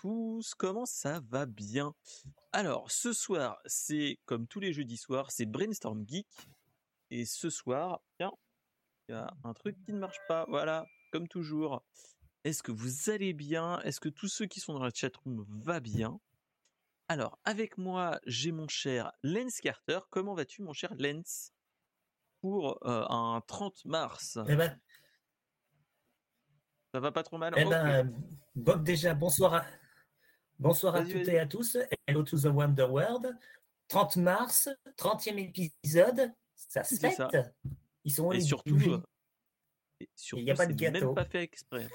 tous, comment ça va bien? Alors, ce soir, c'est comme tous les jeudis soirs, c'est Brainstorm Geek. Et ce soir, tiens, il y a un truc qui ne marche pas, voilà, comme toujours. Est-ce que vous allez bien? Est-ce que tous ceux qui sont dans la chatroom va bien? Alors, avec moi, j'ai mon cher Lens Carter. Comment vas-tu, mon cher Lens Pour euh, un 30 mars. Eh ben, Ça va pas trop mal? eh ben, Bob, déjà, bonsoir à, bonsoir à toutes et à tous. Hello to the Wonder World. 30 mars, 30e épisode. Ça se C'est ça. fête. Ils sont Et surtout, et surtout, y a pas de c'est même gâteau. pas fait exprès.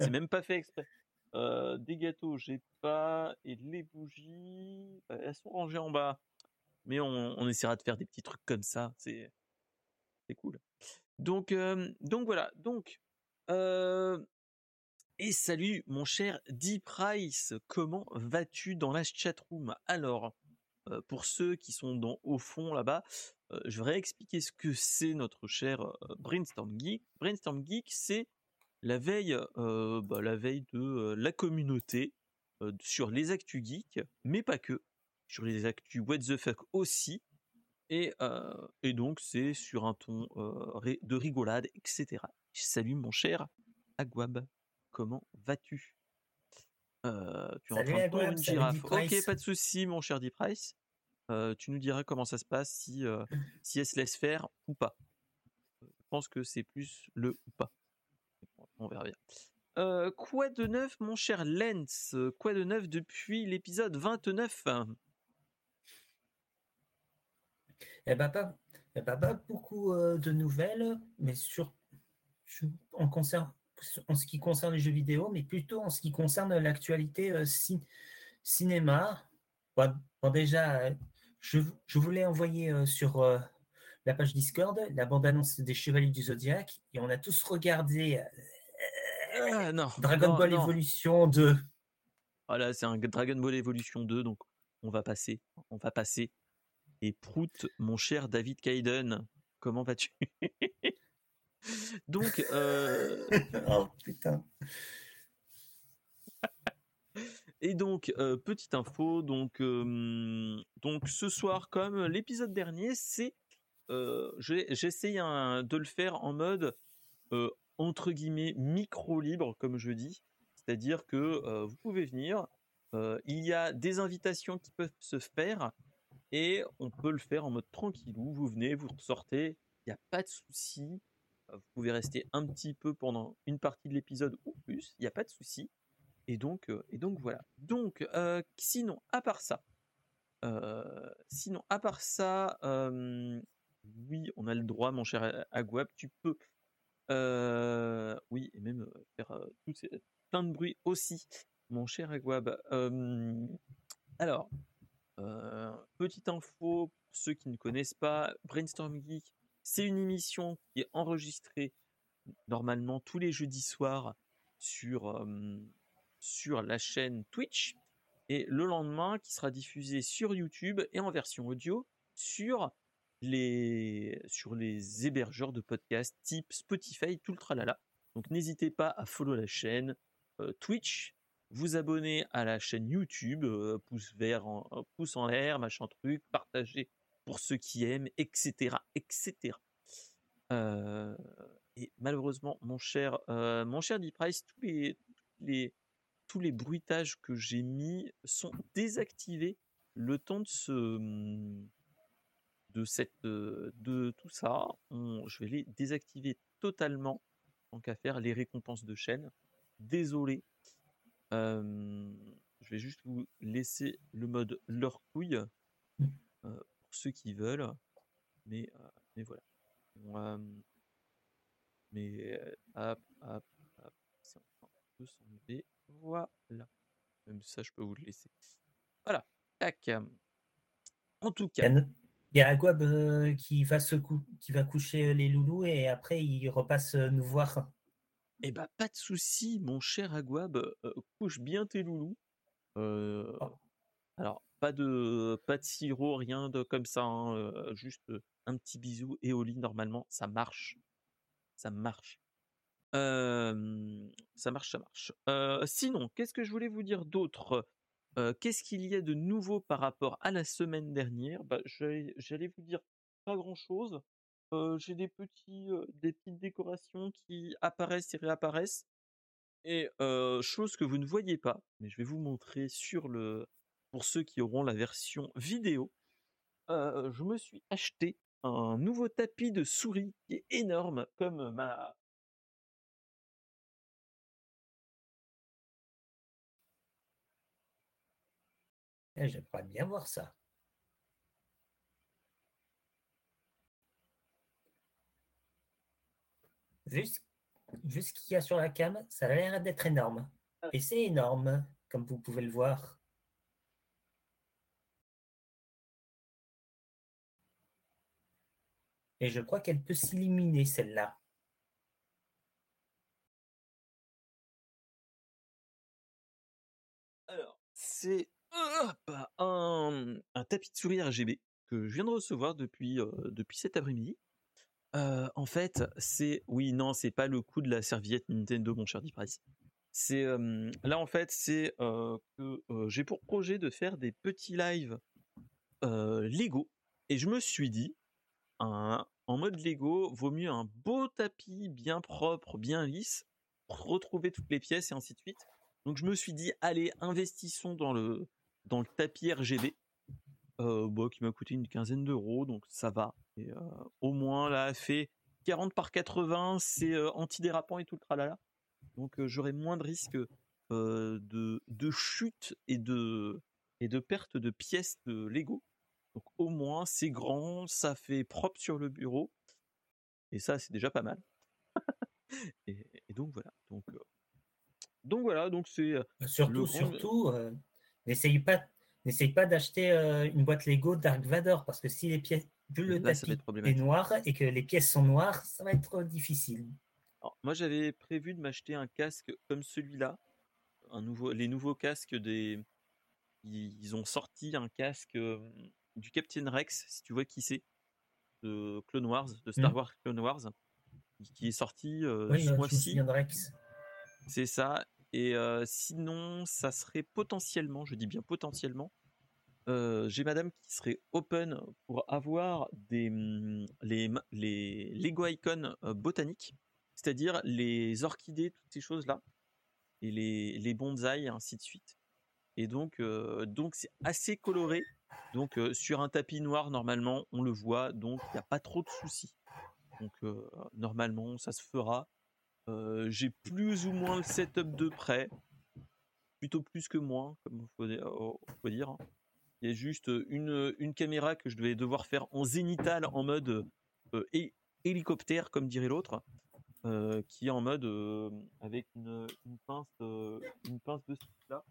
c'est même pas fait exprès. Euh, des gâteaux, j'ai pas. Et les bougies, euh, elles sont rangées en bas. Mais on, on essaiera de faire des petits trucs comme ça. C'est, c'est cool. Donc, euh, donc voilà. Donc, euh, et salut mon cher D Price. Comment vas-tu dans la chatroom? Alors, euh, pour ceux qui sont dans, au fond là-bas, euh, je vais expliquer ce que c'est notre cher euh, Brainstorm Geek. Brainstorm Geek, c'est la veille, bah, la veille de la communauté sur les actus geeks, mais pas que, sur les actus what the fuck aussi. Et, et donc c'est sur un ton de rigolade, etc. Salut mon cher Aguab, comment vas-tu? Euh, Tu es en Salut, train de tondre Aguab, une girafe. Ok, pas de souci, mon cher D Price. Euh, tu nous diras comment ça se passe si, euh, si elle se laisse faire ou pas. Je pense que c'est plus le ou pas. On verra bien. Euh, quoi de neuf, mon cher Lens Quoi de neuf depuis l'épisode 29 Eh ben, pas, eh ben, pas beaucoup de nouvelles, mais sur, sur- en, en ce qui concerne les jeux vidéo, mais plutôt en ce qui concerne l'actualité euh, ci- cinéma. Bon, bon, déjà, euh, je, je voulais envoyer euh, sur la page Discord la bande-annonce des Chevaliers du Zodiaque et on a tous regardé euh, Ah, Non. Dragon non, Ball non. Evolution 2. Voilà, c'est un Dragon Ball Evolution 2, donc on va passer. On va passer. Et Prout, mon cher David Kaiden, comment vas-tu? Donc, euh, oh putain. Et donc, euh, petite info, donc, euh, donc ce soir, comme l'épisode dernier, c'est, j'essaye de le faire en mode entre guillemets micro libre, comme je dis, c'est-à-dire que vous pouvez venir, il y a des invitations qui peuvent se faire et on peut le faire en mode tranquillou. Vous venez, vous ressortez, il n'y a pas de souci. Euh, Vous pouvez rester un petit peu pendant une partie de l'épisode ou plus, il n'y a pas de souci. Et donc, euh, et donc voilà. Donc, euh, sinon, à part ça, sinon, à part ça, oui, on a le droit, mon cher Aguab, tu peux, oui, et même faire plein de bruit aussi, mon cher Aguab. Alors, petite info pour ceux qui ne connaissent pas, Brainstorm Geek, c'est une émission qui est enregistrée normalement tous les jeudis soirs sur, la chaîne Twitch et le lendemain qui sera diffusé sur YouTube et en version audio sur les, hébergeurs de podcasts type Spotify, tout le tralala. Donc n'hésitez pas à follow la chaîne euh, Twitch, vous abonner à la chaîne YouTube, euh, pouce vert, en, pouce en l'air, machin truc, partager pour ceux qui aiment, etc. etc. Euh, et malheureusement, mon cher, euh, mon cher D-Price, tous les, les, tous les bruitages que j'ai mis sont désactivés le temps de ce, de cette, de tout ça. Je vais les désactiver totalement, tant qu'à faire les récompenses de chaîne. Désolé. Euh, je vais juste vous laisser le mode leur couille euh, pour ceux qui veulent. Mais, euh, mais voilà. On, euh, mais euh, hop, hop, hop, en train de s'enlever. Voilà. Même ça, je peux vous le laisser. Voilà. Tac. En tout cas, il y a Aguab euh, qui, va se cou- qui va coucher les loulous et après il repasse euh, nous voir. eh ben, pas de souci, mon cher Aguab. euh, couche bien tes loulous. Oh. alors, pas de, pas de sirop, rien de comme ça. hein, juste un petit bisou et au lit, normalement, ça marche. Ça marche. ça marche, ça marche. sinon, qu'est-ce que je voulais vous dire d'autre? Qu'est-ce qu'il y a de nouveau par rapport à la semaine dernière? Bah, J'allais vous dire pas grand-chose. J'ai des petits, des petites décorations qui apparaissent et réapparaissent. Et chose que vous ne voyez pas, mais je vais vous montrer sur le, pour ceux qui auront la version vidéo. je me suis acheté un nouveau tapis de souris qui est énorme comme ma Eh, j'aimerais bien voir ça. Vu ce, qu'il y a sur la cam, ça a l'air d'être énorme. Ah. Et c'est énorme, comme vous pouvez le voir. Et je crois qu'elle peut s'illuminer, celle-là. Alors, c'est un, tapis de souris RGB que je viens de recevoir depuis, depuis cet après-midi. en fait, c'est oui, non, c'est pas le coup de la serviette Nintendo, mon cher Price. C'est là en fait, c'est que j'ai pour projet de faire des petits lives Lego et je me suis dit, en mode Lego, vaut mieux un beau tapis bien propre, bien lisse, retrouver toutes les pièces et ainsi de suite. Donc je me suis dit, allez, investissons dans le dans le tapis RGB, euh, bah, qui m'a coûté une quinzaine d'euros, donc ça va. Et, euh, au moins là, fait 40 par 80, c'est euh, antidérapant et tout le tralala. Donc j'aurai moins de risques de, de chute et de, et de perte de pièces de Lego. Donc au moins c'est grand, ça fait propre sur le bureau. Et ça c'est déjà pas mal. et, donc voilà. Donc, donc voilà, donc c'est surtout surtout N'essaye pas, n'essaye pas d'acheter euh, une boîte Lego Dark Vador parce que si les pièces, vu le tapis est noir et que les pièces sont noires, ça va être difficile. moi, j'avais prévu de m'acheter un casque comme celui-là, un nouveau, les nouveaux casques des, ils ont sorti un casque euh, du Captain Rex, si tu vois qui c'est, de Clone Wars, de Star hmm. Wars Clone Wars, qui est sorti euh, ce mois-ci. C'est ça. Et sinon, ça serait potentiellement, je dis bien potentiellement, j'ai madame qui serait open pour avoir des, mmh, les, les Lego Icon botaniques, c'est-à-dire les orchidées, toutes ces choses-là, et les, les bonsaïs, ainsi de suite. Et donc, donc c'est assez coloré. Donc, sur un tapis noir, normalement, on le voit, donc il n'y a pas trop de soucis. Donc, normalement, ça se fera. J'ai plus ou moins le setup de près, plutôt plus que moins, comme il faut, dire. Hein. Il y a juste une, une caméra que je devais devoir faire en zénital, en mode hélicoptère, comme dirait l'autre, qui est en mode avec une, une, pince, une pince de ce là.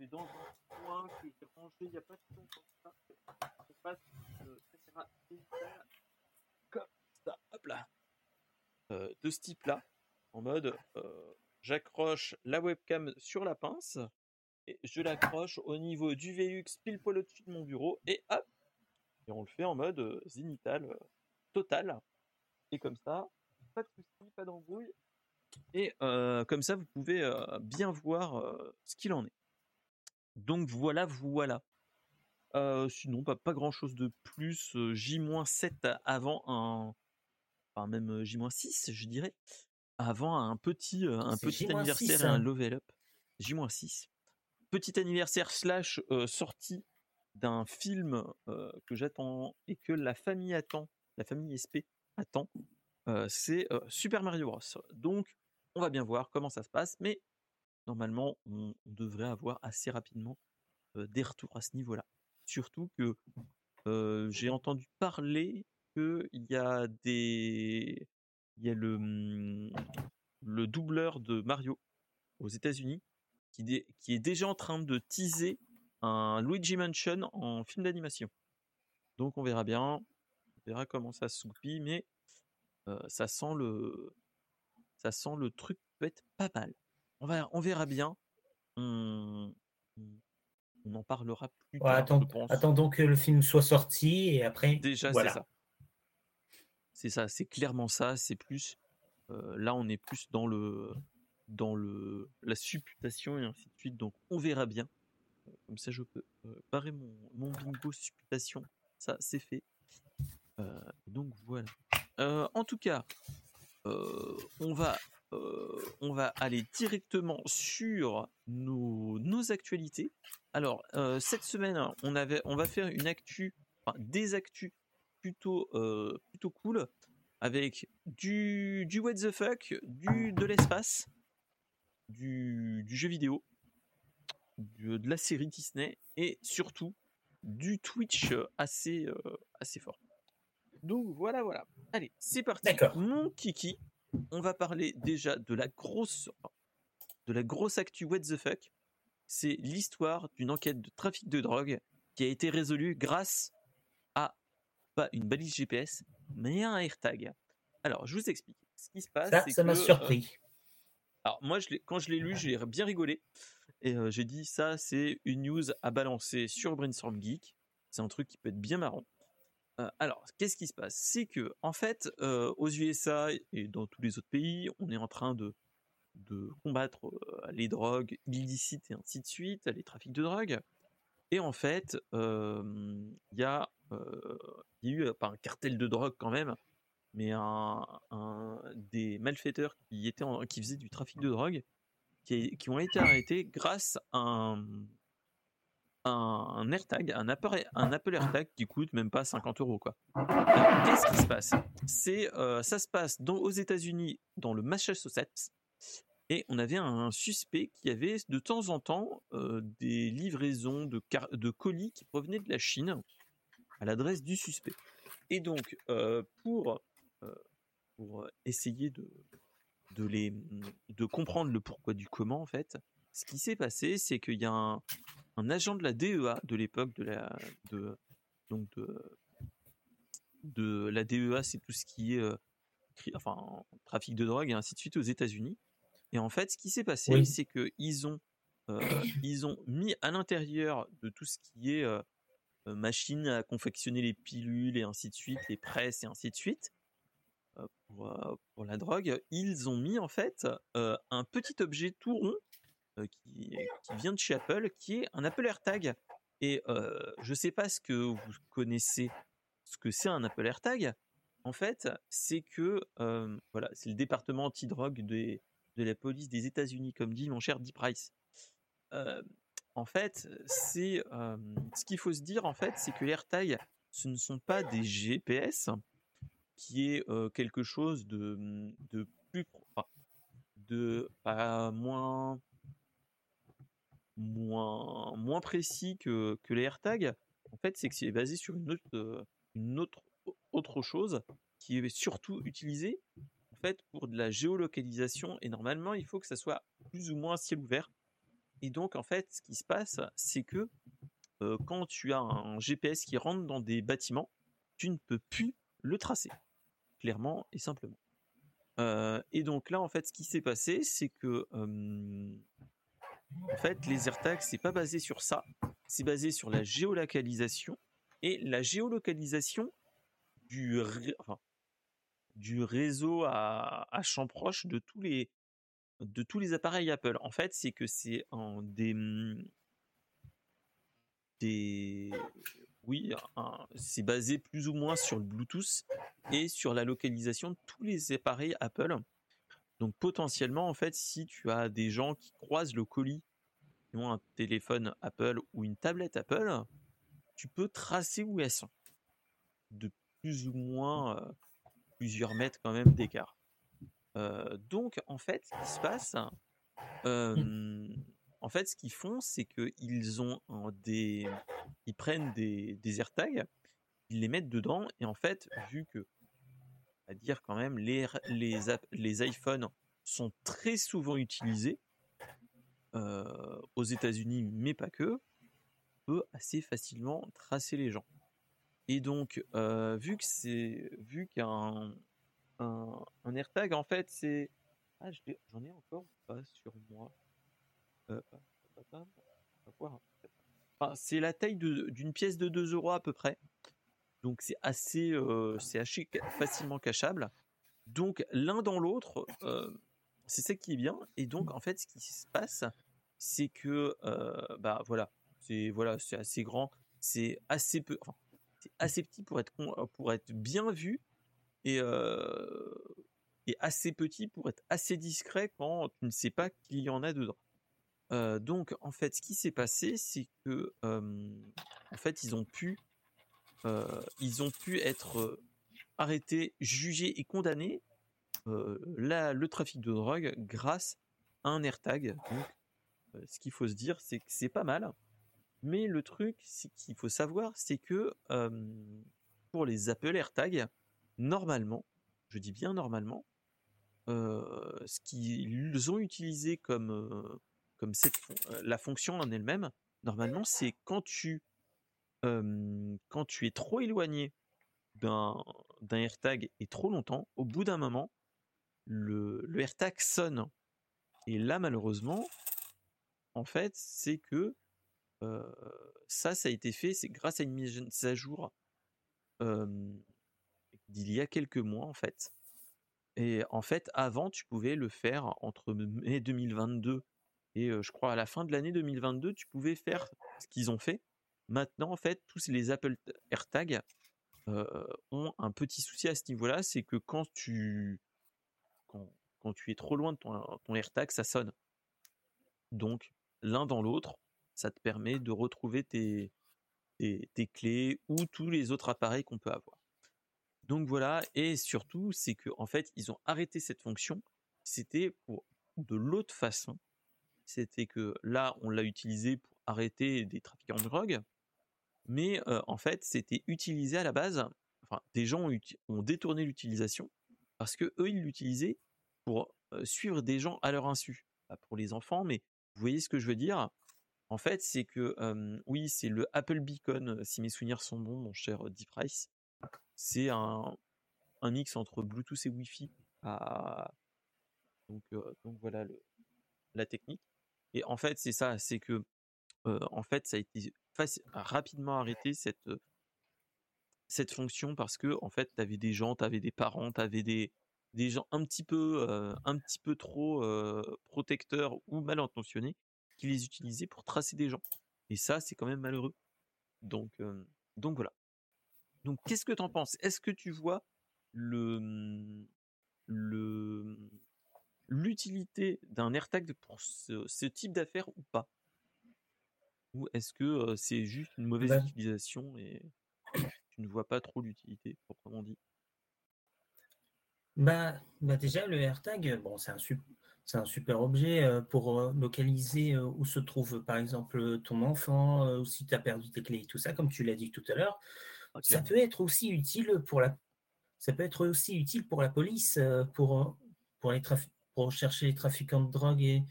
Dans un coin rangé il n'y a pas si longtemps ça. On passe zénitale comme ça, hop là, de ce type-là en mode j'accroche la webcam sur la pince et je l'accroche au niveau du VUX pile poil au-dessus de mon bureau et hop et on le fait en mode zénital total. Et comme ça pas de soucis pas d'embrouille. Et comme ça vous pouvez bien voir ce qu'il en est donc voilà voilà sinon pas, pas grand chose de plus J-7 avant un enfin même J-6 je dirais avant un petit, un petit anniversaire et un hein. level up. J-6. Petit anniversaire slash sortie d'un film que j'attends et que la famille attend, la famille SP attend, c'est Super Mario Bros. Donc, on va bien voir comment ça se passe, mais normalement, on, devrait avoir assez rapidement des retours à ce niveau-là. Surtout que j'ai entendu parler qu'il y a des il y a le, mmh, le doubleur de Mario aux États-Unis qui, est déjà en train de teaser un Luigi Mansion en film d'animation. Donc on verra bien, on verra comment ça soupit, mais ça sent le ça sent le truc peut être pas mal. On, va, on verra bien. On, on en parlera plus tard. attendons que le film soit sorti et après. Déjà, c'est ça. C'est ça, c'est clairement ça. C'est plus là, on est plus dans le dans le la supputation et ainsi de suite. Donc, on verra bien. Comme ça, je peux parer mon, mon bingo supputation. Ça, c'est fait. donc voilà. en tout cas, on va on va aller directement sur nos, nos actualités. Alors, cette semaine, on, avait, on va faire une actu, enfin, des actus plutôt, plutôt cool, avec du, du what the fuck, du, de l'espace, du, du, jeu vidéo, de la série Disney, et surtout du Twitch assez, assez fort. Donc voilà, voilà. Allez, c'est parti. Mon kiki, on va parler déjà de la grosse, de la grosse actu what the fuck. C'est l'histoire d'une enquête de trafic de drogue qui a été résolue grâce à pas une balise GPS, mais à un AirTag. Alors, je vous explique. Ce qui se passe, ça, ça m'a surpris. Euh, alors moi, je quand je l'ai lu, j'ai bien rigolé et euh, j'ai dit ça, c'est une news à balancer sur Brainstorm Geek. C'est un truc qui peut être bien marrant. Euh, alors, qu'est-ce qui se passe? C'est que, en fait, euh, aux USA et dans tous les autres pays, on est en train de, combattre euh, les drogues illicites et ainsi de suite, les trafics de drogue. Et en fait, il y, a eu, pas un cartel de drogue quand même, mais des malfaiteurs qui, étaient qui faisaient du trafic de drogue, qui, qui ont été arrêtés grâce à un, un, AirTag, un Apple, un Apple AirTag qui coûte même pas 50 euros quoi. Qu'est-ce qui se passe? C'est euh, ça se passe dans, aux États-Unis, dans le Massachusetts, et on avait un suspect qui avait de temps en temps euh, des livraisons de, de colis qui provenaient de la Chine à l'adresse du suspect. Et donc euh, pour pour essayer de de les de comprendre le pourquoi du comment en fait, ce qui s'est passé, c'est qu'il y a un, un agent de la DEA de l'époque de la de donc de, la DEA, c'est tout ce qui est euh, enfin trafic de drogue et ainsi de suite aux États-Unis. Et en fait, ce qui s'est passé, c'est que ils ont euh, ils ont mis à l'intérieur de tout ce qui est euh, machine à confectionner les pilules et ainsi de suite, les presses et ainsi de suite. Pour, pour, la drogue, ils ont mis en fait un petit objet tout rond euh, qui, vient de chez Apple, qui est un Apple AirTag. Et euh, je ne sais pas ce que vous connaissez, ce que c'est un Apple AirTag. En fait, c'est que euh, voilà, c'est le département anti-drogue de, de la police des États-Unis, comme dit mon cher Deep Price. en fait, c'est ce qu'il faut se dire. En fait, c'est que les AirTags, ce ne sont pas des GPS, qui est quelque chose de, de plus, de pas moins moins, moins précis que, que les AirTags, en fait, c'est que c'est basé sur une autre, euh, une autre, autre chose qui est surtout utilisée en fait pour de la géolocalisation et normalement il faut que ça soit plus ou moins ciel ouvert. Et donc en fait, ce qui se passe, c'est que euh, quand tu as un GPS qui rentre dans des bâtiments, tu ne peux plus le tracer, clairement et simplement. Euh, et donc là, en fait, ce qui s'est passé, c'est que en fait, les AirTags, c'est pas basé sur ça. C'est basé sur la géolocalisation et la géolocalisation du, du réseau à, champ proche de tous les de tous les appareils Apple. En fait, c'est que c'est en des des oui, c'est basé plus ou moins sur le Bluetooth et sur la localisation de tous les appareils Apple. Donc potentiellement, en fait, si tu as des gens qui croisent le colis, qui ont un téléphone Apple ou une tablette Apple, tu peux tracer où elles sont. De plus ou moins euh, plusieurs mètres quand même d'écart. Euh, donc en fait, ce qui se passe, euh, en fait, ce qu'ils font, c'est qu'ils ont des, ils prennent des, des AirTags, ils les mettent dedans et en fait, vu que à dire quand même, les, les, les iPhones sont très souvent utilisés euh, aux États-Unis, mais pas que, peut assez facilement tracer les gens. Et donc, euh, vu que c'est, vu qu'un un, AirTag, en fait, c'est, ah, j'en ai encore pas sur moi? Euh, enfin, c'est la taille d'une pièce de 2 euros à peu près. Donc c'est assez, euh, c'est assez facilement cachable. Donc l'un dans l'autre, c'est ça qui est bien. Et donc en fait, ce qui se passe, c'est que bah voilà, c'est voilà, c'est assez grand, c'est assez peu, enfin, c'est assez petit pour être pour être bien vu et et assez petit pour être assez discret quand tu ne sais pas qu'il y en a dedans. donc en fait, ce qui s'est passé, c'est que en fait, ils ont pu ils ont pu être arrêtés, jugés et condamnés le trafic de drogue grâce à un AirTag. Donc, ce qu'il faut se dire, c'est que c'est pas mal. Mais le truc, qu'il faut savoir, c'est que pour les Apple AirTag, normalement, je dis bien normalement, ce qu'ils ont utilisé comme, comme la fonction en elle-même, normalement, c'est quand tu, quand tu es trop éloigné d'un AirTag et trop longtemps, au bout d'un moment, le, le AirTag sonne. Et là, malheureusement, en fait, c'est que ça, ça a été fait, c'est grâce à une mise à jour d'il y a quelques mois, en fait. Et en fait, avant, tu pouvais le faire entre mai 2022 et je crois à la fin de l'année 2022, tu pouvais faire ce qu'ils ont fait. Maintenant, en fait, tous les Apple AirTags ont un petit souci à ce niveau-là, c'est que quand tu quand, tu es trop loin de ton, ton AirTag, ça sonne. Donc, l'un dans l'autre, ça te permet de retrouver tes, tes, clés ou tous les autres appareils qu'on peut avoir. Donc voilà, et surtout, c'est que en fait, ils ont arrêté cette fonction. C'était pour de l'autre façon. C'était que là, on l'a utilisé pour arrêter des trafiquants de drogue, mais en fait, c'était utilisé à la base. Enfin, des gens ont, détourné l'utilisation parce que eux, ils l'utilisaient pour suivre des gens à leur insu. Pas pour les enfants, mais vous voyez ce que je veux dire? En fait, c'est que oui, c'est le Apple Beacon, si mes souvenirs sont bons, mon cher Deep Price. C'est un, mix entre Bluetooth et Wi-Fi. Donc, donc voilà la technique. Et en fait, c'est ça, c'est que en fait, ça a été rapidement arrêté cette cette fonction parce que en fait, tu avais des gens, tu avais des parents, tu avais des des gens un petit peu un petit peu trop protecteurs ou mal intentionnés qui les utilisaient pour tracer des gens. Et ça, c'est quand même malheureux. Donc, donc voilà. Donc, qu'est-ce que tu en penses? Est-ce que tu vois le mmh, le l'utilité d'un AirTag pour ce, type d'affaires ou pas? Ou est-ce que c'est juste une mauvaise bah utilisation et tu ne vois pas trop l'utilité proprement dit? Bah, bah déjà le AirTag, bon c'est un un super objet pour localiser où se trouve par exemple ton enfant, ou si tu as perdu tes clés et tout ça, comme tu l'as dit tout à l'heure. Ça peut être aussi utile pour la ça peut être aussi utile pour la police, pour, pour, les pour chercher les trafiquants de drogue et,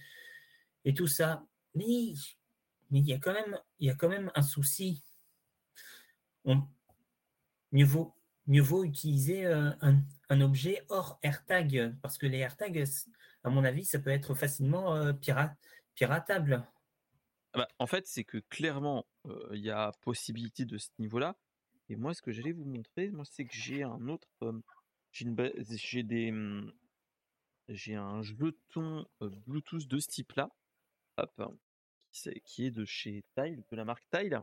et tout ça. Mais, mais il, y a quand même, il y a quand même un souci. Mieux, vaut, mieux vaut utiliser un, un, objet hors AirTag, parce que les AirTags, à mon avis, ça peut être facilement euh, piratable. Ah bah, en fait, c'est que clairement, euh, il y a possibilité de ce niveau-là. Et moi, ce que j'allais vous montrer, moi, c'est que j'ai un autre, euh, j'ai des, hum, j'ai un jeton Bluetooth de ce type-là, qui, est de chez Tile, de la marque Tile,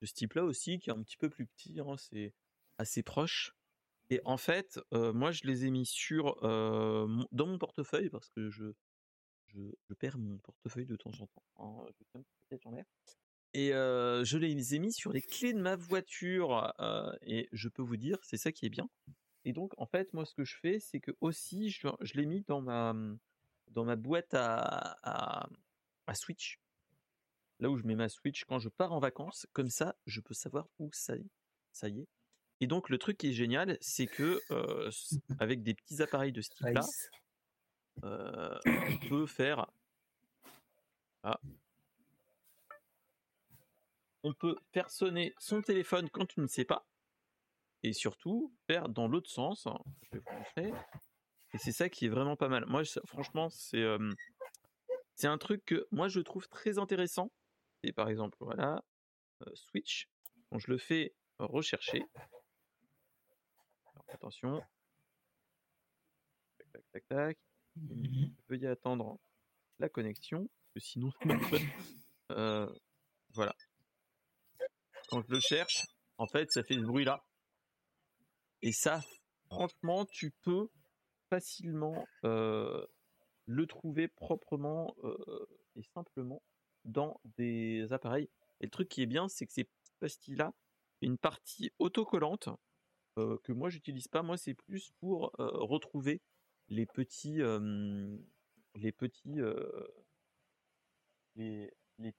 de ce type-là aussi, qui est un petit peu plus petit, hein, c'est assez proche. Et en fait, moi, je les ai mis sur dans mon portefeuille parce que je, je, perds mon portefeuille de temps en temps. Hein, Et je les ai mis sur les clés de ma voiture. et je peux vous dire, c'est ça qui est bien. Et donc, en fait, moi, ce que je fais, c'est que aussi, je, je l'ai mis dans ma, dans ma boîte à, à Switch. Là où je mets ma Switch quand je pars en vacances. Comme ça, je peux savoir où ça, ça y est et donc le truc qui est génial, c'est que avec des petits appareils de ce type-là, on peut faire. Ah. On peut faire sonner son téléphone quand tu ne sais pas, et surtout faire dans l'autre sens. Je vais vous montrer. Et c'est ça qui est vraiment pas mal. Moi, franchement, c'est c'est un truc que moi je trouve très intéressant. Et par exemple, voilà, Switch. Quand je le fais rechercher, Attention. tac, tac, tac. Mhm. Veuillez attendre la connexion, parce que sinon, euh, voilà. Quand je le cherche, en fait, ça fait ce bruit-là. Et ça, franchement, tu peux facilement euh, le trouver proprement euh, et simplement dans des appareils. Et le truc qui est bien, c'est que ces pastilles-là, une partie autocollante euh, que moi j'utilise pas. Moi, c'est plus pour euh, retrouver les petits, euh, les petits, les,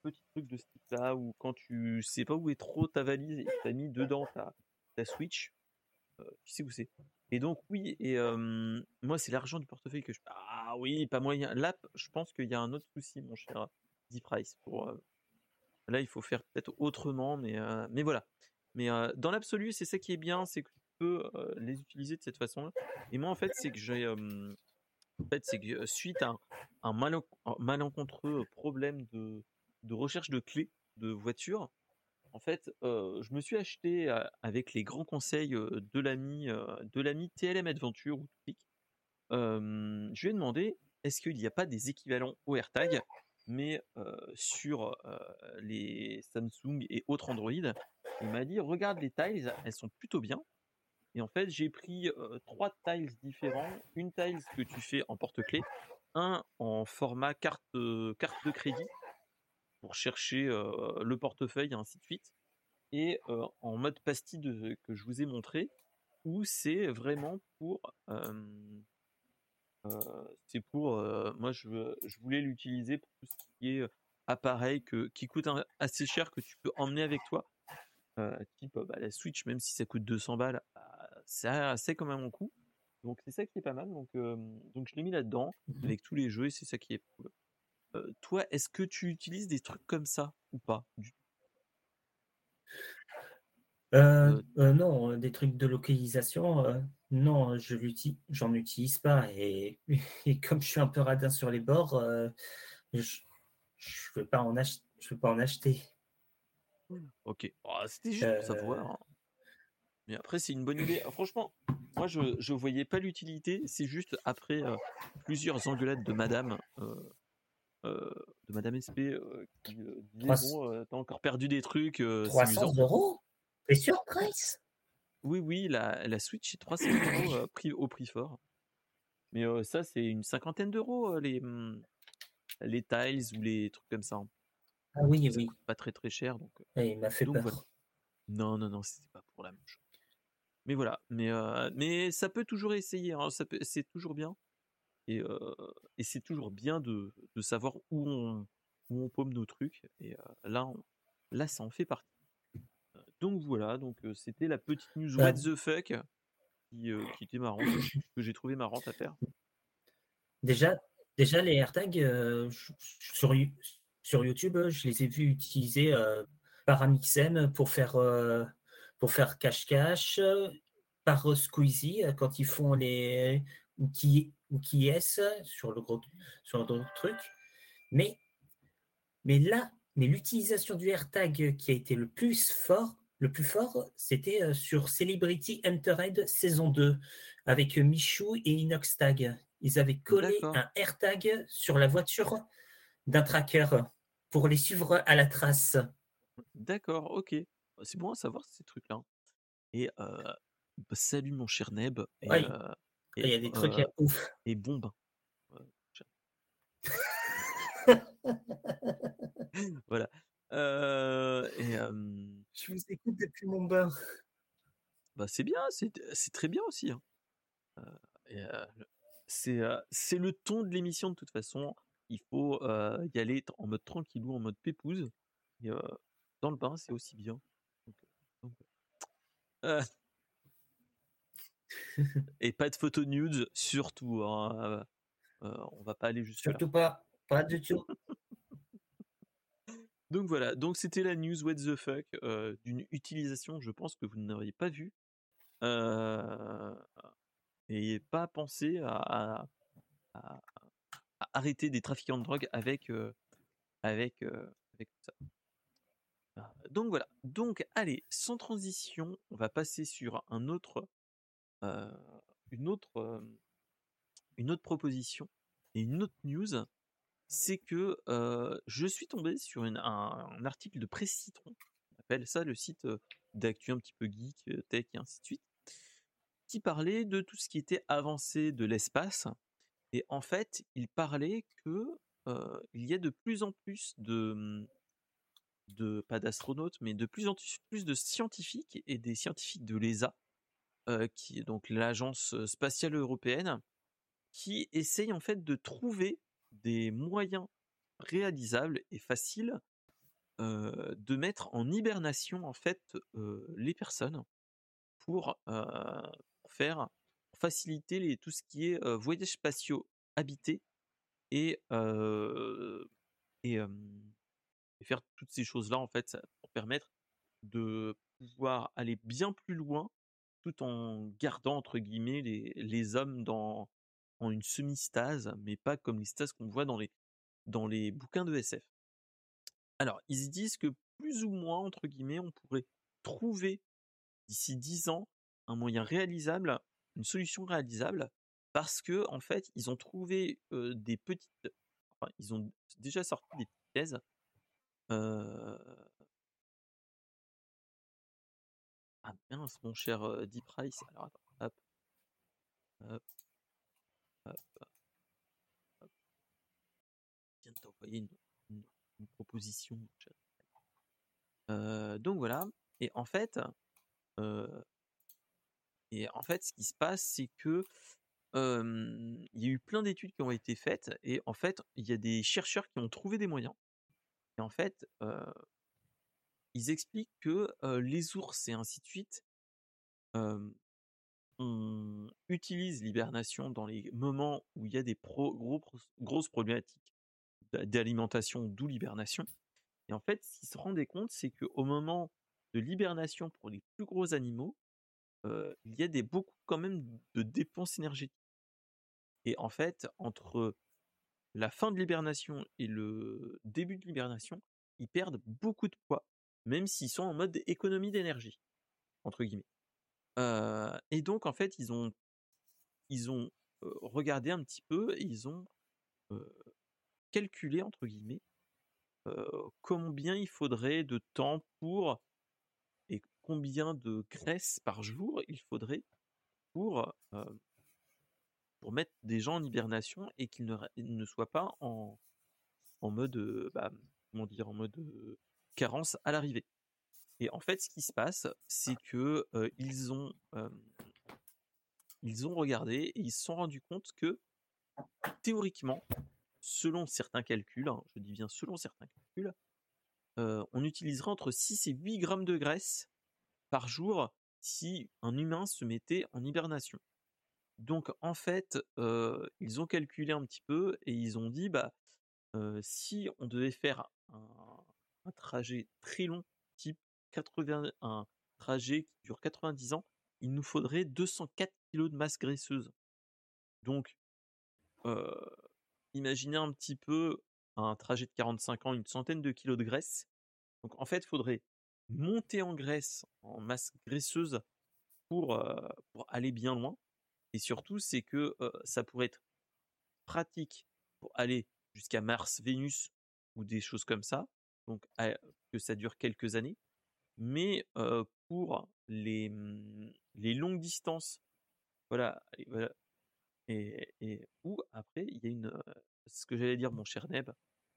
petits trucs de ce type-là, ou quand tu sais pas où est trop ta valise et t'as mis dedans ta, ta Switch, tu sais où c'est. Et donc oui, et moi c'est l'argent du portefeuille que je. Ah oui, pas moyen. Là, je pense qu'il y a un autre souci, mon cher D-Price. Pour euh, là, il faut faire peut-être autrement, mais euh, mais voilà. Mais euh, dans l'absolu, c'est ça qui est bien, c'est que tu peux les utiliser de cette façon-là. Et moi, en fait, c'est que j'ai, en fait, c'est que suite à un, un malen- un malencontreux problème de, recherche de clés de voiture, en fait, je me suis acheté avec les grands conseils de l'ami de l'ami TLM Adventure je lui ai demandé est-ce qu'il n'y a pas des équivalents au AirTag, mais sur les Samsung et autres Android. Il m'a dit regarde les tiles, elles sont plutôt bien. Et en fait, j'ai pris trois tiles différents. Une tile que tu fais en porte-clés, un en format carte, carte de crédit pour chercher le portefeuille et ainsi de suite. Et en mode pastille que je vous ai montré, où c'est vraiment pour... c'est pour... moi, je, voulais l'utiliser pour tout ce qui est appareil que, qui coûte un- assez cher, que tu peux emmener avec toi. Type bah, la Switch, même si ça coûte 200 balles, ça c'est quand même un coût. Donc c'est ça qui est pas mal. Donc, euh, donc je l'ai mis là-dedans Mhm. avec tous les jeux et c'est ça qui est cool. Euh, toi, est-ce que tu utilises des trucs comme ça ou pas Euh, non, des trucs de localisation, non, je l'utilise, j'en utilise pas. Et, et comme je suis un peu radin sur les bords, euh, je je veux pas en ach- je veux pas en acheter. Ok. Oh, C'était juste pour savoir. Hein. Mais après, c'est une bonne idée. Ah, Franchement, moi, je je voyais pas l'utilité. C'est juste après euh, plusieurs engueulades de Madame, de Madame SP, qui trois- bon, t'as encore perdu des trucs, euh, c'est 300 amusant. euros? C'est sûr, Price? Oui, oui, la, la Switch est 300 euros euh, prix, au prix fort. Mais euh, ça, c'est une cinquantaine d'euros, euh, les, hum, les tiles ou les trucs comme ça. hein. Ah oui, Ça oui. coûte pas très très cher. Donc, euh, Et il m'a fait donc voilà. Non, non, non, c'était pas pour la même chose. Mais voilà, mais, euh, mais ça peut toujours essayer, hein, ça peut, c'est toujours bien. Et, euh, et c'est toujours bien de, de savoir où on, où on paume nos trucs. Et euh, là, on- là, ça en fait partie. Donc voilà, donc c'était la petite news Bah, what the fuck qui, qui était marrante, que j'ai trouvé marrante à faire. déjà, déjà, les AirTags, euh, sur, sur YouTube, je les ai vus utiliser euh, par Amixem pour faire, euh, pour faire cache-cache, par Squeezie quand ils font les ou qui ou qui est sur le gros sur le gros truc. Mais, mais là, mais l'utilisation du AirTag qui a été le plus fort, le plus fort, c'était euh, sur Celebrity Entered saison 2 avec euh, Michou et Inoxtag. Ils avaient collé un AirTag sur la voiture d'un tracker pour les suivre à la trace. D'accord, ok. C'est bon à savoir ces trucs-là. Et euh, bah, salut mon cher Neb. Et, Ouais, euh, il y a des trucs euh, à ouf. et bon voilà. Euh, et euh, Je vous écoute depuis mon bain. bah, c'est bien, c'est très bien aussi. hein. Euh, c'est le ton de l'émission de toute façon. Il faut y aller en mode tranquillou, en mode pépouze. Et dans le bain, c'est aussi bien. Donc, euh, donc, et pas de photos nudes, surtout. hein, on va pas aller jusque-là. Surtout pas, pas du tout. Donc voilà, donc c'était la news what the fuck euh, d'une utilisation, je pense que vous n'auriez pas vu. Euh, et pas pensé à, arrêter des trafiquants de drogue avec, euh, euh, ça. Donc voilà, donc allez, sans transition, on va passer sur une autre proposition et une autre news, c'est que je suis tombé sur un, article de Presse Citron, on appelle ça le site d'actu un petit peu geek, tech et ainsi de suite, qui parlait de tout ce qui était avancé de l'espace. Et en fait, il parlait que il y a de plus en plus de, mmh, de pas d'astronautes, mais de plus en plus de scientifiques et des scientifiques de l'ESA, qui est donc l'agence spatiale européenne, qui essayent en fait de trouver des moyens réalisables et faciles de mettre en hibernation en fait les personnes pour, faire faciliter les, tout ce qui est voyages spatiaux habités et faire toutes ces choses là en fait pour permettre de pouvoir aller bien plus loin tout en gardant entre guillemets les hommes dans une semi-stase, mais pas comme les stases qu'on voit dans les, dans les bouquins de SF. Alors, ils disent que plus ou moins, entre guillemets, on pourrait trouver d'ici 10 ans un moyen réalisable, une solution réalisable, parce que en fait, ils ont trouvé des petites, ils ont déjà sorti des petites thèses. Ah mince, mon cher Deep Price. Alors attends, viens de t'envoyer une, proposition. donc voilà. Et en fait, et en fait, ce qui se passe, c'est que il y a eu plein d'études qui ont été faites et en fait, il y a des chercheurs qui ont trouvé des moyens. Et en fait, ils expliquent que les ours et ainsi de suite, on utilise l'hibernation dans les moments où il y a des gros, grosses problématiques d'alimentation, d'où l'hibernation. Et en fait, ce qu'ils se rendaient compte, c'est qu'au moment de l'hibernation pour les plus gros animaux, il y a des, beaucoup quand même de dépenses énergétiques. Et en fait, entre la fin de l'hibernation et le début de l'hibernation, ils perdent beaucoup de poids, même s'ils sont en mode économie d'énergie, entre guillemets et donc en fait, ils ont regardé un petit peu et ils ont, calculé entre guillemets, combien il faudrait de temps pour et combien de graisse par jour il faudrait pour, mettre des gens en hibernation et qu'ils ne ne soient pas en en mode, bah, comment dire? En mode, carence à l'arrivée. Et en fait, ce qui se passe, c'est que ils ont ils ont regardé et ils se sont rendus compte que théoriquement, selon certains calculs, hein, je dis bien selon certains calculs, on utiliserait entre 6 et 8 grammes de graisse par jour si un humain se mettait en hibernation. Donc en fait, ils ont calculé un petit peu et ils ont dit bah si on devait faire un trajet très long, type 80, un trajet qui dure 90 ans, il nous faudrait 204 kg de masse graisseuse. Donc, imaginez un petit peu un trajet de 45 ans, une centaine de kilos de graisse. Donc, en fait, il faudrait monter en graisse, en masse graisseuse pour, pour aller bien loin. Et surtout, c'est que ça pourrait être pratique pour aller jusqu'à Mars, Vénus ou des choses comme ça. Donc, que ça dure quelques années mais pour les, mmh, les longues distances, voilà, et, voilà, et, et où après il y a une, ce que j'allais dire mon cher Neb,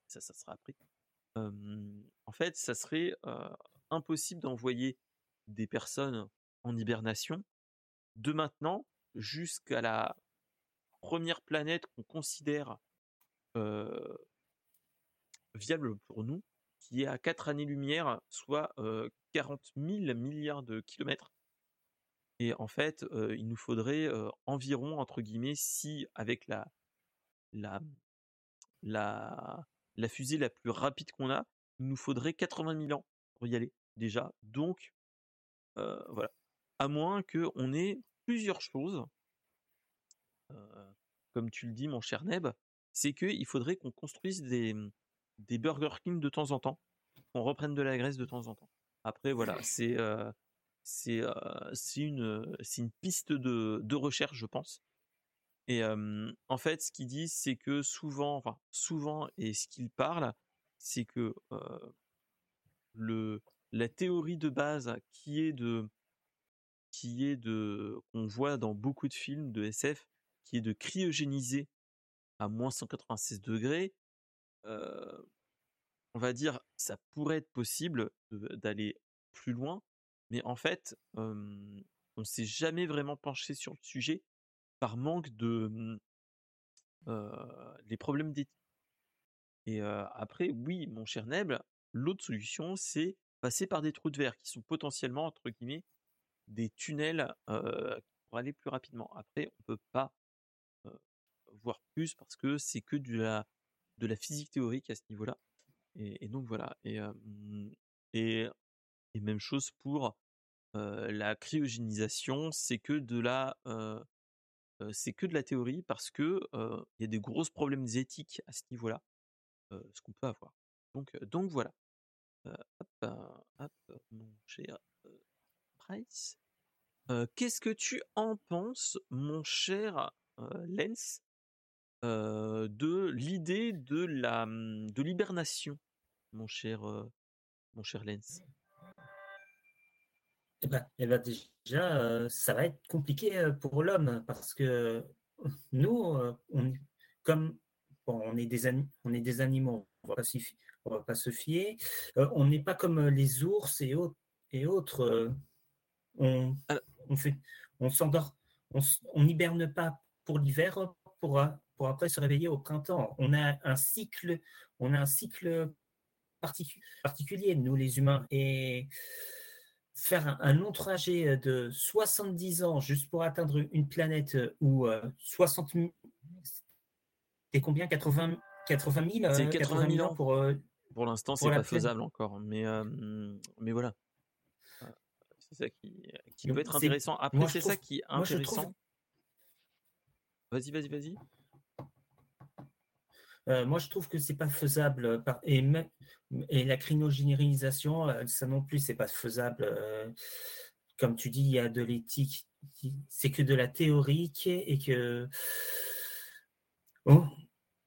ça, ça sera après. en fait, ça serait impossible d'envoyer des personnes en hibernation de maintenant jusqu'à la première planète qu'on considère viable pour nous, qui est à 4 années-lumière, soit 40 000 milliards de kilomètres. Et en fait, il nous faudrait environ, entre guillemets, si avec la, la, la, fusée la plus rapide qu'on a, il nous faudrait 80 000 ans pour y aller déjà. Donc, voilà. À moins qu'on ait plusieurs choses, comme tu le dis, mon cher Neb, c'est qu'il faudrait qu'on construise des, des Burger King de temps en temps, qu'on reprenne de la graisse de temps en temps. Après, voilà, c'est euh, c'est une, une piste de, de recherche, je pense. Et en fait, ce qu'ils disent, c'est que souvent, enfin souvent, et ce qu'ils parlent, c'est que le la théorie de base qui est de qui est de qu'on voit dans beaucoup de films de SF, qui est de cryogéniser à moins 196 degrés, on va dire, ça pourrait être possible d'aller plus loin, mais en fait, on s'est jamais vraiment penché sur le sujet par manque de mmh, les problèmes d'éthique. Et après, oui, mon cher Neble, l'autre solution, c'est passer par des trous de verre qui sont potentiellement, entre guillemets, des tunnels pour aller plus rapidement. Après, on peut pas voir plus parce que c'est que de la, de la physique théorique à ce niveau-là. Et, donc voilà. Et, et, même chose pour la cryogénisation, c'est que de la c'est que de la théorie parce que il y a des gros problèmes éthiques à ce niveau-là, ce qu'on peut avoir. Donc donc voilà. hop, mon cher Price. Qu'est-ce que tu en penses, mon cher Lens, de l'idée de la mmh, de l'hibernation, mon cher mon cher Lens eh ben, eh ben déjà, ça va être compliqué pour l'homme parce que nous, on, comme on, est des on est des animaux, on ne va, pas se fier. on n'est pas comme les ours et autres. Et autres on, on, fait, on s'endort, on n'hiberne pas pour l'hiver pour, pour après se réveiller au printemps. On a un cycle, on a un cycle particulier, nous les humains. Et faire un, long trajet euh, de 70 ans juste pour atteindre une planète euh, où 60 000, c'est combien? 80, 80 000 C'est 80 000 ans pour. pour l'instant, c'est pas faisable encore, mais mais voilà. C'est ça qui, qui peut être intéressant. Après, c'est ça qui est intéressant. Vas-y, vas-y, vas-y. Euh, moi, je trouve que c'est pas faisable. Euh, et, même, et la crinogénérisation, euh, ça non plus, c'est pas faisable. comme tu dis, il y a de l'éthique. C'est que de la théorique et que. Oh,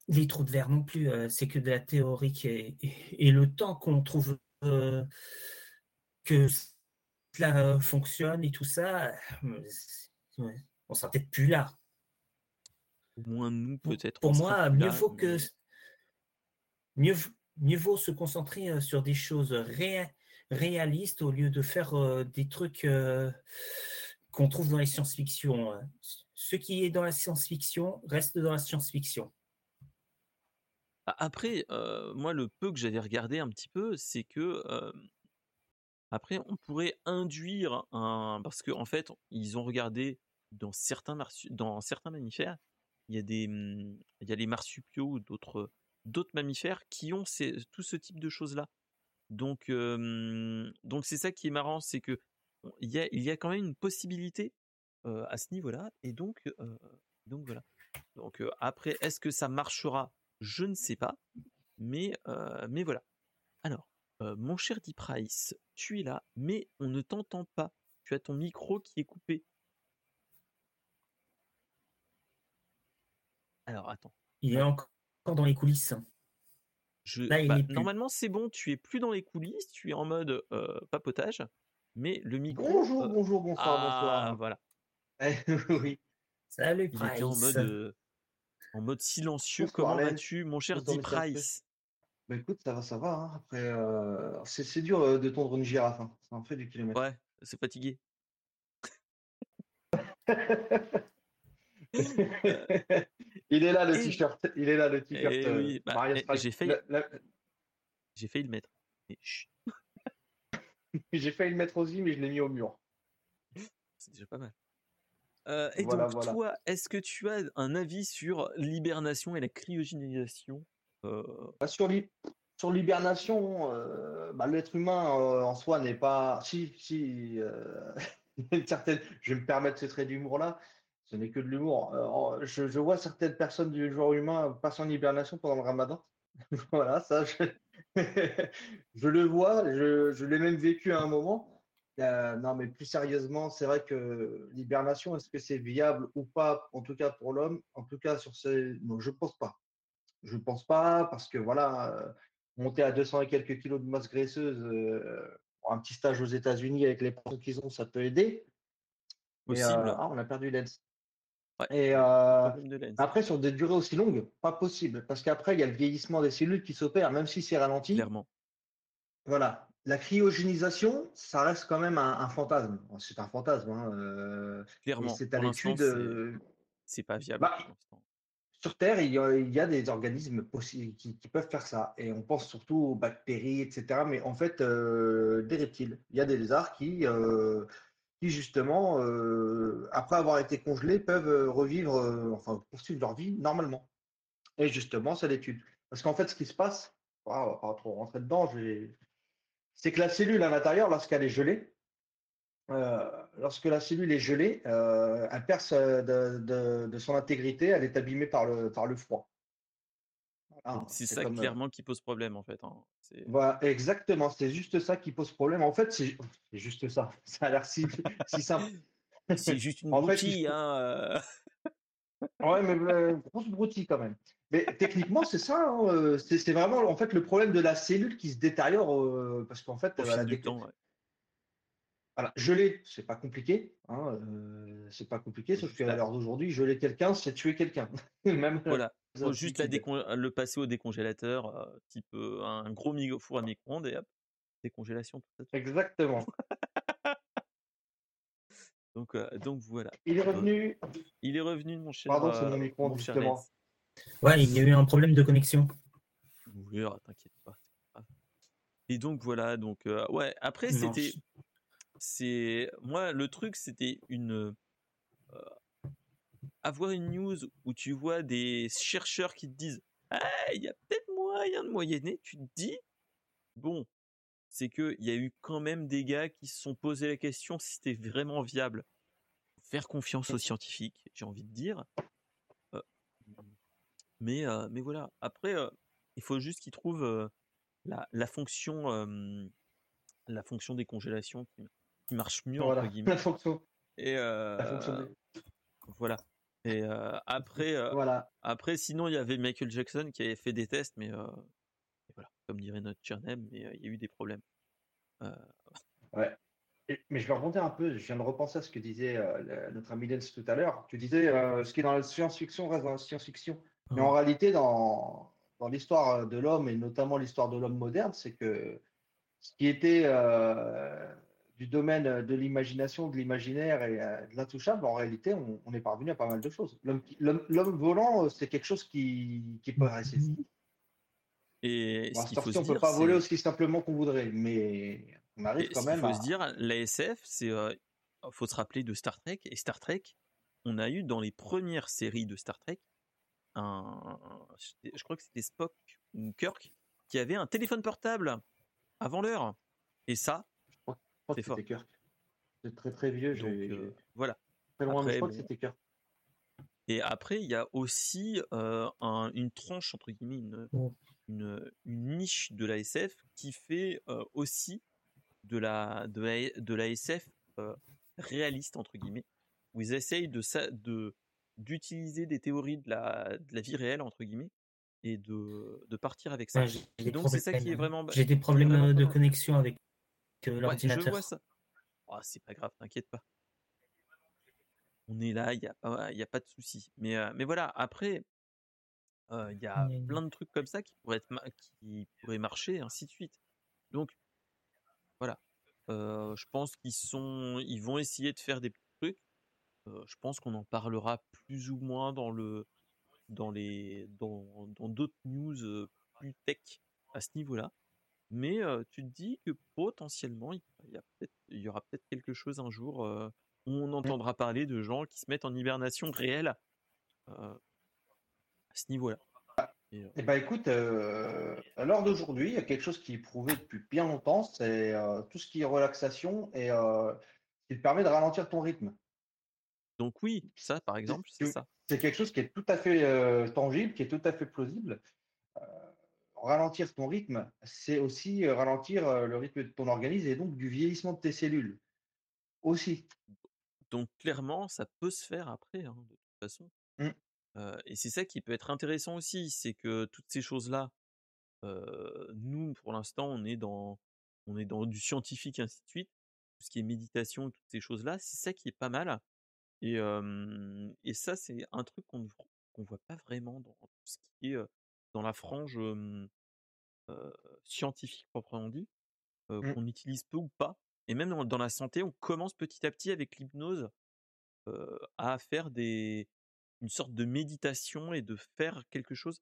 les trous de verre non plus, c'est que de la théorique. Et, le temps qu'on trouve que cela fonctionne et tout ça, on sera peut-être plus là moins nous peut-être. Pour moi, mieux vaut que mieux, mieux vaut se concentrer euh, sur des choses réalistes au lieu de faire euh, des trucs euh, qu'on trouve dans les science-fiction. Ce qui est dans la science-fiction reste dans la science-fiction. Après, moi, le peu que j'avais regardé un petit peu, c'est que après, on pourrait induire un parce qu'en en fait, ils ont regardé dans certains dans certains mammifères, il y a des, mmh, il y a les marsupiaux ou d'autres, d'autres mammifères qui ont tout ce type de choses là. Donc, donc c'est ça qui est marrant, c'est que il y a, il y a quand même une possibilité à ce niveau-là, et donc, donc voilà. Donc après, est-ce que ça marchera? Je ne sais pas, mais, mais voilà. Alors, mon cher Deep Price, tu es là, mais on ne t'entend pas. Tu as ton micro qui est coupé. Alors, attends. Il est encore dans les coulisses. Bah, normalement, c'est bon, tu es plus dans les coulisses, tu es en mode euh, papotage, mais le micro. Bonjour, euh, bonjour, bonsoir, ah, bonsoir. Voilà. oui. Salut, Price. Il était en mode, euh, en mode silencieux. Comment vas-tu, mon cher Deep Price bah écoute, ça va, ça va. Hein. Après, c'est dur de tondre une girafe. Hein. Ça en fait du kilomètre. Ouais, c'est fatigué. Il est là le t-shirt. Il est là le t-shirt. Euh, bah, j'ai failli... J'ai failli le mettre. j'ai failli le mettre aussi, mais je l'ai mis au mur. C'est déjà pas mal. Euh, et donc, toi, est-ce que tu as un avis sur l'hibernation et la cryogénisation euh? bah, Sur l'hibernation, bah, l'être humain en soi n'est pas. Si, si, certaine. Je vais me permettre ce trait d'humour-là ce n'est que de l'humour. Euh, je, vois certaines personnes du genre humain passer en hibernation pendant le ramadan. voilà, ça, je, le vois, je, l'ai même vécu à un moment. Euh, non, mais plus sérieusement, c'est vrai que l'hibernation, est-ce que c'est viable ou pas, en tout cas pour l'homme? En tout cas, sur ces. Non, je pense pas. Je pense pas parce que voilà, euh, monter à 200 et quelques kilos de masse graisseuse, euh, un petit stage aux États-Unis avec les personnes qu'ils ont, ça peut aider. Possible. ah, on a perdu Lens. Ouais, Et lens. après, sur des durées aussi longues, pas possible. Parce qu'après, il y a le vieillissement des cellules qui s'opère, même si c'est ralenti. Clairement. Voilà. La cryogénisation, ça reste quand même un, un fantasme. C'est un fantasme. hein, euh, Clairement. c'est à l'étude. c'est euh, c'est pas viable bah, pour sur Terre, il y, a, il y a des organismes qui, qui peuvent faire ça. Et on pense surtout aux bactéries, etc. Mais en fait, euh, des reptiles. Il y a des lézards qui, euh, qui justement, euh, après avoir été congelés, peuvent euh, revivre, euh, enfin, poursuivre leur vie normalement. Et justement, c'est l'étude. Parce qu'en fait, ce qui se passe, on va pas trop rentrer dedans, c'est que la cellule à l'intérieur, lorsqu'elle est gelée, euh, lorsque la cellule est gelée, elle perd de, de- de son intégrité, elle est abîmée par le, par le froid. C'est ça comme, clairement qui pose problème en fait. hein. Voilà, exactement, c'est juste ça qui pose problème. En fait, c'est juste ça. Ça a l'air si, si simple. C'est juste une En fait, il broutille, hein. euh. Ouais, mais euh, grosse broutille quand même. Mais techniquement, c'est ça. hein, euh, C'est vraiment en fait le problème de la cellule qui se détériore euh, parce qu'en fait, elle a du temps, ouais. Voilà, geler, c'est pas compliqué. Hein, euh, c'est pas compliqué, sauf qu'à l'heure d'aujourd'hui, geler quelqu'un, c'est tuer quelqu'un. Même Voilà. Faut juste la décon- le passer au décongélateur, euh, type euh, un gros four à micro-ondes et hop, décongélation tout ça. Exactement. Donc, euh, donc voilà. Il est revenu. Il est revenu, mon cher. Pardon, c'est mon euh, cher justement. Ouais, il y a eu un problème de connexion. Oui, t'inquiète pas. Et donc voilà, donc euh, ouais. Après c'était, c'est moi le truc c'était une euh, avoir une news où tu vois des chercheurs qui te disent ah il y a peut-être moyen de moyenner. Tu te dis bon c'est que il y a eu quand même des gars qui se sont posé la question si c'était vraiment viable. Faire confiance aux scientifiques, j'ai envie de dire. Euh, mais euh, mais voilà. Après euh, il faut juste qu'ils trouvent la, la fonction la fonction des congélations qui, qui marche mieux Voilà, entre guillemets la fonction. et La fonction des- voilà et euh, après euh, Voilà. après sinon il y avait Michael Jackson qui avait fait des tests mais euh, voilà comme dirait notre cher Nem mais il y a eu des problèmes Ouais. Et- mais je vais rebondir un peu. Je viens de repenser à ce que disait le- notre ami Lens tout à l'heure. Tu disais ce qui est dans la science-fiction reste dans la science-fiction. Mais en réalité, dans, dans l'histoire de l'homme et notamment l'histoire de l'homme moderne, c'est que ce qui était du domaine de l'imagination, de l'imaginaire et euh, de l'intouchable, en réalité, on, on est parvenu à pas mal de choses. L'homme volant, euh, c'est quelque chose qui, qui paraissait simple. et Bon, ce qu'il faut on peut dire pas voler aussi simplement qu'on voudrait, mais on arrive et quand même faut à. se dire l'ASF c'est euh, faut se rappeler de Star Trek et Star Trek on a eu dans les premières séries de Star Trek un je crois que c'était Spock ou Kirk qui avait un téléphone portable avant l'heure et ça crois c'est que fort. c'était Kirk. C'est très très vieux. donc euh, voilà très loin, mais après, je crois que bon. c'était Kirk. Et après, il y a aussi euh, un- une tranche, entre guillemets, une, une, une niche de la SF qui fait euh, aussi de la, de la, de la SF euh, réaliste, entre guillemets, où ils essayent de, de, d'utiliser des théories de la, de la vie réelle, entre guillemets, et de, de partir avec ça. Ouais, j'ai Et des donc, c'est ça qui est problèmes. vraiment. J'ai des problèmes de connexion avec Ouais, je vois ça. Ah, c'est pas grave, t'inquiète pas. On est là, il n'y a, pas- y a pas de souci. Mais, euh, mais voilà, après, euh, il y a gna. plein de trucs comme ça qui pourraient, être ma- qui pourraient marcher, ainsi de suite. Donc, voilà. Euh, je pense qu'ils sont, ils vont essayer de faire des petits trucs. Je pense qu'on en parlera plus ou moins dans le, dans les, dans, dans d'autres news plus tech à ce niveau-là. Mais euh, tu te dis que potentiellement, il y, a peut-être, il y aura peut-être quelque chose un jour euh, où on entendra parler de gens qui se mettent en hibernation réelle euh, à ce niveau-là. Et, Eh ben, écoute, à l'heure d'aujourd'hui, il y a quelque chose qui est prouvé depuis bien longtemps, c'est tout ce qui est relaxation et qui te permet de ralentir ton rythme. donc oui, ça par exemple, c'est ça. C'est quelque chose qui est tout à fait tangible, qui est tout à fait plausible. Euh, ralentir ton rythme, c'est aussi euh, ralentir euh, le rythme de ton organisme et donc du vieillissement de tes cellules. Aussi. Donc clairement, ça peut se faire après, hein, de toute façon. Mmh. Heu et c'est ça qui peut être intéressant aussi, c'est que toutes ces choses-là, nous, pour l'instant, on est dans on est dans du scientifique, ainsi de suite. Tout ce qui est méditation, toutes ces choses-là, c'est ça qui est pas mal et et ça, c'est un truc qu'on ne qu'on voit pas vraiment dans tout ce qui est, dans la frange, scientifique proprement dit, Mmh. qu'on utilise peu ou pas et même dans dans la santé, on commence petit à petit avec l'hypnose, à faire des une sorte de méditation et de faire quelque chose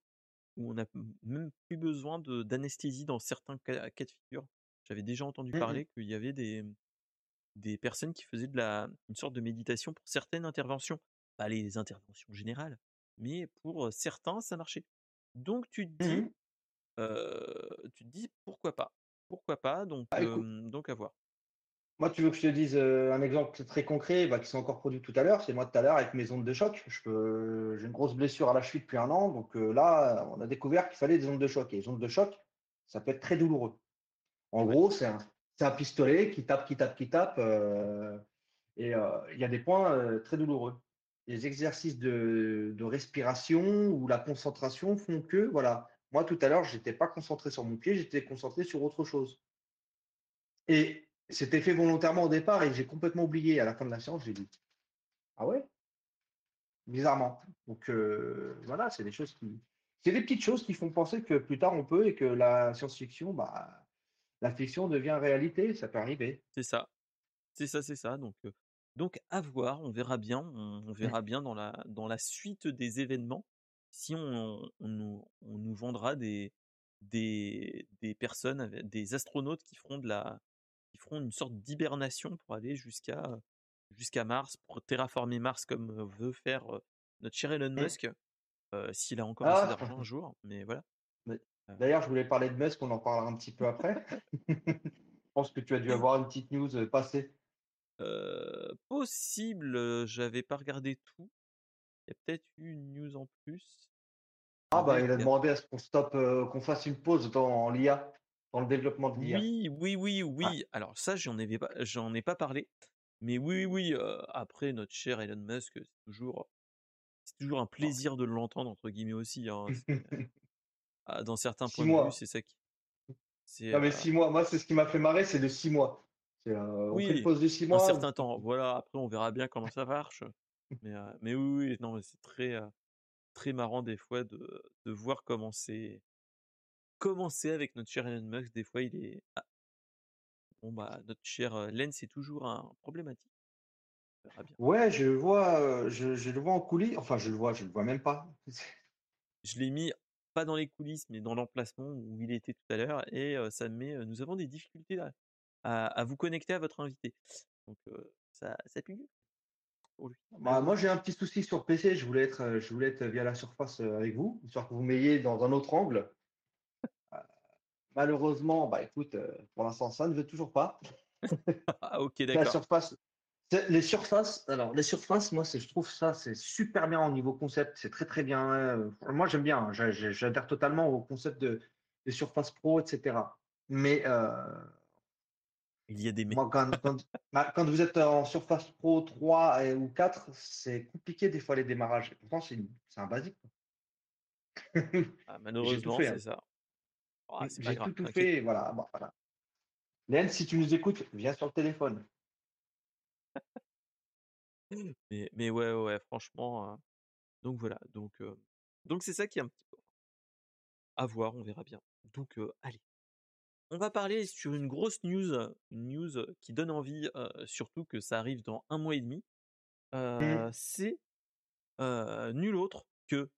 où on a m même plus besoin d'anesthésie dans certains cas cas de figure. J'avais déjà entendu Mmh mh. parler qu'il y avait des des personnes qui faisaient de la une sorte de méditation pour certaines interventions. Pas les interventions générales, mais pour, certains, ça marchait. Donc tu te Mmh dis, tu te dis: «Pourquoi pas? Pourquoi pas?» donc Bah, donc à voir. moi, tu veux que je te dise, un exemple très concret, bah, qui s'est encore produit tout à l'heure? C'est moi tout à l'heure avec mes ondes de choc. Je peux j'ai une grosse blessure à la cheville depuis 1 an, donc là, on a découvert qu'il fallait des ondes de choc et les ondes de choc, ça peut être très douloureux. En Ouais. gros, c'est un un pistolet qui tape, qui tape, qui tape, et il y a des points, très douloureux. Les exercices de respiration ou la concentration font que, voilà, moi tout à l'heure, j'étais pas concentré sur mon pied, j'étais concentré sur autre chose. Et c'était fait volontairement au départ et j'ai complètement oublié. À la fin de la séance, j'ai dit: «Ah ouais?» bizarrement. Donc heu, voilà, c'est des choses qui c'est des petites choses qui font penser que plus tard on peut et que la science-fiction, bah, la fiction devient réalité, ça peut arriver. C'est ça. C'est ça, c'est ça, donc heu, donc à voir, on verra bien, on on verra bien dans la dans la suite des événements, si on on nous on nous vendra des des des personnes des astronautes qui feront de la qui feront une sorte d'hibernation pour aller jusqu'à, jusqu'à Mars, pour terraformer Mars comme, heu, veut faire, heu, notre cher Elon. Musk, heu, s'il a encore assez Ah! d'argent un jour, mais voilà. D'ailleurs, je voulais parler de Musk, on en parlera un petit peu après. Je pense que tu as dû avoir une petite news, heu, possible, j'avais pas regardé tout. Il y a peut-être eu une news en plus. Ah bah, il a demandé à ce qu'on stoppe, qu'on fasse une pause dans l'IA, dans le développement de l'IA. oui, oui, oui, Ouais. oui, alors ça, j'en avais pas j'en ai pas parlé, mais oui, oui, après notre cher Elon Musk, c'est toujours c'est toujours un. «plaisir de l'entendre» entre guillemets aussi, hein, ah, dans certains 6 points de vue, c'est ça qui c'est, Non mais 6 mois, moi, c'est ce qui m'a fait marrer, c'est le 6 mois. Heu, on fait une oui, pause de 6 un mois certain temps, voilà, après on verra bien comment ça marche, mais, oui, oui, non, mais c'est très, très marrant des fois de de voir comment c'est comment c'est avec notre cher Elon Musk. Des fois, il est ah, bon, bah, notre cher, Len, c'est toujours un problématique. On verra bien. Ouais, je vois, heu, je je le vois en coulisses, enfin je le vois, je le vois même pas. Je l'ai mis pas dans les coulisses, mais dans l'emplacement où il était tout à l'heure et ça me met, nous avons des difficultés à à à vous connecter à votre invité. Donc ça ça pue pour lui, Bah, moi, j'ai un petit souci sur PC, je voulais être, je voulais être via la surface, avec vous, histoire que vous m'ayez dans un autre angle. Heu, malheureusement, bah, écoute, pour l'instant, ça ne veut toujours pas. Ah OK, La d'accord. surface c'est les surfaces alors les surfaces, moi, je trouve ça, c'est super bien au niveau concept, c'est très, très bien, moi, j'aime bien, hein, j'a j'a j'adhère totalement au concept de des Surface Pro et cetera. Mais, Il y a des mais. moi, quand quand bah, quand vous êtes en Surface Pro 3 et ou 4, c'est compliqué des fois les démarrages. Et pourtant, c'est un basique. Ah tout malheureusement, c'est hein. ça. Ah, j'ai tout, tout t'inquiète fait, voilà, bon, voilà. Léane, si tu nous écoutes, viens sur le téléphone. Mais mais ouais, ouais, franchement, heu, donc voilà, donc heu, donc c'est ça qui est un petit peu à voir, on verra bien. Donc heu, allez, on va parler sur une grosse news, une news, qui donne envie, surtout que ça arrive dans un mois et demi. Mmh. C'est, nul autre que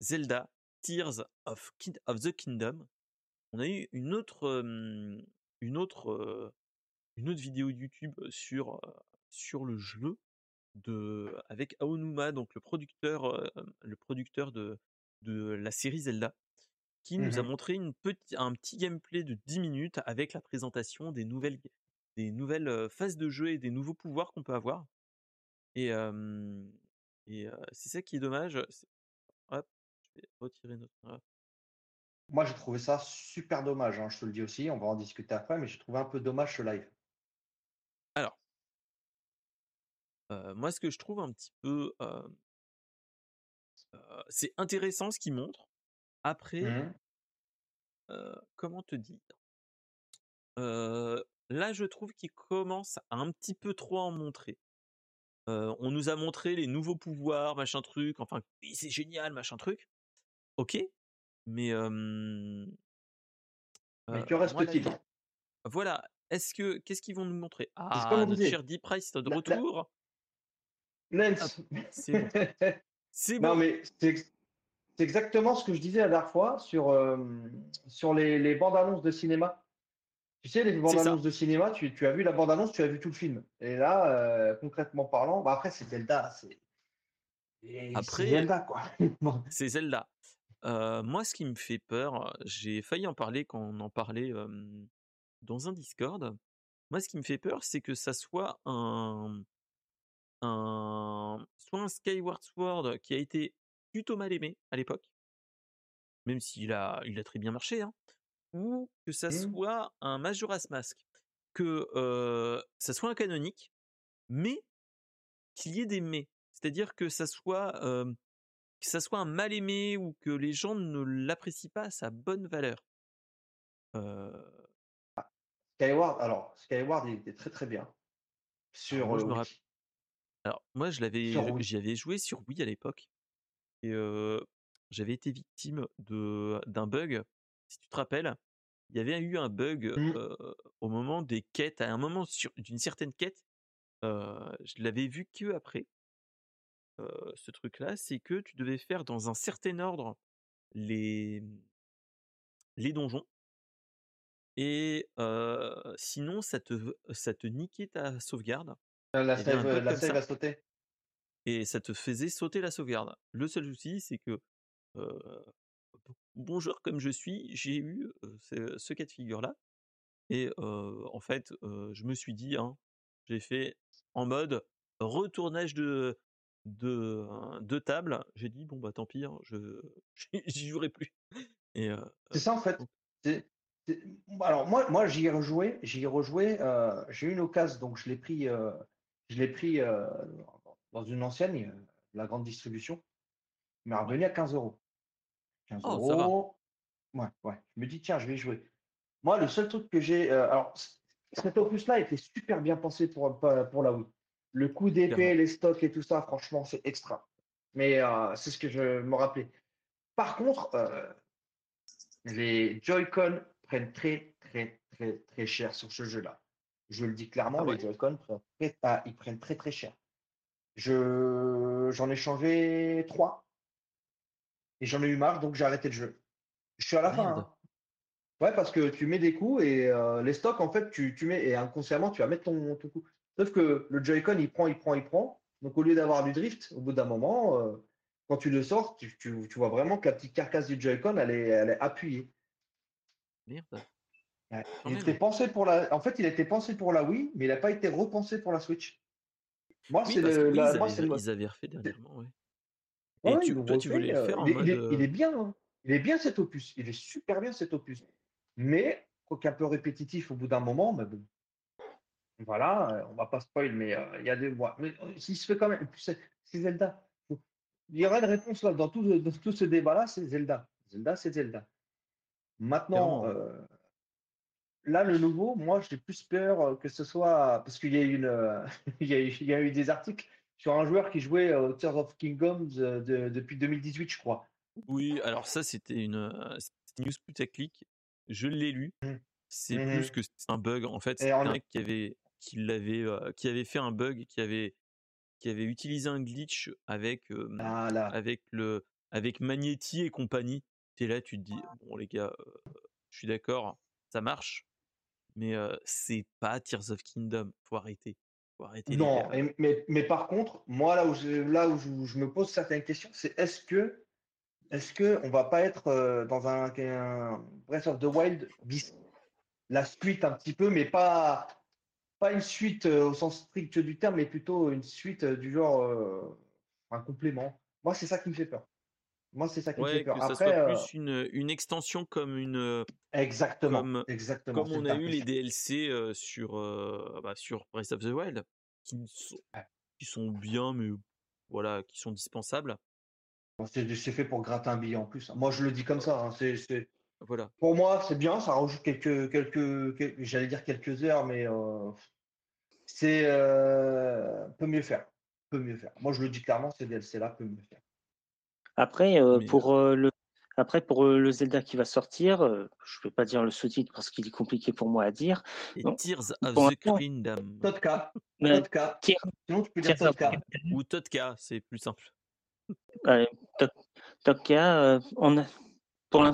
Zelda Tears of of the Kingdom. On a eu une autre, une autre, une autre vidéo YouTube sur, le jeu de avec Aonuma, donc le producteur, hem, le producteur de de la série Zelda, qui Mmh nous a montré une un petit gameplay de 10 minutes avec la présentation des nouvelles des nouvelles, phases de jeu et des nouveaux pouvoirs qu'on peut avoir et c'est ça qui est dommage, c'est hop, je vais retirer notre hop. Moi, j'ai trouvé ça super dommage, hein, je te le dis aussi, on va en discuter après, mais j'ai trouvé un peu dommage ce live. Alors moi, ce que je trouve un petit peu, c'est intéressant ce qu'il montre. Après, Mmh. comment te dire? Là, je trouve qu'il commence à un petit peu trop en montrer. on nous a montré les nouveaux pouvoirs, machin truc. Enfin, oui, c'est génial, machin truc. Ok, mais Mais que moi, là, reste-t-il? voilà. Est-ce que qu'est-ce qu'ils vont nous montrer? C'est ce comme Ah, notre disait. cher Deep Price est de La, la, retour. Hop, Lens. c'est bon, c'est Non, bon. mais c'est ex- c'est exactement ce que je disais la dernière fois sur, euh, sur les, les bandes annonces de cinéma. Tu sais, les bandes ça. annonces de cinéma, tu, tu as vu la bande annonce, tu as vu tout le film. Et là, euh, concrètement parlant, bah après, c'est Zelda. C'est Zelda, quoi. C'est Zelda. Euh, moi, ce qui me fait peur, j'ai failli en parler quand on en parlait dans un Discord. Moi, ce qui me fait peur, c'est que ça soit un, un, soit un Skyward Sword qui a été plutôt mal aimé à l'époque, même s'il a, il a très bien marché, hein, ou que ça Hmm. soit un Majora's Mask, que euh, ça soit un canonique, mais qu'il y ait des mais. C'est-à-dire que ça soit euh, que ça soit un mal aimé ou que les gens ne l'apprécient pas à sa bonne valeur. Euh, Skyward, alors, Skyward, il était très très bien. Sur moi, je me Wii. rappelle. Alors moi, je l'avais, j'y avais joué sur Wii à l'époque et euh, j'avais été victime de d'un bug. Si tu te rappelles, il y avait eu un bug euh, au moment des quêtes, à un moment d'une certaine quête. je l'avais vu que après. ce truc-là, c'est que tu devais faire dans un certain ordre les les donjons et euh, sinon ça te ça te niquait ta sauvegarde. Euh, La save, la save a sauté. Et ça te faisait sauter la sauvegarde. Le seul souci, c'est que euh, bon joueur comme je suis, j'ai eu euh, ce, ce cas de figure-là et euh, en fait, je me suis dit, hein, j'ai fait en mode retournage de de, de table. J'ai dit bon bah tant pis, hein, je j'y jouerai plus. Et C'est ça en fait. donc, C'est- c'est- Alors moi, moi j'y ai rejoué, j'y ai rejoué. j'ai eu une occasion, donc je l'ai pris, je l'ai pris dans une enseigne, euh, la grande distribution. Il ouais. revenu à 15 euros. 15 Oh, ça va. euros. Ouais, ouais. Je me dis tiens, je vais jouer. Moi, le seul truc que j'ai, euh, alors cet opus-là était super bien pensé pour pour pour la Wii. Le coup d'épée, Clairement. les stocks et tout ça, franchement, c'est extra. Mais euh, c'est ce que je me rappelais. Par contre, euh, les Joy-Con prennent très, très, très, très cher sur ce jeu-là. Je le dis clairement, Ah les ouais? Joy-Con prennent ah, prennent très, très cher. Je, j'en ai changé trois et j'en ai eu marre, donc j'ai arrêté le jeu. Je suis à la fin. Hein. Ouais, parce que tu mets des coups et euh, les stocks, en fait, tu, tu mets et inconsciemment, tu vas mettre ton, ton coup. Sauf que le Joy-Con, il prend, il prend, il prend. Donc, au lieu d'avoir du drift, au bout d'un moment, euh, quand tu le sors, tu, tu- tu vois vraiment que la petite carcasse du Joy-Con, elle est, elle est appuyée. Merde. Ouais. Il était pensé pour la, en fait, il a été pensé pour la Wii, mais il n'a pas été repensé pour la Switch. Moi, Oui, c'est le, la- ils moi, c'est avaient, le, ils avaient refait dernièrement, ouais. Ouais, Et ouais, tu, toi, tu voulais le faire euh, en il, est, il mode. est- il euh, est bien. hein. Il est bien cet opus. Il est super bien cet opus. Mais, quoique un peu répétitif au bout d'un moment, mais bon, voilà, on va pas spoil, mais euh, il y a des voix. Mais euh, s'il se fait quand même. C'est Zelda. Il y aura une réponse là, dans tout, dans tout ce débat-là, c'est Zelda. Zelda, c'est Zelda. Maintenant, euh, là, le nouveau, moi, j'ai plus peur euh, que ce soit. Parce qu'il y a eu une, euh, il y a eu, il y a eu des articles sur un joueur qui jouait euh, Tears of Kingdoms euh, de- depuis 2018, je crois. Oui, alors ça, c'était une, une news putaclic. Je l'ai lu. Mhm. C'est Mhm. plus que c'est un bug. En fait, en- un mec qui avait, qui l'avait, euh, qui avait fait un bug, qui avait, qui avait utilisé un glitch avec, euh, Ah avec le, avec Magnetti et compagnie. T'es là, tu te dis, bon les gars, euh, je suis d'accord, ça marche, mais euh, c'est pas Tears of Kingdom. Faut arrêter. Faut arrêter Non, et- mais, mais par contre, moi, là où je, là où je, je me pose certaines questions, c'est est-ce que, est-ce que on va pas être euh, dans un, un Breath of the Wild bis, la suite un petit peu, mais pas, pas une suite euh, au sens strict du terme, mais plutôt une suite du genre un complément? Moi, c'est ça qui me fait peur. Moi, c'est ça qui me fait Ouais, peur. que ça Après, soit euh, plus une, une extension comme une, euh, exactement, comme, exactement. comme on a eu les DLC euh, sur, euh, bah, sur Breath of the Wild, qui ne sont, Ouais. qui sont bien, mais voilà, qui sont dispensables. C'est fait pour gratter un billet en plus. Moi, je le dis comme ça. hein, c'est- Voilà. Pour moi, c'est bien. Ça rajoute quelques, quelques, quelques- j'allais dire quelques heures, mais c'est peut mieux faire. Peut mieux faire. Moi, je le dis clairement, ces DLC-là peut mieux faire. Après, euh, Mais, pour euh, le après pour euh, le Zelda qui va sortir, euh, je ne vais pas dire le sous-titre parce qu'il est compliqué pour moi à dire. Et Non, Tears of the Kingdom. Todka. Tears- Sinon, tu peux dire Tears of Todka. Ou Todka, c'est plus simple. To- Tokka, euh, on a, pour l'in-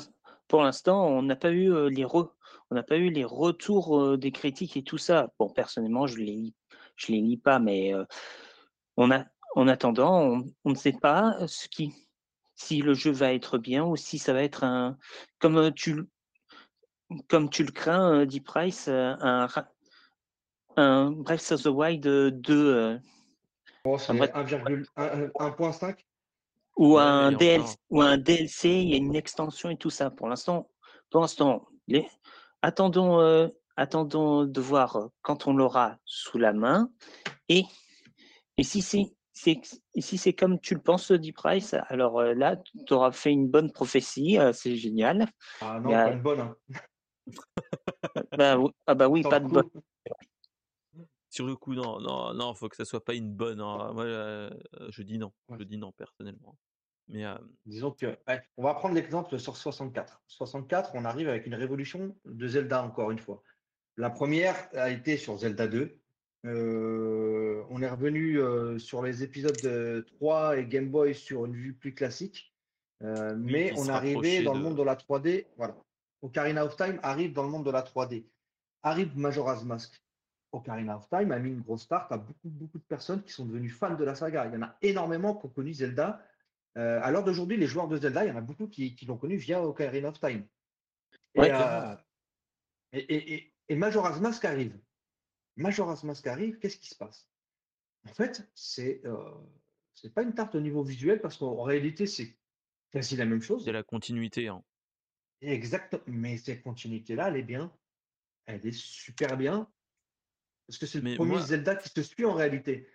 pour l'instant, on n'a pas eu les re- on n'a pas eu les retours euh, des critiques et tout ça. Bon, personnellement, je les je les lis pas, mais euh, on a en attendant, on, on ne sait pas ce qui si le jeu va être bien ou si ça va être un comme tu le- comme tu le crains, Deep Price, un, un Breath of the Wild 2 euh, Bon, c'est bref. 1,1.5. ou Ouais, un DLC, ou un DLC, il y a une extension et tout ça. Pour l'instant, pour l'instant, les... attendons, euh, attendons de voir quand on l'aura sous la main. Et, et si c'est si c'est comme tu le penses, Deep Price, alors euh, là, tu auras fait une bonne prophétie, euh, c'est génial. Ah non, a- pas une bonne. hein. Bah, ah bah oui, pas de bonne. Sur le coup, non, non, non, faut que ça soit pas une bonne. hein. Moi, euh, je dis non. Ouais. Je dis non personnellement. Mais euh, Disons que, ouais, on va prendre l'exemple sur 64. 64, on arrive avec une révolution de Zelda encore une fois. La première a été sur Zelda 2. Euh, on est revenu euh, sur les épisodes de 3 et Game Boy sur une vue plus classique. Euh, Oui, mais on est arrivé dans le de- monde de la 3D. Voilà. Ocarina of Time arrive dans le monde de la 3D. Arrive Majora's Mask. Ocarina of Time a mis une grosse start à beaucoup, beaucoup de personnes qui sont devenues fans de la saga. Il y en a énormément qui ont connu Zelda. À l'heure d'aujourd'hui, les joueurs de Zelda, il y en a beaucoup qui, qui l'ont connu via Ocarina of Time. Et, Ouais, et, et- et- et Majora's Mask arrive. Majora's Mask arrive, qu'est-ce qui se passe? En fait, c'est euh, c'est pas une tarte au niveau visuel parce qu'en réalité, c'est quasi la même chose. c'est la continuité. hein. Exact, mais cette continuité-là, elle est bien. Elle est super bien. Parce que c'est le Mais premier moi- Zelda qui se suit en réalité.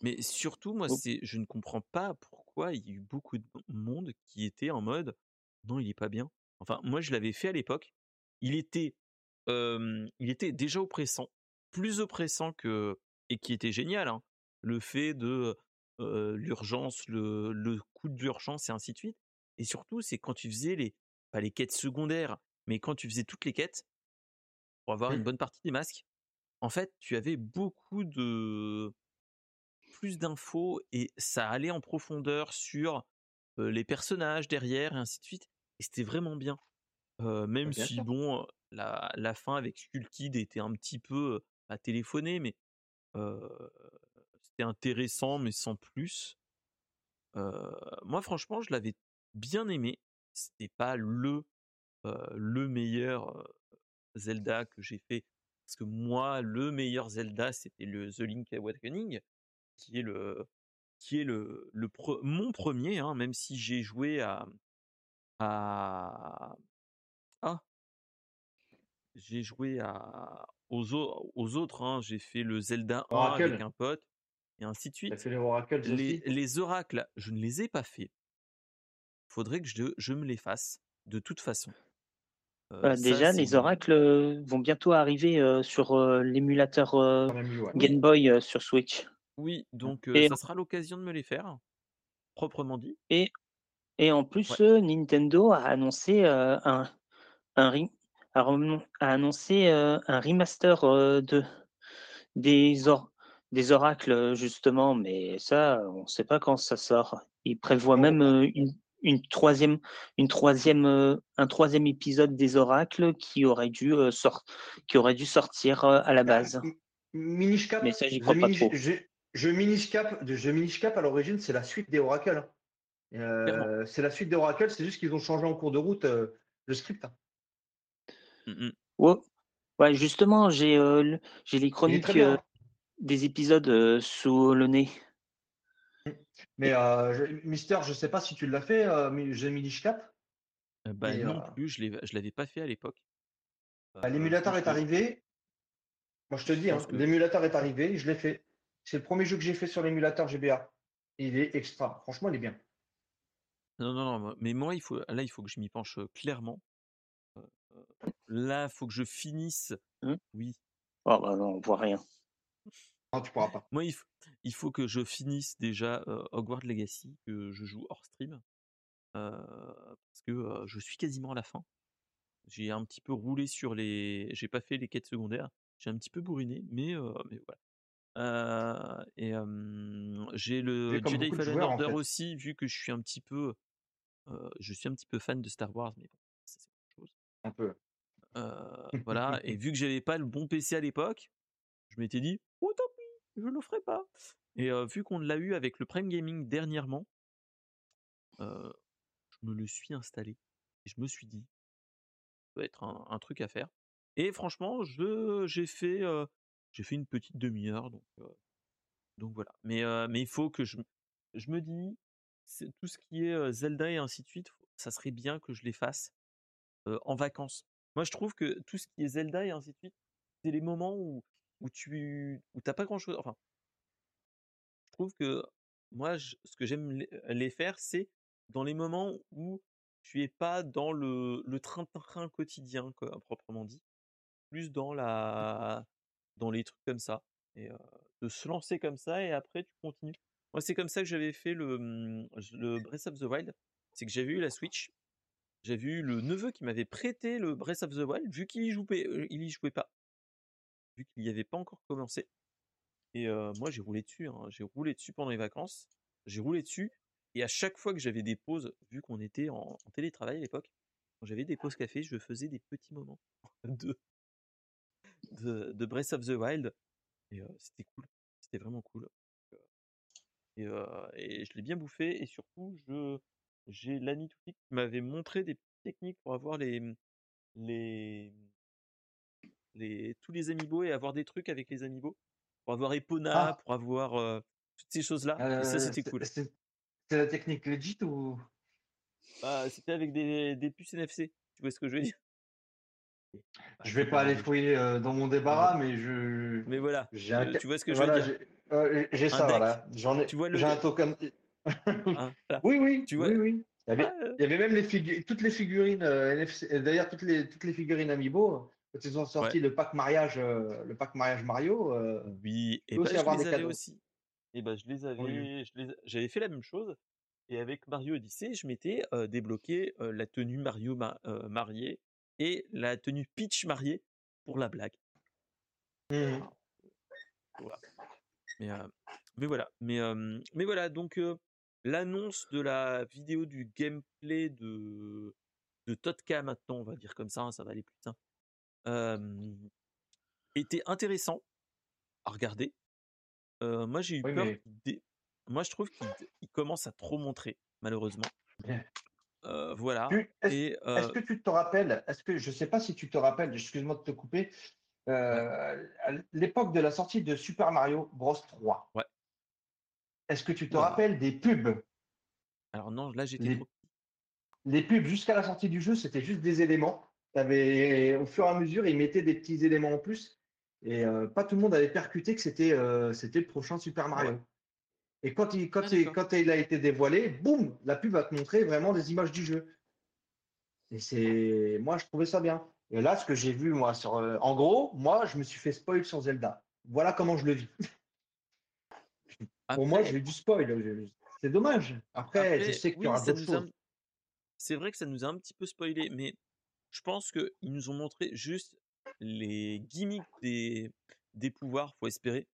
Mais surtout, moi, Oh. c'est, je ne comprends pas pourquoi il y a eu beaucoup de monde qui était en mode non, il est pas bien. Enfin, moi, je l'avais fait à l'époque. Il était, il était déjà oppressant, plus oppressant que et qui était génial. hein. Le fait de l'urgence, le, le coup d'urgence et ainsi de suite. Et surtout, c'est quand tu faisais les, pas les quêtes secondaires, mais quand tu faisais toutes les quêtes pour avoir une Mm. bonne partie des masques. En fait, tu avais beaucoup de plus d'infos et ça allait en profondeur sur euh, les personnages derrière et ainsi de suite. Et c'était vraiment bien. Euh, même bien si, sûr. bon, la, fin avec Skullkid était un petit peu pas téléphoné, mais c'était intéressant, mais sans plus. Moi, franchement, je l'avais bien aimé. C'était pas le, le meilleur Zelda que j'ai fait. Parce que moi, le meilleur Zelda, c'était le The Link Awakening, qui est qui est le, mon premier, hein, même si j'ai joué à, à, j'ai joué à, aux, au- aux autres, hein, j'ai fait le Zelda 1 avec Oracle. un pote, et ainsi de suite. fait les oracles Les, aussi? les oracles, je ne les ai pas faits. Faudrait que je, je me les fasse, de toute façon. Euh, ça, déjà, les oracles euh, vont bientôt arriver euh, sur euh, l'émulateur euh, ouais. Game Boy euh, sur Switch. Oui, donc euh, Et- ça sera l'occasion de me les faire, proprement dit. Et en plus, Ouais. Nintendo a annoncé euh, un, un a, annoncé euh, un remaster euh, de des or- des oracles justement, mais ça, on ne sait pas quand ça sort. Il prévoit même euh, une, une troisième, une troisième, euh, un troisième épisode des oracles qui aurait dû euh, sort- qui aurait dû sortir euh, à la base. M- Minishcap, Mais ça, j'y crois pas trop. je, je Minishcap, de The Minishcap à l'origine, c'est la suite des oracles. Clairement. c'est la suite des oracles, c'est juste qu'ils ont changé en cours de route le script. Hein. Mm, mm. Ouais, ouais, justement, j'ai euh, le- j'ai les Il est chroniques euh, des épisodes euh, sous le nez. Mais euh, je- Mister, je sais pas si tu l'as fait, euh, mi- The Minishcap. Euh, bah Et, non euh, plus, je l'ai, je l'avais pas fait à l'époque. Bah, Euh, L'émulateur est que- arrivé. Moi, je te dis, hein, que- l'émulateur est arrivé, je l'ai fait. c'est le premier jeu que j'ai fait sur l'émulateur GBA. Il est extra. Franchement, il est bien. Non, non, non, mais moi, il faut, là, il faut que je m'y penche clairement. Là, il faut que je finisse. Mmh. Oui. Oh, bah non, on voit rien. Non, tu pourras pas. Moi, il, il faut que je finisse déjà Hogwarts Legacy, que je joue hors stream. parce que je suis quasiment à la fin. J'ai un petit peu roulé sur les. J'ai pas fait les quêtes secondaires. J'ai un petit peu bourriné, mais, mais voilà. et j'ai le Jedi Fallen Order aussi, vu que je suis un petit peu. je suis un petit peu fan de Star Wars, mais bon, ça c'est autre chose. Un peu. voilà, et vu que j'avais pas le bon PC à l'époque, je m'étais dit, oh tant pis, je le ferai pas. Et vu qu'on l'a eu avec le Prime Gaming dernièrement, je me le suis installé. Et je me suis dit, ça doit être un, truc à faire. Et franchement, je j'ai fait j'ai fait une petite demi-heure, donc donc voilà. Mais mais il faut que je je me dis, tout ce qui est Zelda et ainsi de suite, ça serait bien que je les fasse en vacances. Moi, je trouve que tout ce qui est Zelda et ainsi de suite, c'est les moments où où tu où t'as pas grand chose. Enfin, je trouve que moi, ce que j'aime les, faire, c'est dans les moments où tu es pas dans le le train-train quotidien, quoi, proprement dit, plus dans la dans les trucs comme ça et de se lancer comme ça et après tu continues. Moi, c'est comme ça que j'avais fait le mmh, le Breath of the Wild. C'est que j'avais eu la Switch, j'avais eu le neveu qui m'avait prêté le Breath of the Wild, vu qu'il y jouait, il y jouait pas, vu qu'il n'y avait pas encore commencé. Et moi, j'ai roulé dessus. Hein. J'ai roulé dessus pendant les vacances. J'ai roulé dessus. Et à chaque fois que j'avais des pauses, vu qu'on était en, télétravail à l'époque, quand j'avais des pauses café, je faisais des petits moments de, Breath of the Wild. Et c'était cool. C'était vraiment cool. Et je l'ai bien bouffé. Et surtout, je j'ai l'ami qui m'avait montré des techniques pour avoir les, les, les, tous les amiibo et avoir des trucs avec les amiibo pour avoir Epona, Ah. pour avoir toutes ces choses-là. Ça, Euh, c'était cool. c'est- c'est la technique legit ou? Bah, c'était avec des, des puces NFC. Tu vois ce que je veux dire? Bah, je vais pas aller fouiller euh, dans mon débarras, mais je Mais voilà, un tu vois ce que je voilà, veux dire? j'ai euh, ça deck. voilà. J'en ai Tu vois le- j'ai un token. Hein, voilà. Oui oui, Tu vois- oui oui. Il y avait, Ah, il y avait même les figu- toutes les figurines euh, NFC, euh, d'ailleurs toutes les toutes les figurines Amiibo quand ils ont sorti le pack mariage euh, le pack mariage Mario euh, Oui, et bah, aussi je avoir les des avais cadeaux. aussi. Et bah, je les avais, Oui. je les- j'avais fait la même chose. Et avec Mario Odyssey, je m'étais euh, débloqué euh, la tenue Mario ma- euh, marié et la tenue Peach mariée pour la blague. Mhm. Mais, euh, mais voilà. Mais, euh, mais voilà, donc euh, l'annonce de la vidéo du gameplay de, de Totka maintenant, on va dire comme ça, hein, ça va aller plus vite, hein, euh, était intéressant à regarder. Euh, moi, j'ai eu Oui, peur. mais- qu'il dé- Moi, je trouve qu'il il commence à trop montrer, malheureusement. Euh, voilà. Est-ce euh, que tu te rappelles, est-ce que je sais pas si tu te rappelles, excuse-moi de te couper, à l'époque de la sortie de Super Mario Bros 3. Ouais. Est-ce que tu te Ouais. rappelles des pubs? alors non, là, j'étais Les, trop. les pubs jusqu'à la sortie du jeu, c'était juste des éléments. Au fur et à mesure, ils mettaient des petits éléments en plus. Et euh, pas tout le monde avait percuté que c'était euh, c'était le prochain Super Mario. Ouais. Et quand il, quand, Ah, il, quand il a été dévoilé, boum, la pub va te montrer vraiment des images du jeu. Et c'est, moi, je trouvais ça bien. Et là, ce que j'ai vu, moi, sur, euh, en gros, moi, je me suis fait spoil sur Zelda. Voilà comment je le vis. Pour moi, j'ai eu du spoil. Je- C'est dommage. Après, je sais qu'il y aura d'autres a- choses. C'est vrai que ça nous a un petit peu spoilé, mais je pense qu'ils nous ont montré juste les gimmicks des, des pouvoirs, faut espérer.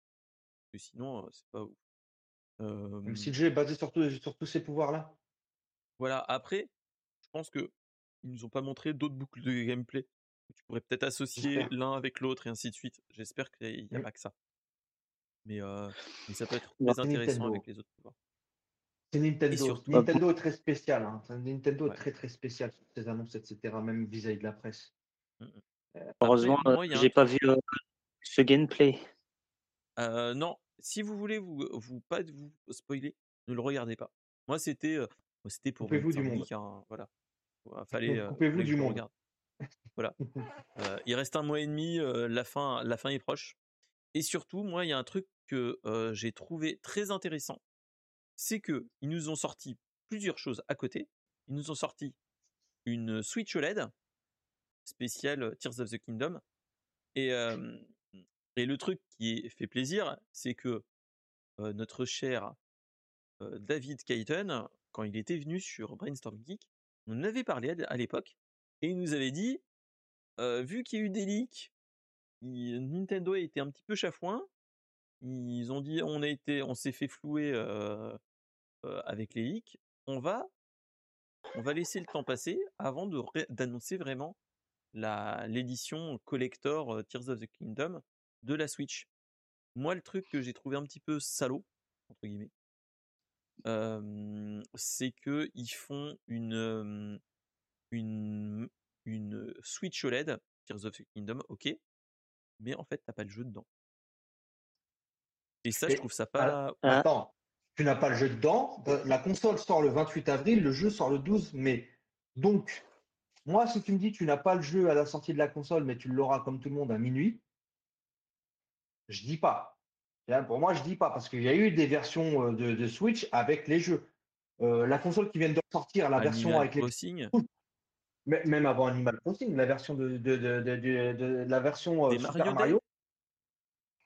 Parce que sinon, euh, c'est pas ouf. Même Euh, si le jeu est basé sur, tous- sur tous ces pouvoirs-là. voilà, après, je pense que ils nous ont pas montré d'autres boucles de gameplay. Tu pourrais peut-être associer l'un avec l'autre et ainsi de suite. J'espère qu'il n'y a Mm. pas que ça. Mais, euh, mais ça peut être très c'est intéressant Nintendo. avec les autres pouvoirs. C'est Nintendo. surtout- Nintendo est très spécial. hein. Nintendo Ouais. est très très spécial sur ses annonces, etc. Même vis-à-vis de la presse. Heureusement, Après, moi, euh, il y a un j'ai pas vu euh, ce gameplay. Euh, non, si vous voulez vous, vous pas vous spoiler, ne le regardez pas. Moi, c'était euh, moi, c'était pour Coupez-vous mettre du monde. link, hein, voilà. Ouais, Fallait, Coupez-vous fallait que du je le monde. regarde. Voilà. Euh, il reste un mois et demi, euh, la fin, la fin est proche. Et surtout, moi, il y a un truc que j'ai trouvé très intéressant, c'est que ils nous ont sorti plusieurs choses à côté. Ils nous ont sorti une Switch OLED spéciale Tears of the Kingdom. Et, le truc qui fait plaisir, c'est que notre cher David Kayton, quand il était venu sur Brainstorm Geek, on avait parlé à, l'époque, et il nous avait dit, vu qu'il y a eu des leaks, Nintendo a été un petit peu chafouin. Ils ont dit, on a été, on s'est fait flouer avec les leaks. On va, on va laisser le temps passer avant d'annoncer vraiment l'édition collector Tears of the Kingdom de la Switch. Moi, le truc que j'ai trouvé un petit peu salaud entre guillemets, c'est que ils font une une une Switch OLED Tears of the Kingdom, ok, mais en fait t'as pas le jeu dedans. Et ça, je trouve ça pas. Hein Attends, tu n'as pas le jeu dedans. Euh, La console sort le 28 avril, le jeu sort le 12 mai. Donc, moi, si tu me dis que tu n'as pas le jeu à la sortie de la console, mais tu l'auras comme tout le monde à minuit, je dis pas. Pour moi, je dis pas, parce qu'il y a eu des versions euh, de, de Switch avec les jeux. Euh, la console qui vient de sortir, la version avec les Crossing, Mais- Même avant Animal Crossing, la version de, de, de, de- de- de- la version Des Super Mario.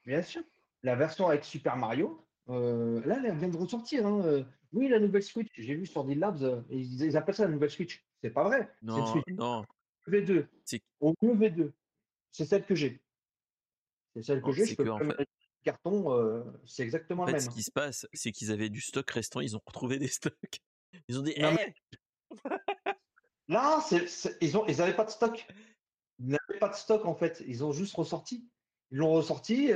Bien sûr. La version avec Super Mario, euh, là, elle vient de ressortir. hein, euh, Oui, la nouvelle Switch. J'ai vu sur D-Labs, euh, ils, ils appellent ça la nouvelle Switch. C'est pas vrai. C'est une non, Switch non, V2. C'est- Au mieux V2. C'est celle que j'ai. C'est celle que Non, j'ai. c'est Je peux que, en pas fait- carton. c'est exactement En fait, même. ce qui se passe, c'est qu'ils avaient du stock restant, ils ont retrouvé des stocks. Ils ont dit, Non, Là, ils ont, ils avaient pas de stock. Ils n'avaient pas de stock en fait. Ils ont juste ressorti. Ils l'ont ressorti.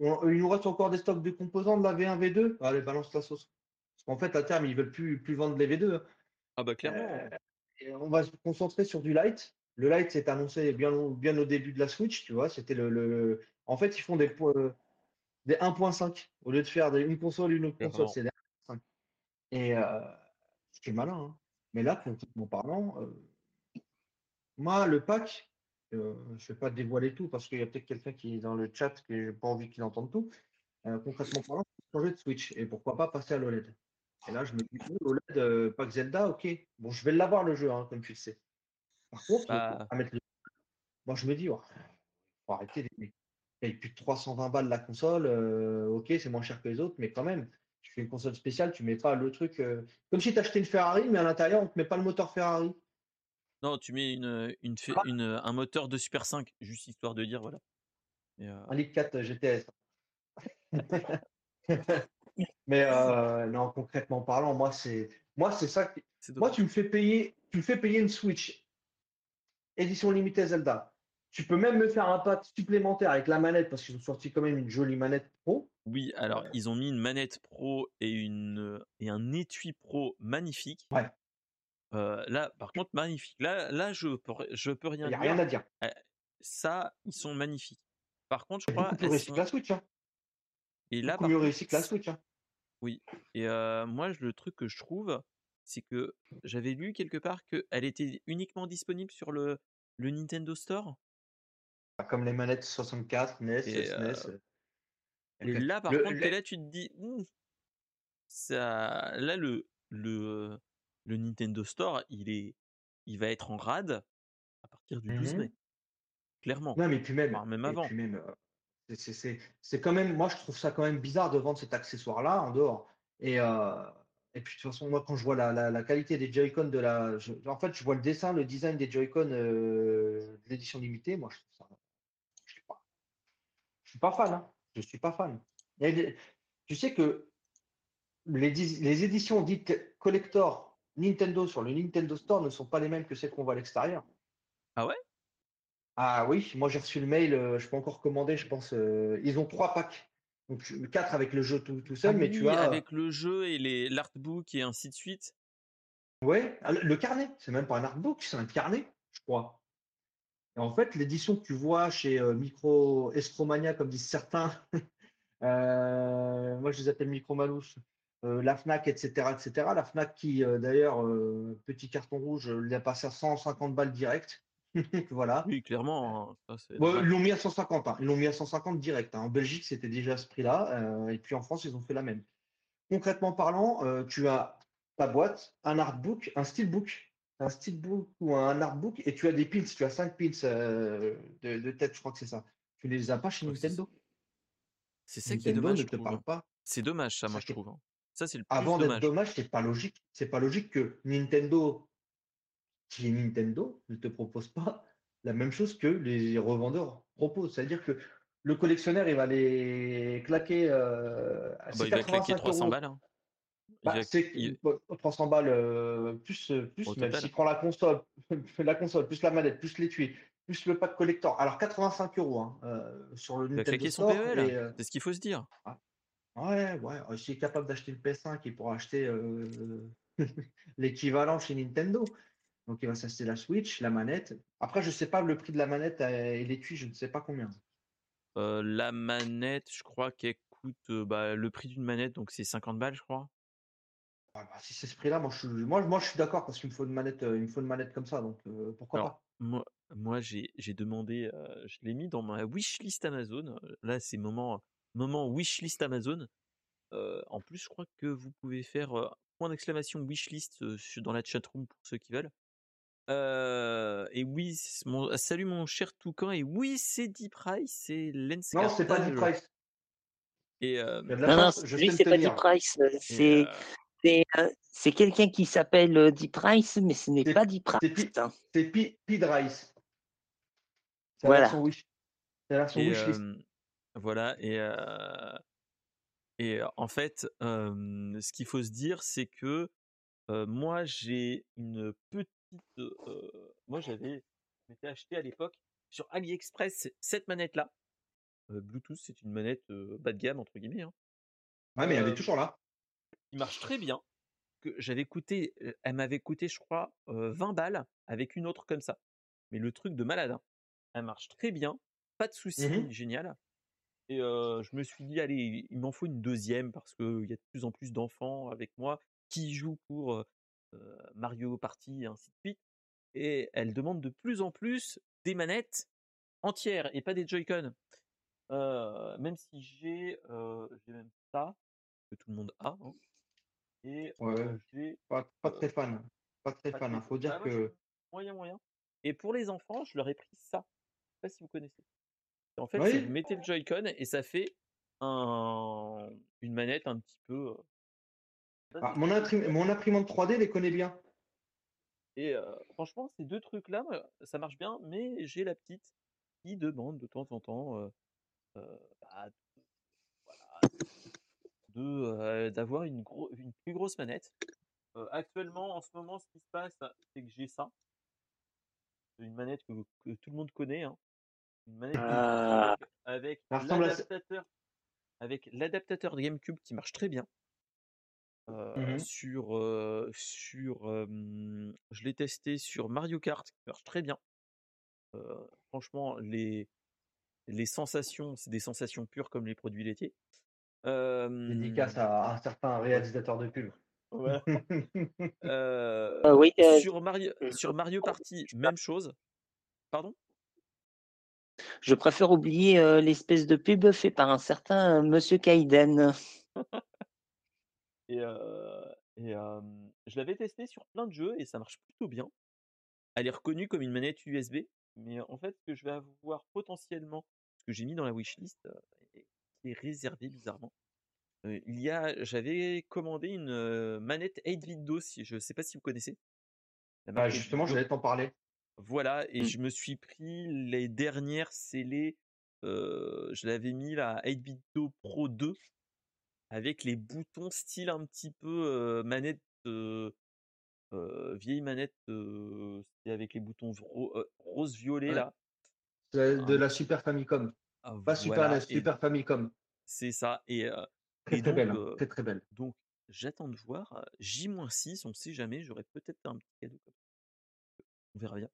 Euh, on- il nous reste encore des stocks de composants de la V1, V2. Allez, balance la sauce. Parce qu'en fait, à terme, ils veulent plus, plus vendre les V2. hein. ah bah clairement. Euh, et on va se concentrer sur du light. Le light s'est annoncé bien, au- bien au début de la Switch, tu vois. C'était le, le- En fait, ils font des, euh, des 1.5 au lieu de faire des- une console, une autre console. C'est des 1.5. Et euh, c'est malin. hein. Mais là, concrètement parlant, euh, moi, le pack, euh, je ne vais pas dévoiler tout parce qu'il y a peut-être quelqu'un qui est dans le chat que j'ai pas envie qu'il entende tout. Euh, concrètement parlant, changer de Switch et pourquoi pas passer à l'OLED. Et là, je me dis, oh, l'OLED, euh, pack Zelda, ok. Bon, je vais l'avoir le jeu, hein, comme tu le sais. Par contre, Bah. à mettre le- moi, je me dis, oh, faut arrêter les mecs. Paye plus de 320 balles la console, ok, c'est moins cher que les autres, mais quand même, tu fais une console spéciale, tu mets pas le truc. Comme si tu achetais une Ferrari, mais à l'intérieur, on te met pas le moteur Ferrari. Non, tu mets une, une, Ah. une- un moteur de Super 5, juste histoire de dire, voilà. Et, euh, Un litre 4 GTS. mais euh, non, concrètement parlant, moi, c'est moi, c'est ça. Moi, tu me fais payer, tu me fais payer une Switch édition limitée Zelda. Tu peux même me faire un pack supplémentaire avec la manette parce qu'ils ont sorti quand même une jolie manette pro. Oui, alors ils ont mis une manette pro et, une, et un étui pro magnifique. Ouais. Euh, là, par contre, magnifique. Là, là je peux, je peux rien Il n'y a dire. rien à dire. Ça, ils sont magnifiques. Par contre, je C'est crois, plus réussi que la Switch. Hein. et là, mieux contre, réussi que la Switch. Hein. Et euh, moi, le truc que je trouve, c'est que j'avais lu quelque part qu'elle était uniquement disponible sur le, le Nintendo Store. Pas Comme les manettes 64, NES, Et, SNES. euh, Et là, par Le- contre, le- t'es là, tu te dis, Hmm, ça, là, le, le, le Nintendo Store, il est, il va être en rade à partir du 12 Mhm. mai. Clairement. Non, mais puis même, même avant. euh, c'est- quand même, moi je trouve ça quand même bizarre de vendre cet accessoire-là en dehors. Et, euh, et puis de toute façon, moi quand je vois la, la- la qualité des Joy-Con de la, je- en fait, je vois le dessin, le design des Joy-Con euh, de l'édition limitée, moi je trouve ça, je suis pas, je suis pas fan, hein. Je suis pas fan. Et tu sais que les, les éditions dites collector Nintendo sur le Nintendo Store ne sont pas les mêmes que celles qu'on voit à l'extérieur. Ah ouais? Ah oui, moi j'ai reçu le mail, euh, je peux encore commander, je pense. euh, ils ont trois packs. Donc quatre avec le jeu tout, tout seul, Ah mais oui, tu as. avec le jeu et l'artbook et ainsi de suite. Ouais, ah, le- le carnet, c'est même pas un artbook, c'est un carnet, je crois. Et en fait, l'édition que tu vois chez euh, Micro Estromania, comme disent certains, euh, moi je les appelle Micro Malus, euh, la Fnac, etc., etc. La Fnac qui, euh, d'ailleurs, euh, petit carton rouge, l'a passé à 150 balles direct. voilà. Oui, clairement. hein, ça, Bon, ils l'ont mis à 150, hein. Ils l'ont mis à 150 direct. hein. En Belgique, c'était déjà à ce prix-là. et puis en France, ils ont fait la même. Concrètement parlant, tu as ta boîte, un artbook, un steelbook, un steelbook ou un artbook, et tu as des pins. Tu as 5 pins de, de tête, je crois que c'est ça. Tu ne les as pas chez Nintendo? C'est ça qui est dommage, ne te parle hein. pas. C'est dommage, ça, moi, je trouve. Ça, c'est le plus Avant d'être dommage. c'est pas logique. C'est pas logique que Nintendo, qui est Nintendo, ne te propose pas la même chose que les revendeurs proposent. C'est-à-dire que le collectionneur, il va les claquer. Euh, Ah bah, il va claquer 85 300 euros. balles. hein. Il Bah, c'est il- 300 balles euh, plus, euh, plus Au même s'il prend la console, la console, plus la manette, plus l'étui, plus le pack collector. Alors 85 euros hein, euh, sur le il va claquer son. PEL. C'est ce qu'il faut se dire. Ouais, ouais, euh, s'il est capable d'acheter le PS5, il pourra acheter euh, l'équivalent chez Nintendo. Donc il va s'acheter la Switch, la manette. Après, je sais pas le prix de la manette euh, et l'étui, je ne sais pas combien. Euh, la manette, je crois qu'elle coûte bah, le prix d'une manette, donc c'est 50 balles, je crois. Ah, bah, si c'est ce prix-là, moi je suis, moi, moi, je suis d'accord parce qu'il me faut une manette, il me faut une manette comme ça, donc pourquoi Alors, pas. Moi, moi j'ai demandé, je l'ai mis dans ma wishlist Amazon. Là, c'est moment, moment wishlist Amazon. Euh, en plus, je crois que vous pouvez faire euh, point d'exclamation wishlist euh, dans la chatroom pour ceux qui veulent. Euh, et oui, mon, salut mon cher Toucan. Et oui, c'est Deep Price, c'est Lens Non, c'est pas du price. Et, euh, Non, non, c'est pas. Deep Price. et, C'est euh, c'est, euh, c'est quelqu'un qui s'appelle Deep Price, mais ce n'est pas Deep Price. Hein. C'est Pi- Piedrice. C'est la Voilà. C'est Et wishlist. euh, voilà, et, et en fait, ce qu'il faut se dire, c'est que moi, j'ai une petite. moi, j'avais m'étais acheté à l'époque sur AliExpress cette manette-là. Bluetooth, c'est une manette bas de gamme, entre guillemets. hein, Ouais, mais elle est toujours là. qui marche très bien. Que j'avais coûté, elle m'avait coûté, je crois, euh, 20 balles avec une autre comme ça. Mais le truc de malade, hein. elle marche très bien, pas de soucis, Mhm. génial. Et euh, je me suis dit, allez, il m'en faut une deuxième parce qu'il y a de plus en plus d'enfants avec moi qui jouent pour euh, Mario Party et ainsi de suite. Et elle demande de plus en plus des manettes entières et pas des Joy-Con. Euh, même si j'ai j'ai même ça, que tout le monde a. hein. Et Ouais, j'ai pas, pas très fan. Pas très pas fan. très- Il faut dire Ah, je que. moyen moyen. Et pour les enfants, je leur ai pris ça. Je sais pas si vous connaissez. En fait, Oui. vous mettez le Joy-Con et ça fait un, une manette un petit peu. Ah, mon, imprim- imprimante 3D les connaît bien. Et euh, franchement, ces deux trucs-là, ça marche bien, mais j'ai la petite qui demande de temps en temps euh, euh, bah, voilà, d'avoir une, plus grosse manette. Actuellement, en ce moment, ce qui se passe, c'est que j'ai ça. C'est une manette que, que tout le monde connaît. hein. Une manette Ah. GameCube avec, l'adaptateur avec l'adaptateur de GameCube qui marche très bien. Euh, Mhm. Sur, euh, sur euh, je l'ai testé sur Mario Kart qui marche très bien. Euh, franchement, les, les sensations, c'est des sensations pures comme les produits laitiers. Euh, Dédicace à un certain réalisateur de pub. voilà. Euh, Ah oui, euh, sur, Mario, sur Mario Party, même chose. Pardon? Je préfère oublier euh, l'espèce de pub fait par un certain euh, Monsieur Kaiden. Et, euh, et euh, je l'avais testé sur plein de jeux et ça marche plutôt bien. Elle est reconnue comme une manette USB, mais en fait, ce que je vais avoir potentiellement, ce que j'ai mis dans la wishlist, euh, est réservé bizarrement. euh, il y a, j'avais commandé une euh, manette 8-bit DOS, si- je ne sais pas si vous connaissez. Bah, justement, 8-bit DOS. j'allais t'en parler. Voilà, et Mm. je me suis pris les dernières scellées. euh, je l'avais mis la 8-bit Do Pro 2 avec les boutons style un petit peu euh, manette euh, vieille manette avec les boutons ro- rose violet Ouais. là. C'est de la Super Famicom. Ah, Pas Super et Super Famicom. c'est ça. Et, Très et très donc, belle. hein, Très très belle. donc j'attends de voir. euh, J-6, on sait jamais, j'aurais peut-être un petit cadeau comme ça. On verra bien.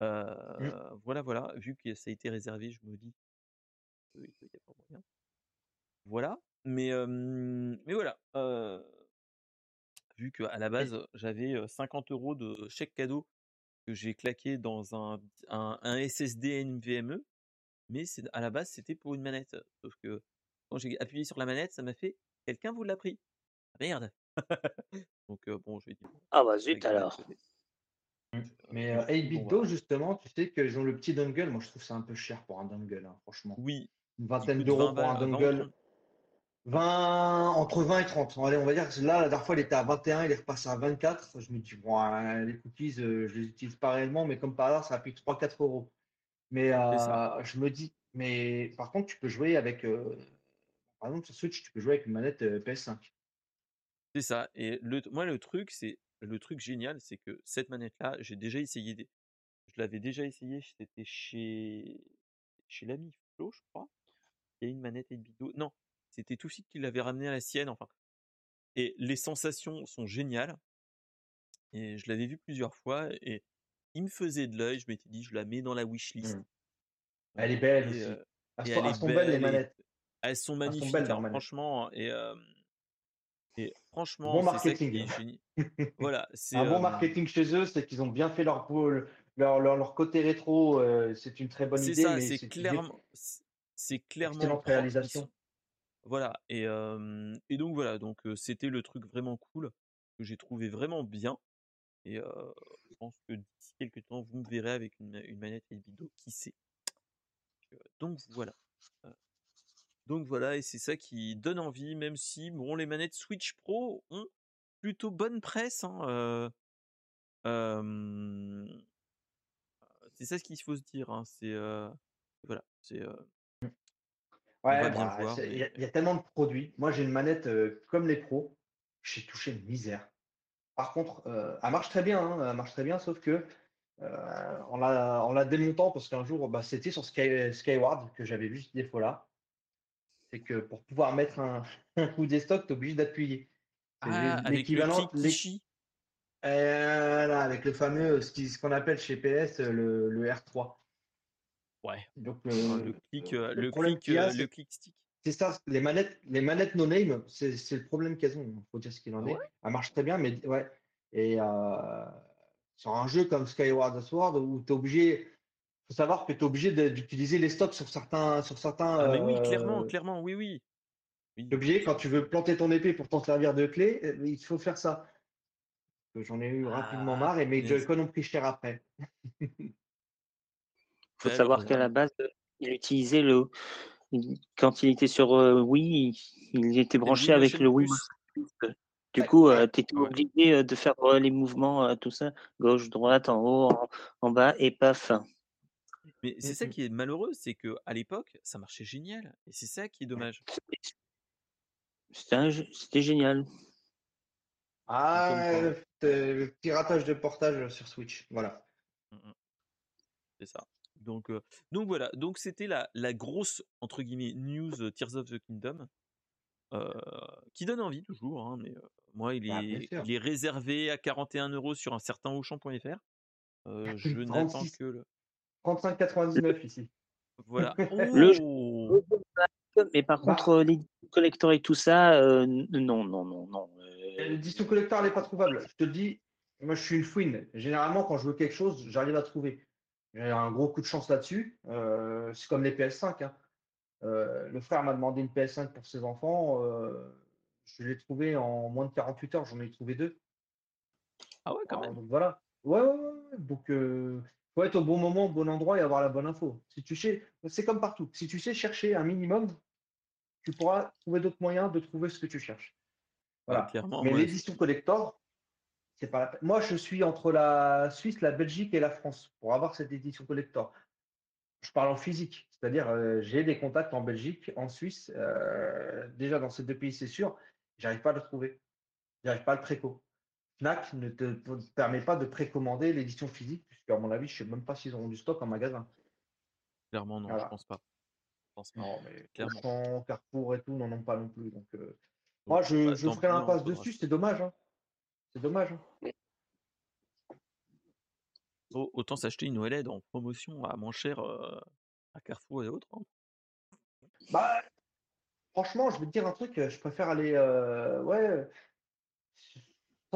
Voilà, voilà. Vu que ça a été réservé, je me dis qu'il moyen. Voilà. Mais, mais voilà. vu qu'à la base, j'avais euh, 50 euros de chèque cadeau que j'ai claqué dans un, un, un SSD NVMe, mais c'est à la base c'était pour une manette. Sauf que quand j'ai appuyé sur la manette, ça m'a fait quelqu'un vous l'a pris. Merde. Donc bon, je vais dire. Ah bah zut alors. Mais euh, 8 Bon, justement, tu sais qu'ils ont le petit dongle. Moi, je trouve ça un peu cher pour un dongle, hein, franchement. Oui, Une vingtaine d'euros 20 pour un balles, 20 ou dongle. 30. 20, entre 20 et 30. Allez, on va dire que là, la dernière fois, il était à 21, il est repassé à 24. Je me dis, bon, les cookies, euh, je les utilise pas réellement, mais comme par hasard, ça a pris 3-4 euros. Mais euh, je me dis, mais par contre, tu peux jouer avec, euh, par exemple, sur Switch, tu peux jouer avec une manette euh, PS5. C'est ça. Et le, moi, le truc, c'est le truc génial, c'est que cette manette-là, j'ai déjà essayé. Des, je l'avais déjà essayé. C'était chez chez l'ami Flo, je crois. Il y a une manette 8 bit Non, c'était tout qui l'avait ramené à la sienne. Enfin, et les sensations sont géniales. Et je l'avais vu plusieurs fois et il me faisait de l'œil. Je m'étais dit, je la mets dans la wishlist. Mm. Elle est belle Et, aussi. euh, Elles et sont, elles belles, les et manettes. elles sont Elles sont magnifiques, belles, hein, franchement. Et, euh, et franchement, Bon c'est ça qui marketing. est. Voilà, c'est Un bon euh, marketing chez eux, c'est qu'ils ont bien fait leur, pôle- leur, leur, leur côté rétro. euh, c'est une très bonne c'est idée, ça, c'est c'est une clairement, c'est- c'est clairement réalisation. Voilà, et, euh, et donc voilà, donc euh, c'était le truc vraiment cool que j'ai trouvé vraiment bien. Et euh, je pense que d'ici quelques temps, vous me verrez avec une, une manette 8 bit qui sait? Euh, Donc voilà. Donc voilà, et c'est ça qui donne envie, même si bon, les manettes Switch Pro ont plutôt bonne presse. hein, euh, euh, c'est ça ce qu'il faut se dire. hein, c'est euh, voilà, c'est va Ouais, bah, il mais- y, a- il y a tellement de produits. Moi, j'ai une manette comme les pros. J'ai touché une misère. Par contre, elle marche très bien, hein, elle marche très bien, sauf que en la, en la démontant, parce qu'un jour, bah, c'était sur Sky, Skyward que j'avais vu ce défaut-là. C'est que pour pouvoir mettre un, un coup des stocks, tu es obligé d'appuyer. Ah, l'équivalent. euh, là, avec le fameux, ce qu'on appelle chez PS euh, le, le R3. Ouais. Donc, Enfin, le, le clic, euh, le le problème clic, a, euh, le clic stick. c'est ça, les manettes, les manettes no name, c'est le problème qu'elles ont. Il faut dire ce qu'il en Ah est. Elles marchent très bien, mais ouais. Et euh, sur un jeu comme Skyward Sword, où tu es obligé, faut savoir que tu es obligé d'utiliser les stocks sur certains, sur certains. Ah mais oui, clairement, euh, clairement, oui, oui. Oui, t'es obligé quand tu veux planter ton épée pour t'en servir de clé, euh, il faut faire ça. Que J'en ai eu rapidement Ah, marre et mes. Joy-Con ont pris cher après. faut Ouais, savoir qu'à la euh, base, euh, il utilisait le. il- Quand il était sur euh, Wii, il, il était branché avec le Wii. Du coup, ouais. tu étais obligé euh, de faire euh, les mouvements, euh, tout ça, gauche, droite, en haut, en, en bas, et paf. Mais c'est ça Mm, mm. qui est malheureux, c'est que à l'époque, ça marchait génial. Et c'est ça qui est dommage. C'était génial. Ah, euh, le piratage de portage sur Switch. Voilà. Mm, mm. C'est ça. Donc, euh, donc voilà. Donc c'était la, la grosse entre guillemets news Tears of the Kingdom, euh, qui donne envie toujours. hein, mais moi, il Ah, bien est, il est réservé à 41 euros sur un certain Auchan.fr. Je n'attends 36. que le. 35,99 ici. Voilà. Le jeu- Oh Mais par Bah. contre, les collecteurs et tout ça, euh, non, non, non, non. euh, L'édition collector, elle n'est pas trouvable. Je te le dis, moi, je suis une fouine. Généralement, quand je veux quelque chose, j'arrive à trouver. J'ai un gros coup de chance là-dessus. Euh, c'est comme les PS5. hein. Euh, le frère m'a demandé une PS5 pour ses enfants. euh, je l'ai trouvé en moins de 48 heures. J'en ai trouvé deux. Ah ouais, quand Alors, même. donc voilà. Ouais, ouais, ouais, ouais. Donc, euh, faut être au bon moment, au bon endroit et avoir la bonne info. Si tu sais, c'est comme partout. Si tu sais chercher un minimum, tu pourras trouver d'autres moyens de trouver ce que tu cherches. Voilà. Ouais. Mais l'édition collector, c'est pas la peine. Moi, je suis entre la Suisse, la Belgique et la France pour avoir cette édition collector. Je parle en physique, c'est-à-dire euh, j'ai des contacts en Belgique, en Suisse. euh, déjà dans ces deux pays, c'est sûr. J'arrive pas à le trouver. J'arrive pas à le préco. Fnac ne te, permet pas de précommander l'édition physique, puisque à mon avis, je sais même pas s'ils auront du stock en magasin. Clairement, non, Voilà. je pense pas. Je pense pas. Non, mais Clairement. Auchan, Carrefour et tout n'en ont pas non plus. Donc, euh, Donc, moi, je, bah, je ferai l'impasse dessus. C'est dommage. hein. C'est dommage. hein. Au- Autant s'acheter une OLED en promotion à moins cher euh, à Carrefour et autres. hein. Bah, franchement, je vais te dire un truc, je préfère aller, euh, ouais,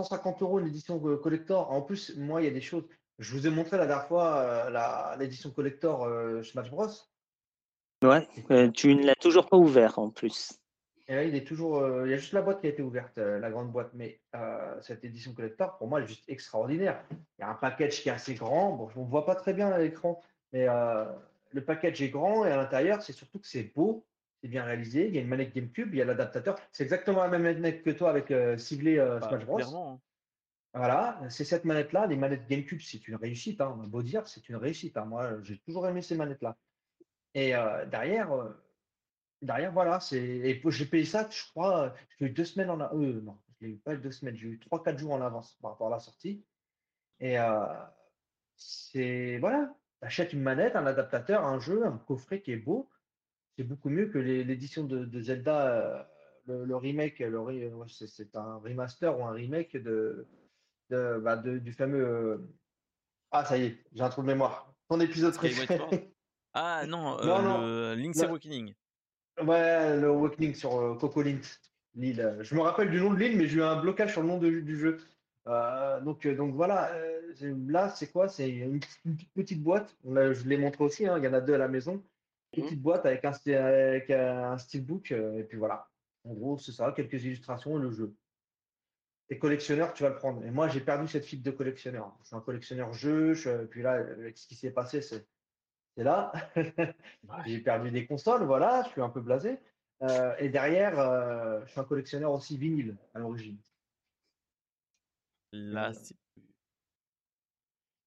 150 euros une édition collector. En plus, moi, il y a des choses. Je vous ai montré la dernière fois euh, l'édition collector euh, Smash Bros. Ouais, euh, tu ne l'as toujours pas ouvert en plus. Et là, il est toujours. il y a juste la boîte qui a été ouverte, la grande boîte. Mais cette édition collector, pour moi, elle est juste extraordinaire. Il y a un package qui est assez grand. Bon, on ne voit pas très bien à l'écran, mais le package est grand et à l'intérieur, c'est surtout que c'est beau, c'est bien réalisé. Il y a une manette GameCube, il y a l'adaptateur. C'est exactement la même manette que toi avec euh, ciblé euh, Bah, Smash Bros. clairement. hein. Voilà, c'est cette manette-là. Les manettes GameCube, c'est une réussite. Hein. On beau dire, c'est une réussite. hein. Moi, j'ai toujours aimé ces manettes-là. Et euh, derrière, euh, derrière, voilà, c'est. J'ai payé ça, je crois, euh, j'ai eu deux semaines en avance. Euh, non, je l'ai eu pas eu deux semaines, j'ai eu trois, quatre jours en avance par rapport à la sortie. Et euh, c'est. Voilà, tu achètes une manette, un adaptateur, un jeu, un coffret qui est beau. C'est beaucoup mieux que l'édition de, de Zelda, euh, le, le remake, le ouais, c'est un remaster ou un remake de, de, bah, de- du fameux. euh, Ah, ça y est, j'ai un trou de mémoire. Ton épisode préféré. Ah non, euh, Non, non. le Link's Non. Awakening. Ouais, le Awakening sur euh, Coco Lint, l'île. Je me rappelle du nom de l'île, mais j'ai eu un blocage sur le nom de- du jeu. Euh, donc, euh, donc voilà, euh, là, c'est quoi? C'est une, petite- une toute petite boîte. On je l'ai montré aussi, hein, il y en a deux à la maison. Une petite boîte avec un, avec un steelbook, euh, et puis voilà. En gros, c'est ça, quelques illustrations et le jeu. T'es collectionneur, tu vas le prendre. Et moi, j'ai perdu cette fibre de collectionneur. Je suis un collectionneur jeu, je- puis là, avec ce qui s'est passé, c'est là. J'ai perdu des consoles, voilà, je suis un peu blasé. Euh, et derrière, euh, je suis un collectionneur aussi vinyle à l'origine. Là, c'est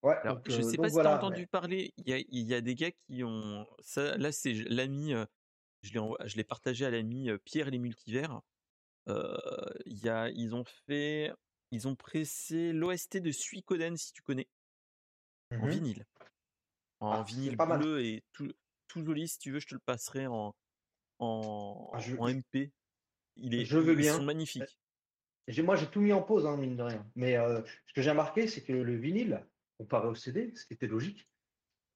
Ouais, Alors, donc, je euh, sais pas si voilà, t'as entendu parler, il y a, il y a des gars qui ont... Ça, là, c'est l'ami, je l'ai partagé à l'ami Pierre les multivers. Euh, y a, ils ont fait... Ils ont pressé l'OST de Suikoden, si tu connais, en Mhm. vinyle. En Ah, vinyle pas mal. bleu et tout, tout joli, si tu veux, je te le passerai en, en, Ah, je- en MP. Il est, je veux ils bien. sont magnifiques. J'ai- Moi, j'ai tout mis en pause, hein, mine de rien. Mais euh, ce que j'ai remarqué, c'est que le vinyle, comparé au CD, ce qui était logique,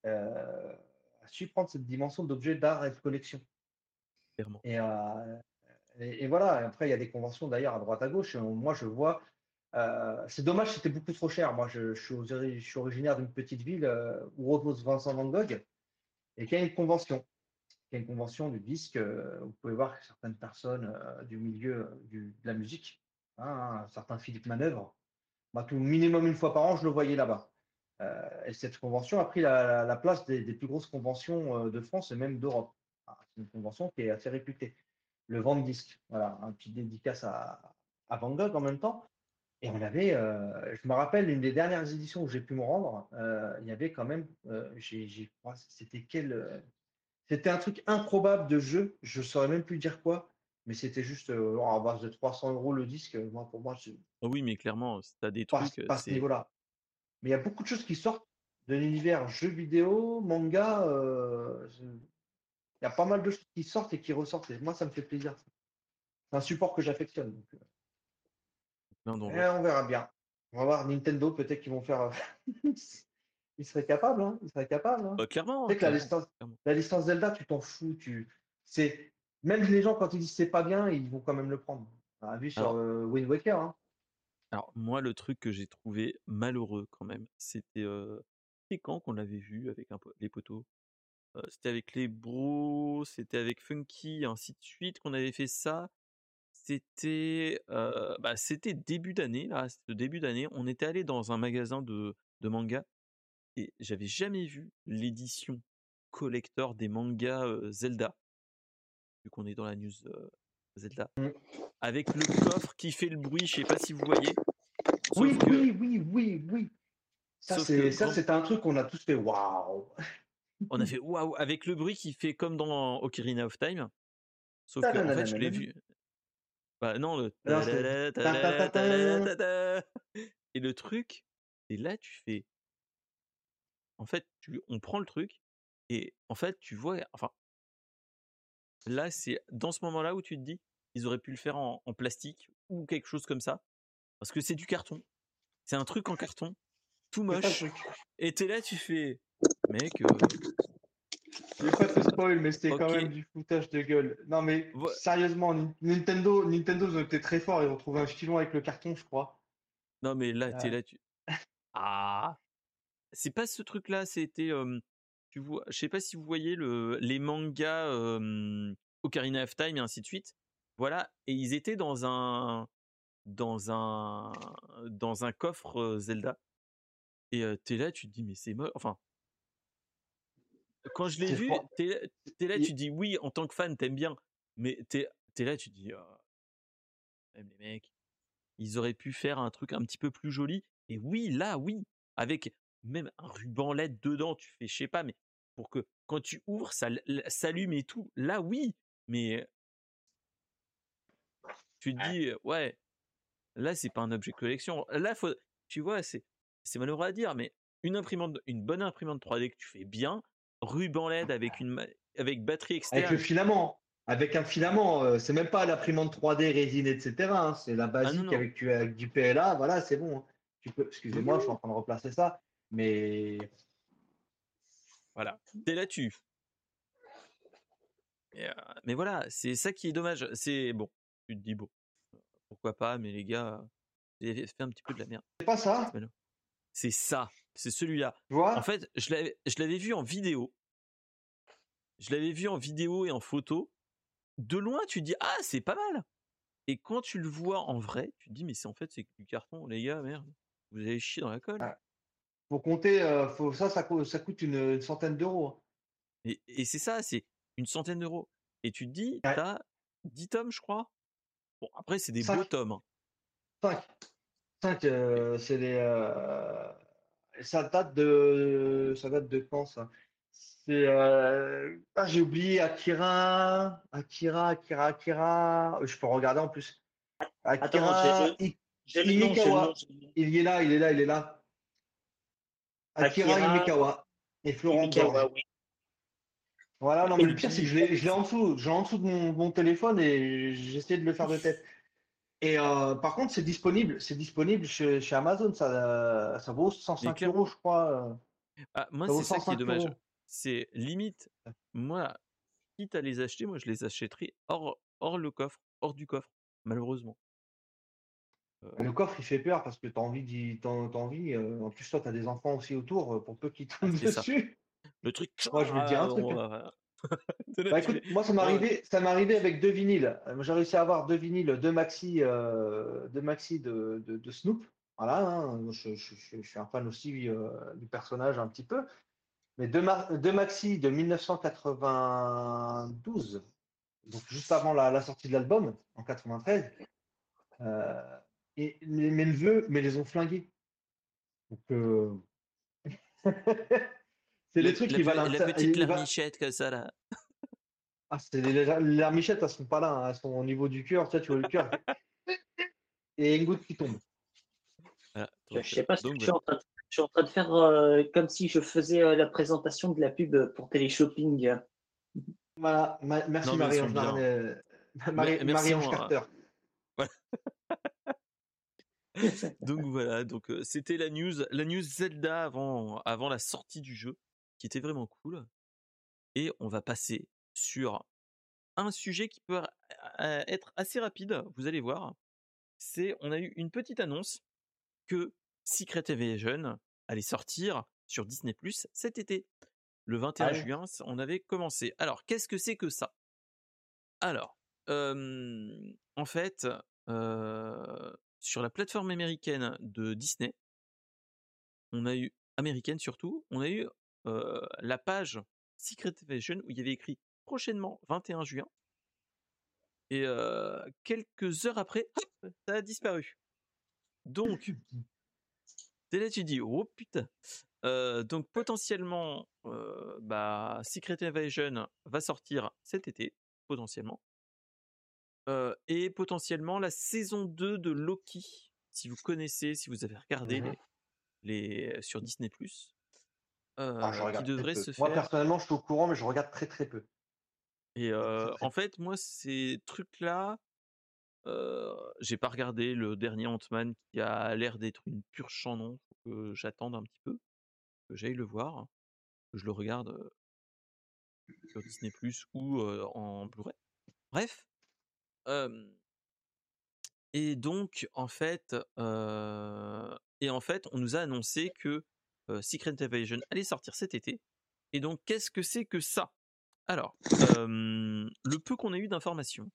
euh, a su prendre cette dimension d'objet d'art et de collection. Et, euh, et, et voilà, Et après, il y a des conventions d'ailleurs à droite à gauche. Moi, je vois. euh, c'est dommage, c'était beaucoup trop cher. Moi, je, je suis, ori- je suis originaire d'une petite ville euh, où repose Vincent Van Gogh et qu'il y a une convention. Il y a une convention du disque. vous pouvez voir que certaines personnes du milieu du- de la musique, hein, un certain Philippe Manœuvre, moi, tout minimum une fois par an, je le voyais là-bas. Euh, et cette convention a pris la, la place des, des plus grosses conventions euh, de France et même d'Europe. Ah, C'est une convention qui est assez réputée. Le vent de disque, voilà, un petit dédicace à, à Van Gogh en même temps. Et on avait, euh, je me rappelle, une des dernières éditions où j'ai pu me rendre, euh, il y avait quand même, euh, j'ai, oh, c'était quel, c'était un truc improbable de jeu, je saurais même plus dire quoi, mais c'était juste à base de 300 euros le disque. Moi, pour moi, Oh oui, mais clairement, si t'as des pas, trucs, pas à ce niveau-là. Mais il y a beaucoup de choses qui sortent de l'univers jeux vidéo, manga. euh, il y a pas mal de choses qui sortent et qui ressortent. Et moi, ça me fait plaisir. C'est un support que j'affectionne. donc, euh, eh, on verra bien. On va voir Nintendo, peut-être qu'ils vont faire. euh, ils seraient capables. Hein, ils seraient capables. hein. Bah, clairement, Tu sais que la licence, clairement. la licence Zelda, tu t'en fous. Tu, c'est, même les gens, quand ils disent c'est pas bien, ils vont quand même le prendre. On a vu sur euh, Wind Waker. hein. Alors, moi, le truc que j'ai trouvé malheureux quand même, c'était euh, quand qu'on l'avait vu avec les poteaux C'était avec les bros, c'était avec Funky, ainsi de suite qu'on avait fait ça. C'était bah, c'était début d'année, là, ce début d'année. On était allé dans un magasin de, de manga et j'avais jamais vu l'édition collector des mangas Zelda, vu qu'on est dans la news Zelda, Mm. avec le coffre qui fait le bruit, je sais pas si vous voyez. Oui, que- oui, oui, oui, oui. Ça, c'est, quand- un truc qu'on a tous fait waouh. On a fait waouh avec le bruit qui fait comme dans Ocarina of Time. Sauf que en fait, je l'ai vu. Bah non, le. Et le truc, et là tu fais. En fait, tu... on prend le truc et en fait, tu vois. Enfin, là, c'est dans ce moment-là où tu te dis, ils auraient pu le faire en, en plastique ou quelque chose comme ça, parce que c'est du carton. C'est un truc en carton, tout moche. Et t'es là, tu fais, mec. euh, Je vais pas te spoil, mais c'était quand même du foutage de gueule. Non, mais sérieusement, Nin- Nintendo, Nintendo, ils ont été très forts. Ils ont trouvé un filon avec le carton, je crois. Non, mais là, t'es Ah. là, tu. Ah c'est pas ce truc-là. C'était, euh, tu vois, je sais pas si vous voyez le, les mangas euh, Ocarina of Time et ainsi de suite. Voilà, et ils étaient dans un, dans un, dans un coffre Zelda. Et euh, t'es là, tu te dis mais c'est moche. Enfin, quand je l'ai vu, t'es là, t'es là, tu dis oui en tant que fan, t'aimes bien, mais t'es, t'es là, tu te dis même les mecs, ils auraient pu faire un truc un petit peu plus joli. Et oui, là, oui, avec même un ruban LED dedans, tu fais, je sais pas, mais pour que quand tu ouvres, ça s'allume et tout. Là, oui, mais tu te dis, ouais, là, c'est pas un objet de collection. Là, faut, tu vois, c'est, c'est malheureux à dire, mais une imprimante, une bonne imprimante 3D que tu fais bien, ruban LED avec une, avec batterie Avec externe. le filament. Avec un filament, c'est même pas l'imprimante 3D résine, etc. hein, c'est la basique Ah, non. avec, tu- avec du PLA. Voilà, c'est bon. hein. Tu peux, excusez-moi, je suis en train de replacer ça. Mais Voilà. T'es là-dessus. Euh, mais voilà, c'est ça qui est dommage. C'est bon. Tu te dis bon, pourquoi pas, mais les gars, fait un petit peu de la merde. c'est pas ça. C'est ça, c'est celui-là. En fait, je l'avais, vu en vidéo. Je l'avais vu en vidéo et en photo. De loin, tu dis ah c'est pas mal. Et quand tu le vois en vrai, tu te dis mais c'est en fait c'est du carton, les gars, merde. Vous avez chié dans la colle. Ah. Faut compter. euh, faut, ça, ça, ça coûte une, une centaine d'euros. hein. Et, et c'est ça, c'est une centaine d'euros. Et tu te dis, Ouais. t'as 10 tomes, je crois. Bon, après, c'est des Cinq. beaux tomes. hein. 5. 5, c'est les. euh, Ça date de. Ça date de quand ça? C'est. euh, Ah, j'ai oublié Akira. Akira, Akira, Akira. Je peux regarder en plus. Akira. j'ai- I- J'ai le nom. Il y est là, il est là, il est là. Akira, Akira Imikawa. Et Florent Borges. oui. Voilà, non, mais le pire, c'est que je l'ai en dessous. Je l'ai en dessous de mon, mon téléphone et j'essaie de le faire de tête. Et euh, par contre, c'est disponible, c'est disponible chez, chez Amazon. Ça, ça vaut 105 clairement. euros, je crois. euh. Ah, moi, c'est ça qui est 105 dommage. C'est limite, moi, quitte à les acheter, moi, je les achèterais hors, hors le coffre, hors du coffre, malheureusement. Euh, Le coffre, il fait peur parce que tu as envie d'y. t'as- t'as envie, euh, en plus, toi, tu as des enfants aussi autour, euh, pour peu qu'ils tombent ça. dessus. le truc. Moi, je vais te dire un ah, truc, hein. là, Bah écoute, moi ça m'est Ouais. arrivé, ça m'est arrivé avec deux vinyles. J'ai réussi à avoir deux vinyles, deux maxi, euh, deux maxi de, de, de Snoop. Voilà, hein, je, je- je- je suis un fan aussi euh, du personnage un petit peu. Mais deux, ma- deux maxi de 1992, donc juste avant la, la sortie de l'album, en 93. Euh, et mes, mes neveux me les ont flingués. Donc, euh, c'est La- des trucs la, qui un la cer- petite va- larmichette comme ça, là. Ah, c'est les, les larmichettes, elles sont pas là, hein, elles sont au niveau du cœur, tu vois, tu vois le cœur. Et une goutte qui tombe. Voilà, Je donc, sais pas euh, ce que donc je suis en train de, je suis en train de faire euh, comme si je faisais euh, la présentation de la pub pour Téléshopping. Voilà, ma- merci mais Marie-Ange Marie- hein. Carter. Donc voilà, donc c'était la news, la news Zelda avant, avant la sortie du jeu, qui était vraiment cool. Et on va passer sur un sujet qui peut être assez rapide. Vous allez voir. C'est, on a eu une petite annonce que Secret Invasion allait sortir sur Disney Plus cet été. Le 21 Ah juin, on avait commencé. Alors, qu'est-ce que c'est que ça? Alors, euh, en fait, euh, sur la plateforme américaine de Disney, on a eu américaine surtout, on a eu la page Secret Invasion où il y avait écrit prochainement 21 juin. Et quelques heures après, ça a disparu. Donc, dès là tu dis oh putain. Donc potentiellement, bah, Secret Invasion va sortir cet été, potentiellement. Euh, et potentiellement la saison 2 de Loki, si vous connaissez, si vous avez regardé Mhm. les, les- sur Disney+, euh, Ah, qui devrait se Moi, faire. personnellement, je suis au courant, mais je regarde très très peu. Et euh, en fait, moi, ces trucs-là, j'ai pas regardé le dernier Ant-Man qui a l'air d'être une pure chandon. Faut que j'attende un petit peu, que j'aille le voir, que je le regarde sur Disney Plus ou en Blu-ray. Bref. Et donc, en fait, et en fait, on nous a annoncé que Secret Invasion allait sortir cet été. Et donc, qu'est-ce que c'est que ça? Alors, le peu qu'on a eu d'informations,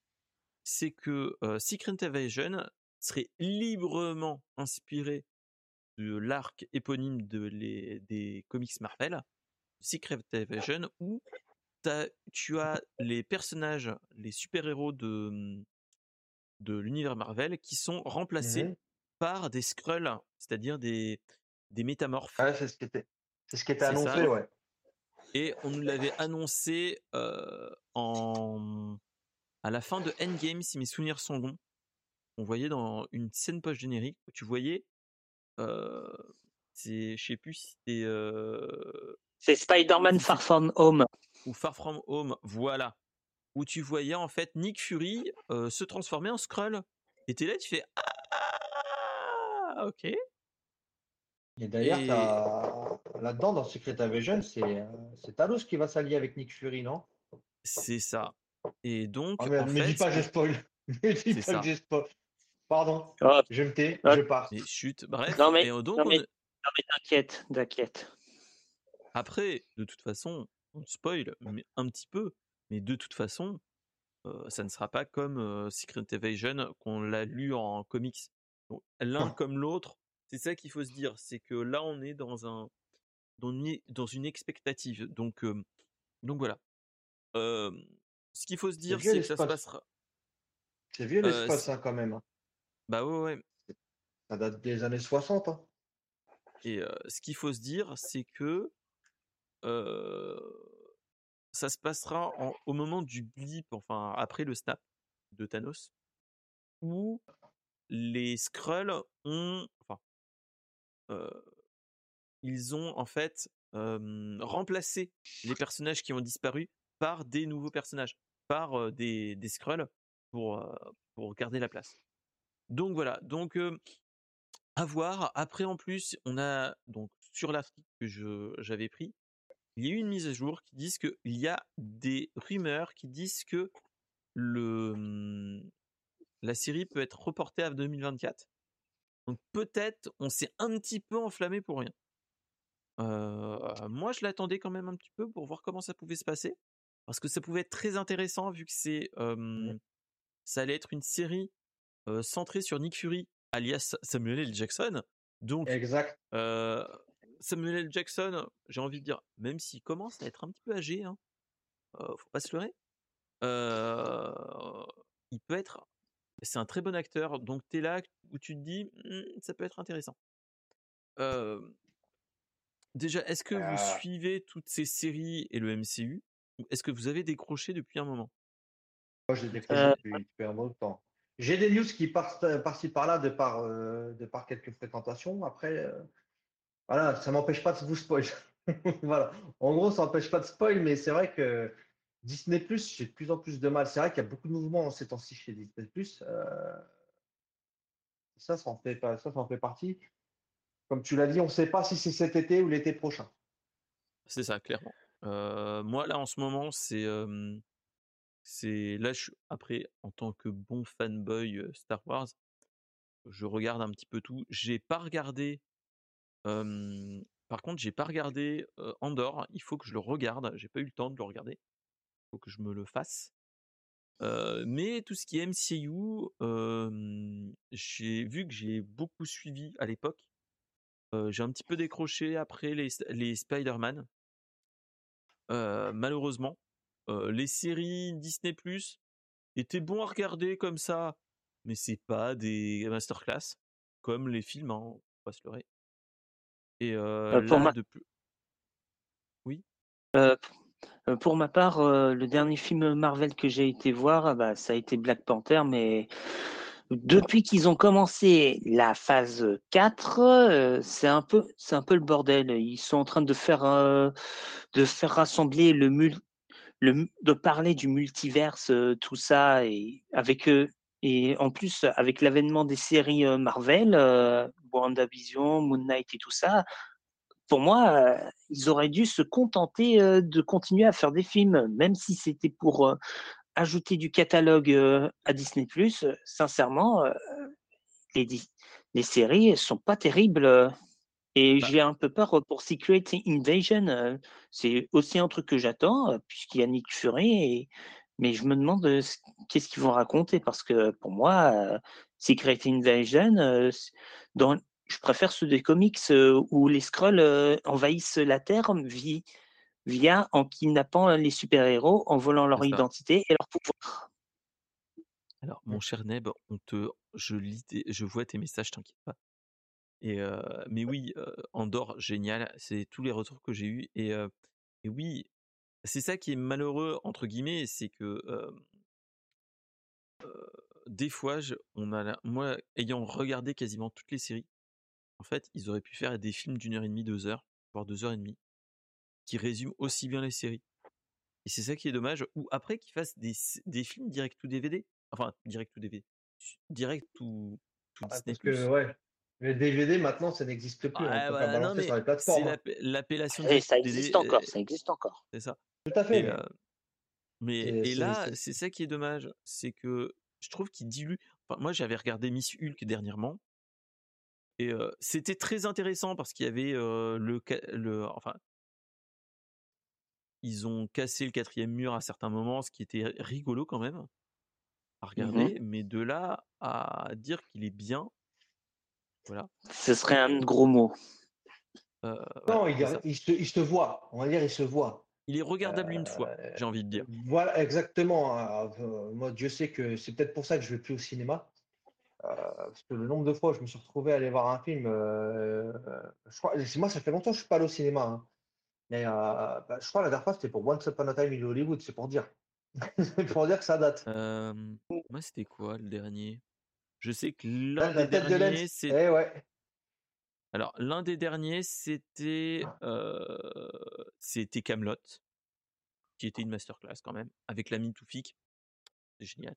c'est que Secret Invasion serait librement inspiré de l'arc éponyme de les, des comics Marvel, Secret Invasion, où tu as les personnages, les super-héros de, mmh, de l'univers Marvel qui sont remplacés par des Skrulls, c'est-à-dire des, des métamorphes. Ouais, c'est ce qui était, c'est ce qui était ça. annoncé, ouais. Et on nous l'avait annoncé euh, en, à la fin de Endgame, si mes souvenirs sont bons. On voyait dans une scène post-générique où tu voyais, euh, c'est, je sais plus si c'était euh, C'est Spider-Man Far From Home. ou Far From Home, voilà, où tu voyais en fait Nick Fury euh, se transformer en Skrull. Et t'es là, tu fais ah, ok. Et d'ailleurs, Et- là-dedans, dans Secret Invasion, c'est euh, c'est Talos qui va s'allier avec Nick Fury, non? C'est ça. Et donc, Ah merde, en mais fait, dis pas, j'ai spoil. Mais dis pas ça. que j'ai spoil. Pardon, Oh, je me tais, Ah. je pars. mais chut, bref. Non, mais- et donc, non, mais- on- non, mais t'inquiète, t'inquiète. Après, de toute façon, on spoil mais un petit peu, mais de toute façon, euh, ça ne sera pas comme euh, Secret Invasion qu'on l'a lu en comics. L'un comme l'autre, c'est ça qu'il faut se dire, c'est que là on est dans un dans une, expectative. Donc euh, donc voilà. Ce qu'il faut se dire, c'est que ça se passera. C'est vieux l'espace, hein, quand même. hein. Bah ouais ouais. Ça date des années 60. hein. Et ce qu'il faut se dire, c'est que ça se passera au moment du blip, enfin après le snap de Thanos, où les Skrulls ont, enfin, ils ont en fait remplacé les personnages qui ont disparu par des nouveaux personnages, par des, des Skrulls pour, garder la place. Donc voilà, donc à voir. Après, en plus, on a donc sur l'article que j'avais pris, il y a eu une mise à jour qui disent que il y a des rumeurs qui disent que le hum, la série peut être reportée à 2024. Donc peut-être on s'est un petit peu enflammé pour rien. Euh, moi, je l'attendais quand même un petit peu pour voir comment ça pouvait se passer, parce que ça pouvait être très intéressant vu que c'est euh, ça allait être une série euh, centrée sur Nick Fury, alias Samuel L. Jackson. Donc Exact. Samuel L. Jackson, j'ai envie de dire, même s'il commence à être un petit peu âgé, hein, euh, faut pas se leurrer, euh, il peut être, c'est un très bon acteur, donc tu es là où tu te dis, Hmm, ça peut être intéressant. Euh, déjà, est-ce que vous Euh. suivez toutes ces séries et le MCU, ou est-ce que vous avez décroché depuis un moment? Moi, j'ai décroché Euh, depuis, un bon temps. J'ai des news qui partent par-ci par-là de par, euh, de par quelques fréquentations. Après, euh, voilà, ça m'empêche pas de vous spoil. voilà. En gros, ça m'empêche pas de spoil, mais c'est vrai que Disney Plus, j'ai de plus en plus de mal. C'est vrai qu'il y a beaucoup de mouvements en ces temps-ci chez Disney Plus. ça, ça en fait ça, ça en fait partie. Comme tu l'as dit, on ne sait pas si c'est cet été ou l'été prochain. C'est ça, clairement. Euh, moi, là, en ce moment, c'est. euh, c'est là, je, après, en tant que bon fanboy euh, Star Wars, je regarde un petit peu tout. J'ai pas regardé. Par contre, j'ai pas regardé euh, Andorre. Il faut que je le regarde. J'ai pas eu le temps de le regarder. Il faut que je me le fasse. Mais tout ce qui est MCU, j'ai vu que j'ai beaucoup suivi à l'époque. J'ai un petit peu décroché après les, Spider-Man. Malheureusement, les séries Disney Plus étaient bons à regarder comme ça, mais c'est pas des masterclass comme les films, hein, faut pas se leurrer. Et pour ma- de euh, pour ma part, le dernier film Marvel que j'ai été voir, ah bah, ça a été Black Panther, mais depuis qu'ils ont commencé la phase 4, euh, c'est un peu, c'est un peu le bordel. Ils sont en train de faire, euh, de faire rassembler le mul, le, de parler du multiverse, euh, tout ça, et avec eux. Et en plus, avec l'avènement des séries Marvel, euh, WandaVision, Moon Knight et tout ça, pour moi, euh, ils auraient dû se contenter euh, de continuer à faire des films, même si c'était pour ajouter du catalogue à Disney+. Sincèrement, les, les séries sont pas terribles. Et Bah j'ai un peu peur pour Secret Invasion. C'est aussi un truc que j'attends, puisqu'il y a Nick Fury. Et... Mais je me demande euh, ce- qu'est-ce qu'ils vont raconter, parce que pour moi, euh, Secret Invasion, euh, dans... je préfère ceux des comics euh, où les Skrulls euh, envahissent la Terre vi- via en kidnappant les super-héros, en volant leur identité et leur pouvoir. Alors, mon cher Neb, on te, je lis, tes- je vois tes messages, t'inquiète pas. Et euh, mais oui, euh, Andorre, génial. C'est tous les retours que j'ai eus. Et, euh, et oui, c'est ça qui est malheureux entre guillemets, c'est que euh, euh, des fois, je- on a, la- moi, ayant regardé quasiment toutes les séries, en fait, ils auraient pu faire des films d'une heure et demie, deux heures, voire deux heures et demie, qui résument aussi bien les séries. Et c'est ça qui est dommage. Ou après qu'ils fassent des, s- des films direct ou DVD. Enfin, direct ou DVD. Direct ou tout Ah, Disney+. Parce que, ouais, les DVD maintenant, ça n'existe plus. on Ouais, peut pas non, balancer mais sur les c'est plateformes. hein. l'app- l'appellation de Et ça DVD, existe encore, euh, ça existe encore. c'est ça. Tout à fait. Et, mais- euh, et là, c'est- ça qui est dommage, c'est que je trouve qu'il dilue. Enfin, moi, j'avais regardé Miss Hulk dernièrement, et euh, c'était très intéressant parce qu'il y avait euh, le, le, enfin, ils ont cassé le quatrième mur à certains moments, ce qui était rigolo quand même à regarder. Mais de là à dire qu'il est bien, voilà. Ce serait un gros mot. euh, Non, voilà, il, il se, il se voit. On va dire, il se voit. Il est regardable une fois, Euh, j'ai envie de dire. Voilà, exactement. Euh, moi, Dieu sait que c'est peut-être pour ça que je vais plus au cinéma. Euh, parce que le nombre de fois où je me suis retrouvé à aller voir un film, je crois, moi, ça fait longtemps que je suis pas allé au cinéma. hein. Mais bah, je crois la dernière fois, c'était pour Once Upon a Time in Hollywood, c'est pour dire. c'est pour dire que ça date. Moi, c'était quoi le dernier? Je sais que l'un des derniers, c'est Eh ouais. Alors l'un des derniers, c'était euh, c'était Camelot, qui était une masterclass quand même, avec l'ami Toufik. C'est génial.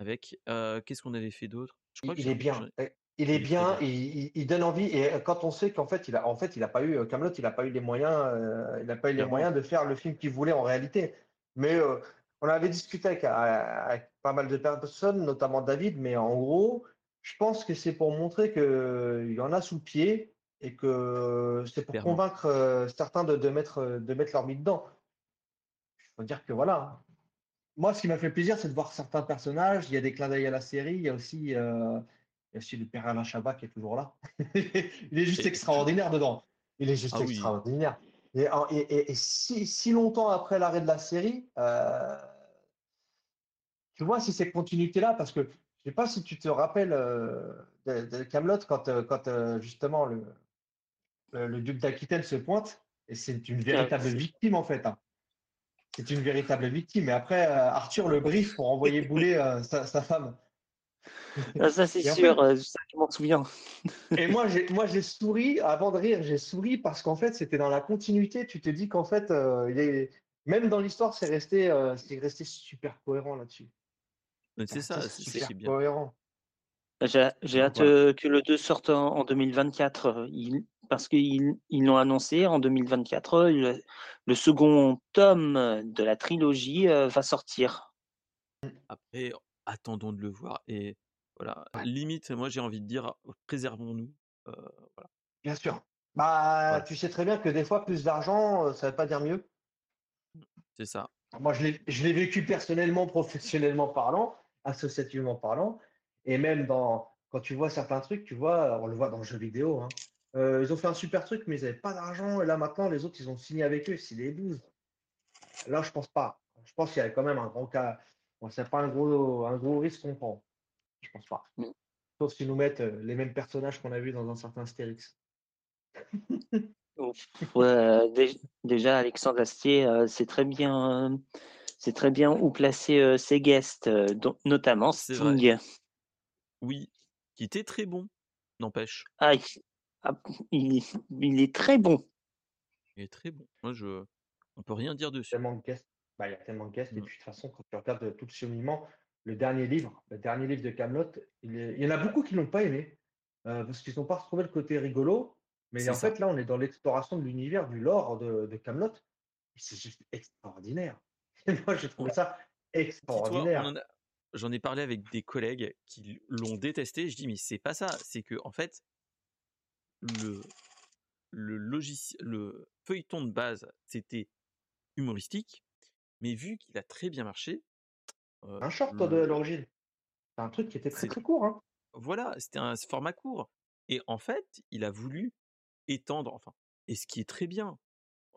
Avec euh, qu'est-ce qu'on avait fait d'autre? Je crois Il, que est bien. Eh, Il est bien, il, il- il donne envie. Et quand on sait qu'en fait, il a, en fait, il a pas eu Camelot, il n'a pas eu les moyens, euh, il n'a pas eu les Clairement. moyens de faire le film qu'il voulait en réalité. Mais euh, on avait discuté avec, avec pas mal de personnes, notamment David. Mais en gros, je pense que c'est pour montrer que il y en a sous le pied et que c'est pour Clairement. convaincre euh, certains de, de mettre, de mettre leur mis dedans. Il faut dire que voilà. Moi, ce qui m'a fait plaisir, c'est de voir certains personnages. Il y a des clins d'œil à la série. Il y a aussi, euh, il y a aussi le père Alain Chabat qui est toujours là. il est juste Et- extraordinaire dedans. Il est juste Ah extraordinaire. Et, en- et- et- et si, si longtemps après l'arrêt de la série, euh, tu vois si cette continuité-là, parce que sais pas si tu te rappelles euh, de, Camelot quand, euh, quand euh, justement le, duc d'Aquitaine se pointe, et c'est une véritable victime en fait. hein. C'est une véritable victime. Et après, Arthur le brief pour envoyer bouler sa, sa femme. Ah, ça, c'est en sûr, ça, je m'en souviens. Et moi, j'ai, moi, j'ai souri, avant de rire, j'ai souri parce qu'en fait, c'était dans la continuité. Tu te dis qu'en fait, euh, il est- même dans l'histoire, c'est resté, euh, c'est resté super cohérent là-dessus. C'est ça, c'est ça super qui est bien. cohérent. J'ai j'ai hâte voilà. que le 2 sorte en, en 2024. euh, il- parce qu'ils ils l'ont annoncé en 2024. euh, Le, le second tome de la trilogie euh, va sortir. Après, attendons de le voir. Et voilà, Ouais. limite, moi j'ai envie de dire, préservons-nous. Euh, voilà. Bien sûr. Bah, Voilà. tu sais très bien que des fois, plus d'argent, ça ne veut pas dire mieux. C'est ça. Moi, je l'ai, je l'ai vécu personnellement, professionnellement parlant, associativement parlant, et même dans, quand tu vois certains trucs, tu vois, on le voit dans le jeu vidéo, hein. Euh, ils ont fait un super truc, mais ils n'avaient pas d'argent, et là maintenant, les autres, ils ont signé avec eux, c'est des bouses. Là, je pense pas. Je pense qu'il y a quand même un grand cas. Bon, c'est pas un gros, un gros risque qu'on prend. Je pense pas. Mm. Sauf s'ils nous mettent euh, les mêmes personnages qu'on a vus dans un certain Astérix. Ouais, déjà, Alexandre Astier, euh, c'est très bien, c'est très bien où placer euh, ses guests, euh, dont- notamment vrai. Sting. Oui, qui était très bon, n'empêche. Ah, il, ah, il- il est très bon. Il est très bon. Moi, je, on peut rien dire dessus. tellement de guests. Bah, il y a tellement de guests. Et Mm. puis, de toute façon, quand tu regardes tout le cheminement, le dernier livre, le dernier livre de Camelot, il, est- il y en a beaucoup qui l'ont pas aimé euh, parce qu'ils n'ont pas retrouvé le côté rigolo. Mais en ça. fait, là, on est dans l'exploration de l'univers, du lore de, de Camelot. Et c'est juste extraordinaire. Moi, j'ai trouvé ça extraordinaire. j'en ai parlé avec des collègues qui l'ont détesté. Je dis, mais c'est pas ça. C'est que, en fait, le, le logiciel, le feuilleton de base, c'était humoristique, mais vu qu'il a très bien marché, euh, Un short, toi, de le- l'origine. C'est un truc qui était très très court. Hein. voilà, c'était un format court. Et en fait, il a voulu étendre, enfin, et ce qui est très bien.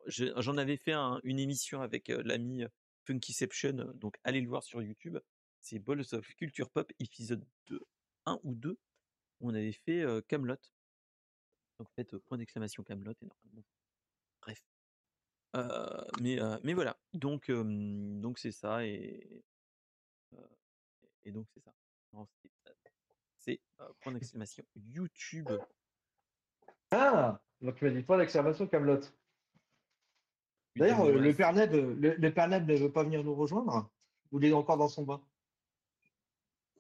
Je- J'en avais fait un- une émission avec euh, l'ami Funkyception, euh, donc allez le voir sur YouTube. C'est Balls of Culture Pop, épisode 2, 1 ou 2, où on avait fait Camelot. Donc faites euh, point d'exclamation Camelot et. Bref. Euh, mais, voilà, donc donc c'est ça et et donc c'est ça. C'est euh, point d'exclamation YouTube. Ah Donc tu m'as dit point d'exclamation Camelot. D'ailleurs, euh, voilà, le Père Ned, euh, le, le Père Ned ne veut pas venir nous rejoindre ou il est encore dans son bain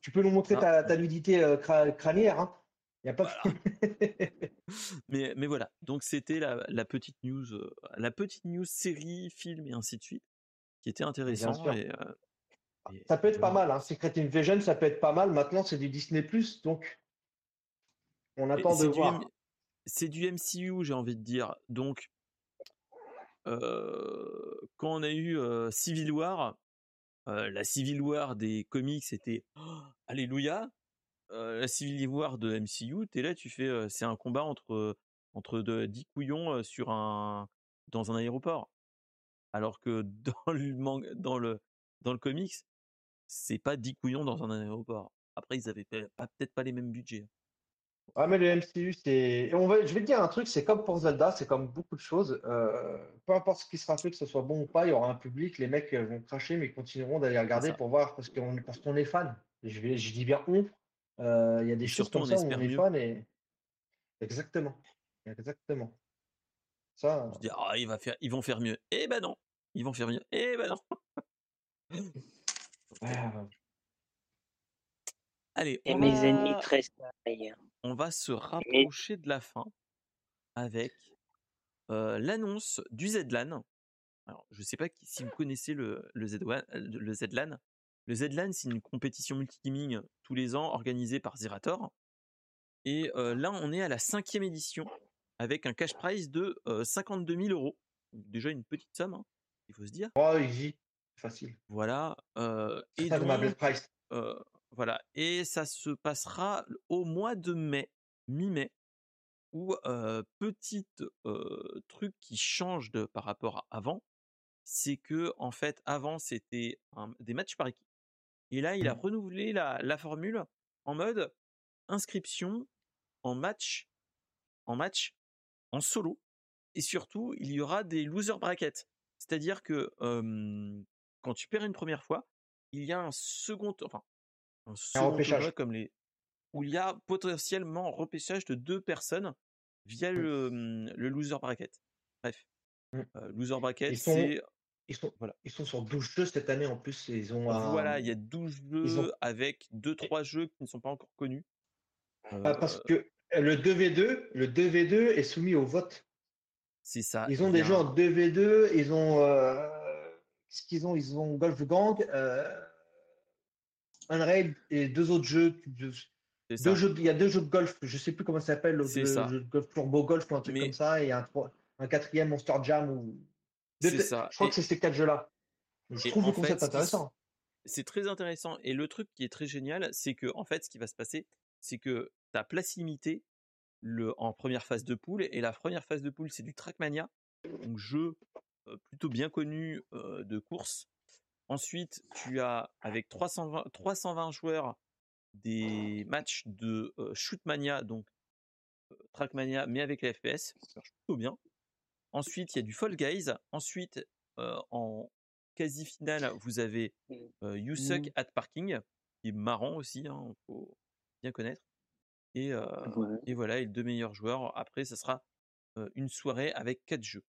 Tu peux nous montrer Ah. ta, ta nudité euh, cra- crânière. Hein y a pas mais, mais voilà, donc c'était la, la petite news, euh, la petite news série, film et ainsi de suite, qui était intéressant. Et, euh, et- Ça peut être pas mal. Hein. Secret Invasion, ça peut être pas mal. Maintenant, c'est du Disney+, donc on attend de voir. C'est du MCU, j'ai envie de dire. Donc, euh, quand on a eu Civil War, la Civil War des comics, c'était oh, Alléluia. La Civil War de MCU, t'es là, tu fais, c'est un combat entre entre de, 10 couillons sur un dans un aéroport. Alors que dans le manga- dans le dans le comics, c'est pas 10 couillons dans un aéroport. Après, ils avaient peut-être pas les mêmes budgets. Ah, mais le MCU, c'est. et On va... Je vais te dire un truc, c'est comme pour Zelda, c'est comme beaucoup de choses. euh, Peu importe ce qui sera fait, que ce soit bon ou pas, il y aura un public, les mecs euh, vont cracher, mais ils continueront d'aller regarder ça. pour voir parce qu'on parce qu'on est fan. Je, vais... je dis bien on. Euh, Il y a des Et choses surtout, comme on ça où espère on est mieux. fan et. Exactement. Exactement. Ça. On se dit, ah, il va faire, ils vont faire mieux. Eh ben non, ils vont faire mieux. Eh ben non. ouais, Allez, Et on mes va, ennemis très pareil. On va se rapprocher de la fin avec euh, l'annonce du Zlan. Alors, je sais pas si vous connaissez le, le, Z1 le Zlan. Le Zlan, c'est une compétition multigaming tous les ans organisée par Zerator. Et euh, là, on est à la cinquième édition avec un cash prize de euh, 52 000 euros. Déjà une petite somme, hein, il faut se dire. Oh, easy. Facile. Voilà. et donc, Price. Voilà, et ça se passera au mois de mai, mi-mai, où euh, petite euh, truc qui change de par rapport à avant, c'est que en fait avant c'était des matchs par équipe, et là il a renouvelé la, la formule en mode inscription en match, en match, en solo, et surtout il y aura des loser brackets, c'est-à-dire que euh, quand tu perds une première fois, il y a un second, enfin un second repêchage. tournoi comme les où il y a potentiellement repêchage de deux personnes via le, hum, le loser bracket. Bref, Mm. Euh, loser bracket, Ils sont- c'est Ils sont, Voilà. ils sont sur 12 jeux cette année en plus. Ils ont un- voilà, il y a 12 jeux ont- avec deux trois jeux qui ne sont pas encore connus. Ah, parce Euh, que le 2v2, le 2v2 est soumis au vote. c'est ça. Ils ont des en 2v2, ils ont. euh, Qu'est-ce qu'ils ont? Ils ont Golf Gang, euh, Unraid et deux autres jeux. de-. Deux jeux, il y a deux jeux de golf, je sais plus comment ça s'appelle, le, jeu de golf Turbo Golf ou un truc Mais- comme ça, et un, quatrième Monster Jam. Ou... C'est ça. Je crois Et- que c'est ces quatre jeux-là. Je et trouve le concept intéressant. c'est très intéressant. Et le truc qui est très génial, c'est que en fait, ce qui va se passer, c'est que ta place limitée le, en première phase de poule, et la première phase de poule, c'est du Trackmania, donc jeu euh, plutôt bien connu euh, de course. Ensuite, tu as avec 320, 320 joueurs des matchs de euh, Shootmania, donc euh, Trackmania, mais avec les FPS, ça marche plutôt bien. Ensuite, il y a du Fall Guys. Ensuite, euh, en quasi-finale, vous avez You Suck Mm. at Parking, qui est marrant aussi, il faut bien connaître. Et, Ouais. et voilà, et les deux meilleurs joueurs. Après, ça sera une soirée avec quatre jeux.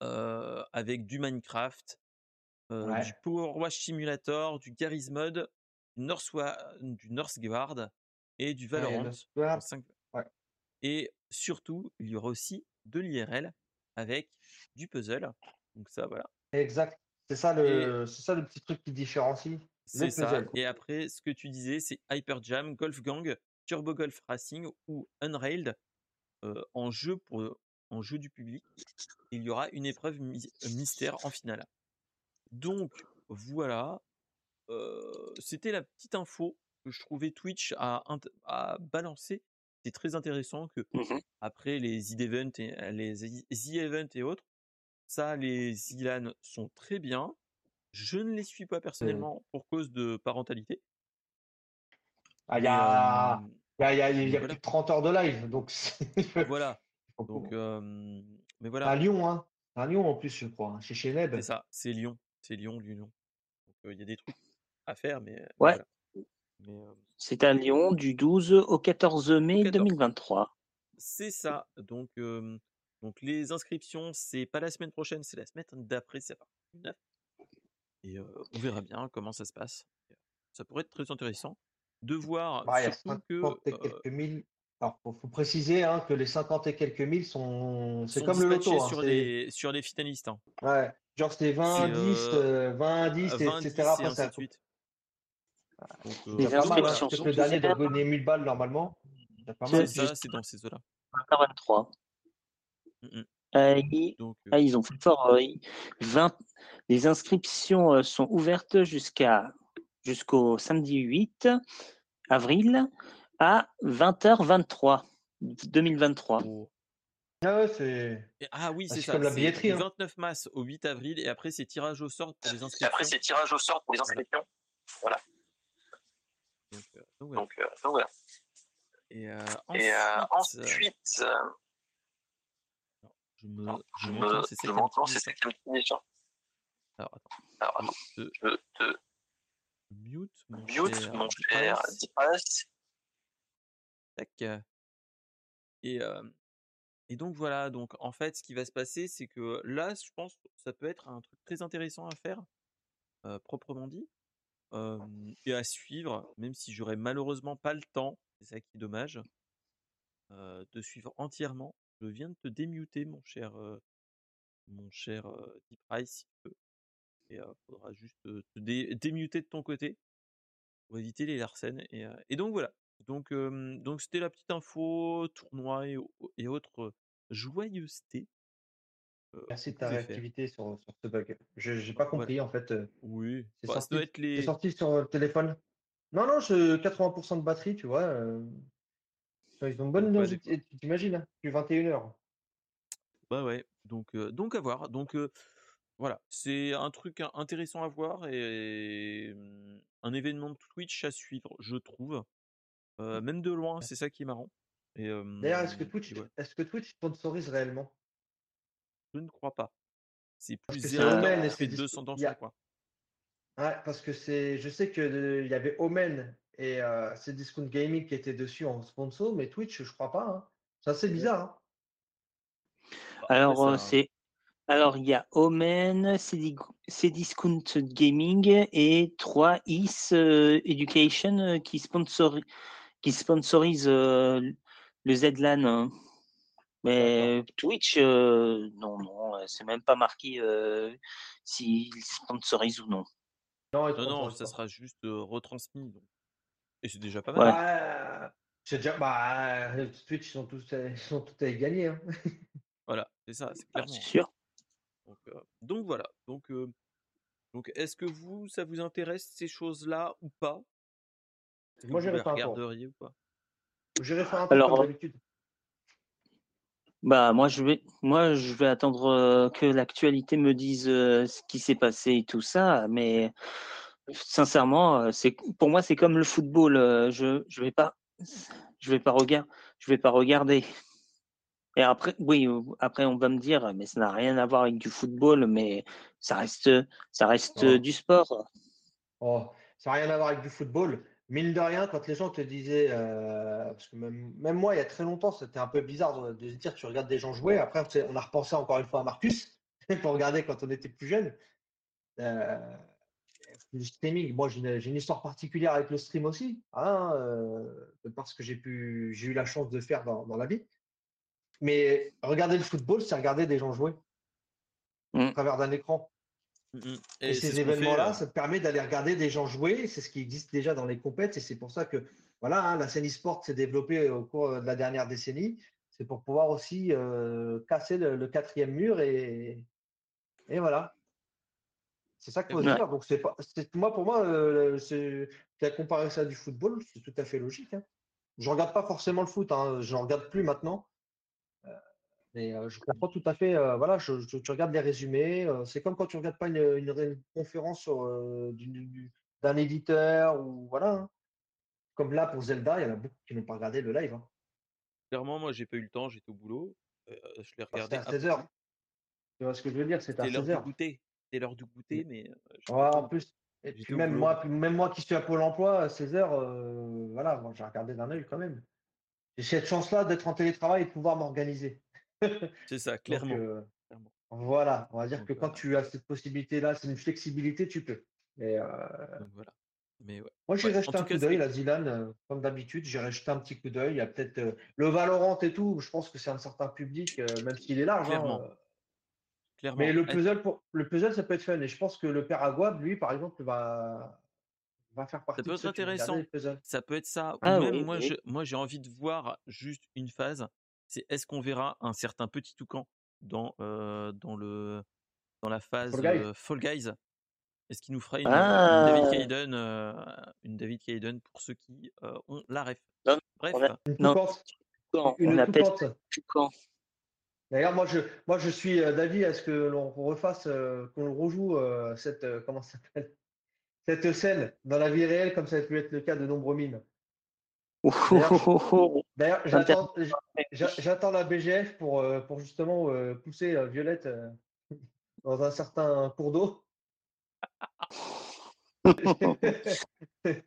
Avec du Minecraft, Ouais. du Power Wash Simulator, du Garry's Mod, du, du Northgard et du Valorant. Northgard, en cinq- ouais. Et surtout, il y aura aussi de l'IRL avec du puzzle. Donc ça, voilà. Exact. C'est ça, le, c'est ça le petit truc qui différencie. C'est ça. puzzle. Et après, ce que tu disais, c'est Hyper Jam, Golf Gang, Turbo Golf Racing ou Unrailed. euh, en jeu pour en jeu du public. Il y aura une épreuve mystère en finale. Donc voilà, euh, c'était la petite info que je trouvais Twitch à, à balancer. C'est très intéressant que Mhm. après les e-events et les e-events et autres, ça les ILAN sont très bien. Je ne les suis pas personnellement pour cause de parentalité. Ah, il y a, euh, il y a, il y a- il y a voilà. plus de 30 heures de live, donc voilà. Donc, euh, mais à voilà, Lyon, hein. À Lyon en plus, je crois, hein, chez Cheneb. c'est ça, c'est Lyon, c'est Lyon, Lyon. Donc euh, il y a des trucs à faire, mais, Ouais. voilà. Mais, euh, C'est à Lyon du 12 au 14 mai 14. 2023. c'est ça. Donc, euh, donc les inscriptions, c'est pas la semaine prochaine, c'est la semaine d'après, c'est à partir du 9. Et euh, on verra bien comment ça se passe. Ça pourrait être très intéressant de voir Bah, il y a surtout que 50 et euh, quelques mille. Alors, faut, faut préciser hein, que les 50 et quelques mille sont. C'est comme le loto. hein, sur les sur les finalistes. hein. Ouais. Genre, c'est 20 C'est, 10, euh, euh, 20 10, 20, etc. 10 Après, et ainsi ça de suite. Donc, euh, c'est Les déjà pas mal. Hein. inscriptions Peut-être sont le dernier doit ouvertes. donner 1000 balles normalement. C'est déjà pas C'est mal. c'est ça, c'est dans ces eaux-là. 23. Mm, mm. Euh, ils, Donc, euh, ah, ils ont fait fort. euh, ils- 20, les inscriptions euh, sont ouvertes jusqu'à jusqu'au samedi 8 avril à 20h23 2023. oh. Ah ouais, c'est. Et- ah oui, Ah, c'est c'est ça. comme la c'est billetterie, du hein. 29 mars au 8 avril et après c'est tirage au sort pour les Et inscriptions. après, c'est tirage au sort pour les inscriptions. Voilà. Donc, euh, donc voilà. Donc, euh, donc voilà. Et, euh, Et euh, ensuite, euh, ensuite, euh, je me, alors, je me, ces je cinquièmes monte dans petits ces dessins. cinquièmes petits dessins. Alors attends, Alors, attends, je te mute mon mute, cher mon Deep cher. Euh, et donc voilà, donc en fait, ce qui va se passer, c'est que là, je pense que ça peut être un truc très intéressant à faire, proprement dit, et à suivre, même si j'aurais malheureusement pas le temps, c'est ça qui est dommage, de suivre entièrement. Je viens de te démuter, mon cher, mon cher Deep Ice, si tu veux. Et il faudra juste te dé- démuter de ton côté pour éviter les larcènes. Et donc voilà. Donc euh, donc c'était la petite info tournoi et, au- et autres joyeusetés. euh, Merci de qu'on ta pouvait faire. réactivité sur, sur ce bug. Je n'ai pas Voilà. compris en fait. euh, Oui. C'est Bah, ça doit sorti, être c'est les. sorti sur le téléphone. Non, non, je 80% de batterie, tu vois. euh, Ils ont une bonne ouais, longévité, tu t'imagines, hein, depuis 21h. Bah ouais. Donc euh, donc à voir. Donc euh, voilà, c'est un truc in- intéressant à voir et, hum, un événement de Twitch à suivre, je trouve. Euh, même de loin, c'est ça qui est marrant. D'ailleurs, est-ce que Twitch, ouais, est-ce que Twitch sponsorise réellement? je ne crois pas. C'est Parce plus c'est Omen c'est fait dis- 200 dans a- coin. Ouais, parce que c'est, je sais que euh, il y avait Omen et euh, c'est Discount Gaming qui étaient dessus en sponsor, mais Twitch, je crois pas. hein. C'est assez bizarre. hein. Bah, après, Alors, euh, ça- c'est alors il y a Omen, Cdiscount Gaming et 3is euh, Education euh, qui, sponsori- qui sponsorise euh, le Zlan. hein. Mais Twitch, euh, non, non, c'est même pas marqué euh, s'il sponsorise ou non. Non, Non, non, sponsorisent ça sera juste euh, retransmis. donc. Et c'est déjà pas mal. Ouais. Bah, c'est déjà, bah, Twitch, ils sont tous, ils sont tous à gagner. hein. Voilà, c'est ça, c'est Ah, clairement. c'est sûr. Donc, euh, donc voilà. Donc, euh, donc est-ce que vous, ça vous intéresse ces choses-là ou pas? Moi, vous j'irai les faire un tour. regarderiez ou pas? J'irai faire un tour Alors, comme euh, d'habitude. Bah moi je vais moi je vais attendre euh, que l'actualité me dise euh, ce qui s'est passé et tout ça, mais sincèrement c'est pour moi c'est comme le football, euh, je je vais pas je vais pas regarder je vais pas regarder. Et après oui euh, après on va me dire mais ça n'a rien à voir avec du football, mais ça reste ça reste Oh. du sport. Oh, ça n'a rien à voir avec du football. Mine de rien, quand les gens te disaient, euh, parce que même, même moi, il y a très longtemps, c'était un peu bizarre de, se dire, tu regardes des gens jouer. Après, on a repensé encore une fois à Marcus, pour regarder quand on était plus jeune. Euh, le streaming, moi, j'ai une, j'ai une histoire particulière avec le stream aussi, hein, euh, parce que j'ai pu, j'ai eu la chance de faire dans, dans la vie. Mais regarder le football, c'est regarder des gens jouer Mm. à travers d'un écran. Mhm. Et, c'est ces événements-là, euh, ça te permet d'aller regarder des gens jouer. C'est ce qui existe déjà dans les compètes. Et c'est pour ça que voilà, hein, la scène e-sport s'est développée au cours de la dernière décennie. C'est pour pouvoir aussi euh, casser le, le quatrième mur et, et voilà. C'est ça qu'il faut Ouais. dire. Donc, c'est pas, moi, pour moi, euh, c'est, tu as comparé ça à du football, c'est tout à fait logique. Hein. Je regarde pas forcément le foot, hein, je n'en regarde plus maintenant. Mais euh, je comprends tout à fait. euh, voilà, je, je- tu regardes les résumés. euh, c'est comme quand tu regardes pas une, conférence d'un éditeur ou voilà. hein. Comme là pour Zelda, il y en a beaucoup qui n'ont pas regardé le live. hein. Clairement, moi, j'ai pas eu le temps, j'étais au boulot. je l'ai Bah, regardé c'était à après 16h. coup. Tu vois ce que je veux dire? C'était à C'était l'heure du 16h. goûter. C'était l'heure du goûter, mais Ouais, en plus, et puis même moi, puis même moi qui suis à Pôle emploi à 16h, euh, voilà, j'ai regardé d'un œil quand même. J'ai cette chance-là d'être en télétravail et de pouvoir m'organiser. C'est ça, Donc, clairement. euh, clairement. voilà, on va dire Donc, que quand tu as cette possibilité-là, c'est une flexibilité, tu peux. Mais euh, donc voilà. Mais ouais. moi, j'irai Ouais, un coup d'œil, la Zilan, euh, comme d'habitude, j'irai jeter un petit coup d'œil. Il y a peut-être euh, le Valorant et tout, je pense que c'est un certain public, euh, même s'il est large. hein, clairement, euh, clairement. mais le puzzle, pour, le puzzle, ça peut être fun. Et je pense que le père Aguab, lui, par exemple, va, va faire Ça partie peut de être intéressant. Ça peut être ça. Ou Ah même oui, moi, oui. je, moi, j'ai envie de voir juste une phase. C'est est-ce qu'on verra un certain petit toucan dans euh, dans le dans la phase Fall Guys? euh, Fall Guys? Est-ce qu'il nous fera une, une David Ah, Kaiden, euh, une David Kaiden pour ceux qui euh, ont la ref. non, Bref, on a, Une non, on appelle toucan. D'ailleurs, moi je, moi, je suis euh, d'avis à ce que l'on refasse, euh, qu'on rejoue euh, cette, euh, comment s'appelle, cette scène dans la vie réelle, comme ça a pu être le cas de nombreux mimes. D'ailleurs, oh, oh, oh. j'attends, j'a- j'attends la BGF pour, euh, pour justement euh, pousser euh, Violette dans un certain cours d'eau.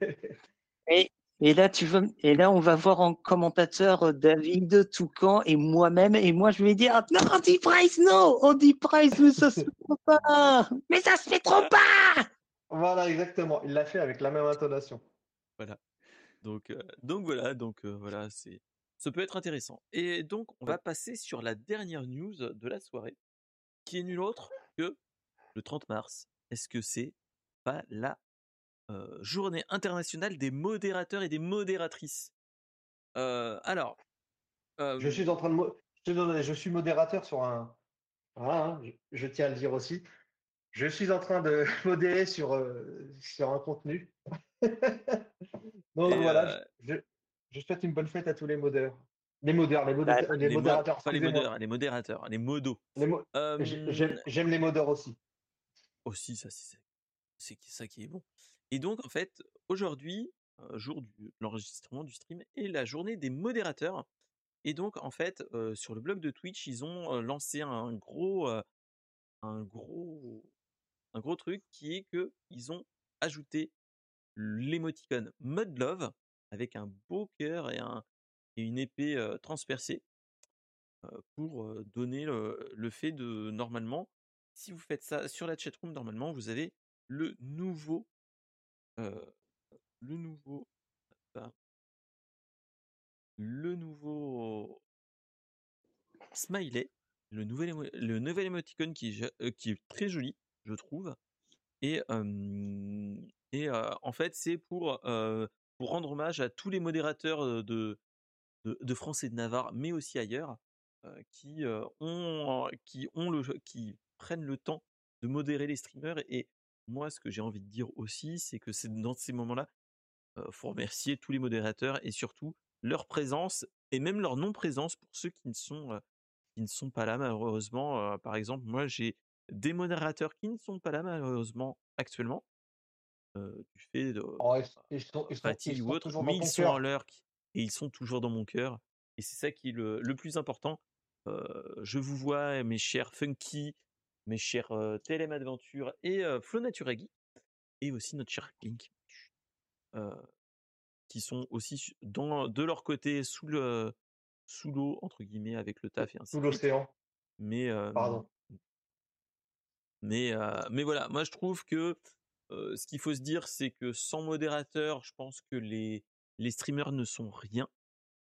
Et, et là, tu veux, et là, on va voir en commentateur David, Toucan et moi-même. Et moi, je vais dire Non, on dit Price, non On dit Price, mais ça se fait trop pas Mais ça se fait trop pas Voilà, exactement. Il l'a fait avec la même intonation. Donc euh, donc voilà, donc euh, voilà, c'est ça peut être intéressant. Et donc on va passer sur la dernière news de la soirée, qui est nulle autre que le 30 mars. Est-ce que c'est pas la euh, journée internationale des modérateurs et des modératrices? Alors, Je suis en train de. mo- Je, te donne- je suis modérateur sur un. Voilà, hein, je, je tiens à le dire aussi. Je suis en train de modérer sur, euh, sur un contenu. Donc et, voilà, euh, je, je- souhaite une bonne fête à tous les modeurs. Les modeurs, les, Bah, modé- les les mo- modérateurs, pas les modérateurs, les modérateurs, les modos. Mo- Euh, J'aime les modeurs aussi. aussi, ça c'est c'est ça qui est bon. Et donc en fait, aujourd'hui, euh, jour de l'enregistrement du stream, est la journée des modérateurs. Et donc en fait, euh, sur le blog de Twitch, ils ont euh, lancé un gros, euh, un gros, un gros truc qui est que ils ont ajouté l'émoticône Mud Love avec un beau cœur et un et une épée transpercée pour donner le, fait de normalement, si vous faites ça sur la chatroom, normalement vous avez le nouveau, le nouveau, le nouveau smiley, le nouvel, émo- le nouvel émoticône qui, qui est très joli, je trouve. Et, et en fait, c'est pour, rendre hommage à tous les modérateurs de, de, France et de Navarre, mais aussi ailleurs, qui, ont, qui, qui prennent le temps de modérer les streamers. Et moi, ce que j'ai envie de dire aussi, c'est que c'est dans ces moments-là, euh, faut remercier tous les modérateurs et surtout leur présence et même leur non-présence pour ceux qui ne sont, qui ne sont pas là malheureusement. Par exemple, moi j'ai des modérateurs qui ne sont pas là malheureusement actuellement du fait de Oh, ils, sont, ils sont- fatigue ils ou autre, mais ils sont cœur. en leur et ils sont toujours dans mon cœur. Et c'est ça qui est le, le plus important. Je vous vois, mes chers Funky, mes chers TLM Adventure et Flo Naturagi, et aussi notre cher Link, euh, qui sont aussi dans, de leur côté sous le sous l'eau entre guillemets avec le taf et ainsi Sous l'océan, Mais euh, pardon. mais, euh, mais voilà, moi je trouve que euh, ce qu'il faut se dire, c'est que sans modérateur, je pense que les, les streamers ne sont rien.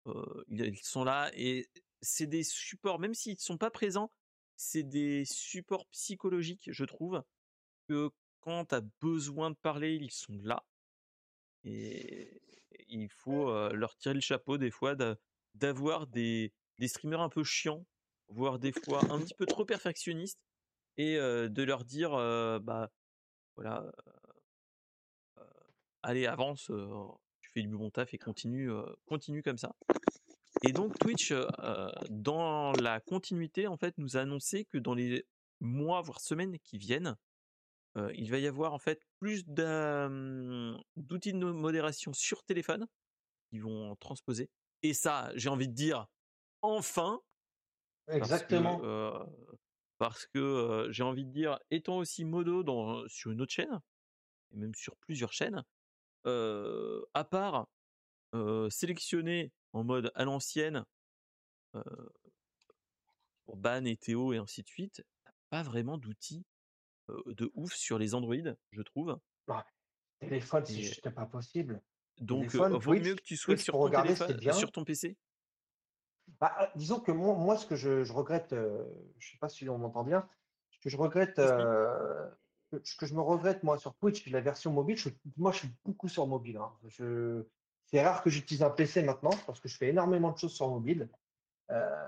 Euh, ils sont là et c'est des supports, même s'ils ne sont pas présents, c'est des supports psychologiques, je trouve, que quand tu as besoin de parler, ils sont là. Et il faut euh, leur tirer le chapeau des fois d'a- d'avoir des, des streamers un peu chiants, voire des fois un petit peu trop perfectionnistes, et de leur dire, bah voilà, allez avance, tu fais du bon taf et continue, continue comme ça. Et donc Twitch, dans la continuité, en fait, nous a annoncé que dans les mois voire semaines qui viennent, il va y avoir en fait plus d'outils de modération sur téléphone qui vont transposer. Et ça, j'ai envie de dire, enfin, parce que, Exactement. Parce que euh, j'ai envie de dire, étant aussi modo dans, sur une autre chaîne, et même sur plusieurs chaînes, euh, à part euh, sélectionner en mode à l'ancienne pour Ban et Théo et ainsi de suite, pas vraiment d'outils de ouf sur les Android, je trouve. Téléphone, c'est juste pas possible. donc, Téléphone, vaut Twitch, mieux que tu sois Twitch sur ton téléphone, sur ton PC. Bah, euh, disons que moi, moi, ce que je, je regrette, euh, je sais pas si on m'entend bien, ce que je regrette, euh, ce que je me regrette moi sur Twitch, la version mobile, je- moi je suis beaucoup sur mobile. hein. Je, c'est rare que j'utilise un PC maintenant parce que je fais énormément de choses sur mobile. Euh,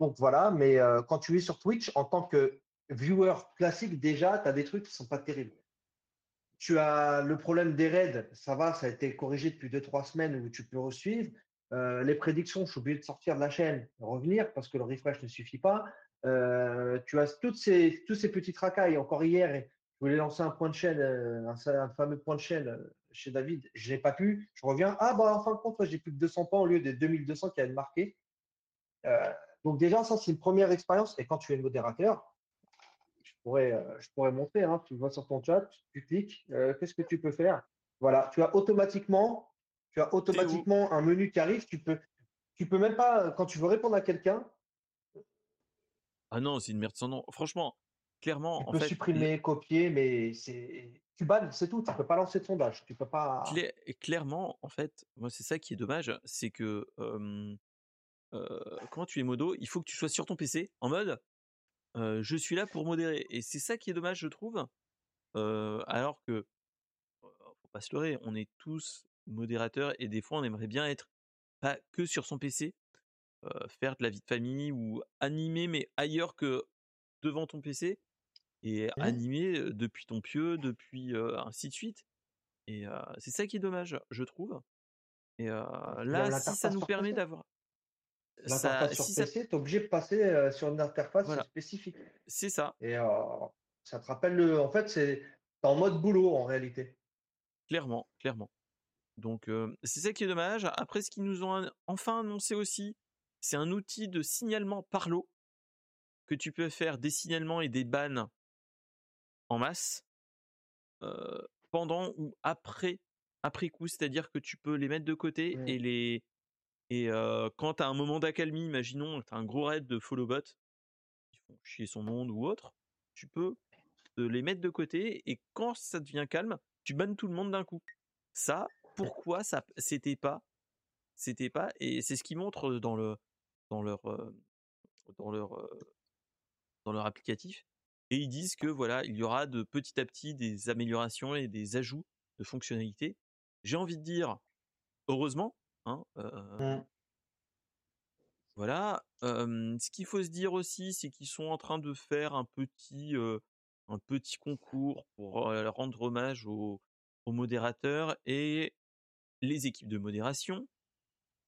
donc voilà, mais quand tu es sur Twitch, en tant que viewer classique, déjà, tu as des trucs qui sont pas terribles. Tu as le problème des raids, ça va, ça a été corrigé depuis 2-3 semaines où tu peux resuivre. Euh, les prédictions, je suis obligé de sortir de la chaîne, revenir parce que le refresh ne suffit pas. Euh, tu as toutes ces, tous ces petits racailles. Encore hier, je voulais lancer un point de chaîne, euh, un, fameux point de chaîne chez David. Je n'ai pas pu. Je reviens. Ah, bah, en fin de compte, j'ai plus que 200 points au lieu des 2200 qui avaient marqué. Donc, déjà, ça, c'est une première expérience. Et quand tu es modérateur, je pourrais, je pourrais montrer. Hein, tu vois sur ton chat, tu cliques. Qu'est-ce que tu peux faire? Voilà, tu as automatiquement, tu as automatiquement un menu qui arrive. Tu peux, tu peux même pas, quand tu veux répondre à quelqu'un, Ah non, c'est une merde sans nom. Franchement, clairement, tu en peux fait, supprimer, copier, mais c'est tu bannes, c'est tout. Tu peux pas lancer de sondage. Tu peux pas. Cla- clairement, en fait, moi, c'est ça qui est dommage, c'est que euh, euh, quand tu es modo, il faut que tu sois sur ton PC en mode euh, je suis là pour modérer. Et c'est ça qui est dommage, je trouve. Alors que, euh, faut pas se leurrer, on est tous modérateurs et des fois on aimerait bien être pas que sur son PC, euh, faire de la vie de famille ou animer, mais ailleurs que devant ton PC et Mhm. animer depuis ton pieu, depuis euh, ainsi de suite. Et euh, c'est ça qui est dommage, je trouve. Et là, si ça nous permet d'avoir, ça, L'interface sur si ça, PC, tu es obligé de passer sur une interface Voilà. spécifique. c'est ça, Et ça te rappelle le. En fait, c'est t'es en mode boulot en réalité. clairement, clairement. Donc euh, c'est ça qui est dommage. Après, ce qu'ils nous ont enfin annoncé aussi, c'est un outil de signalement par l'eau que tu peux faire des signalements et des bans en masse euh, pendant ou après après coup, c'est-à-dire que tu peux les mettre de côté Mm. et les et euh, quand tu as un moment d'accalmie, imaginons tu as un gros raid de follow bot qui font chier son monde ou autre, tu peux les mettre de côté et quand ça devient calme, tu bannes tout le monde d'un coup. Ça, pourquoi ça c'était pas c'était pas et c'est ce qu'ils montrent dans le dans leur euh, dans leur euh, dans leur applicatif et ils disent que voilà il y aura de petit à petit des améliorations et des ajouts de fonctionnalités j'ai envie de dire heureusement hein, euh, Mm. voilà Euh, ce qu'il faut se dire aussi c'est qu'ils sont en train de faire un petit euh, un petit concours pour rendre hommage aux, aux modérateurs et les équipes de modération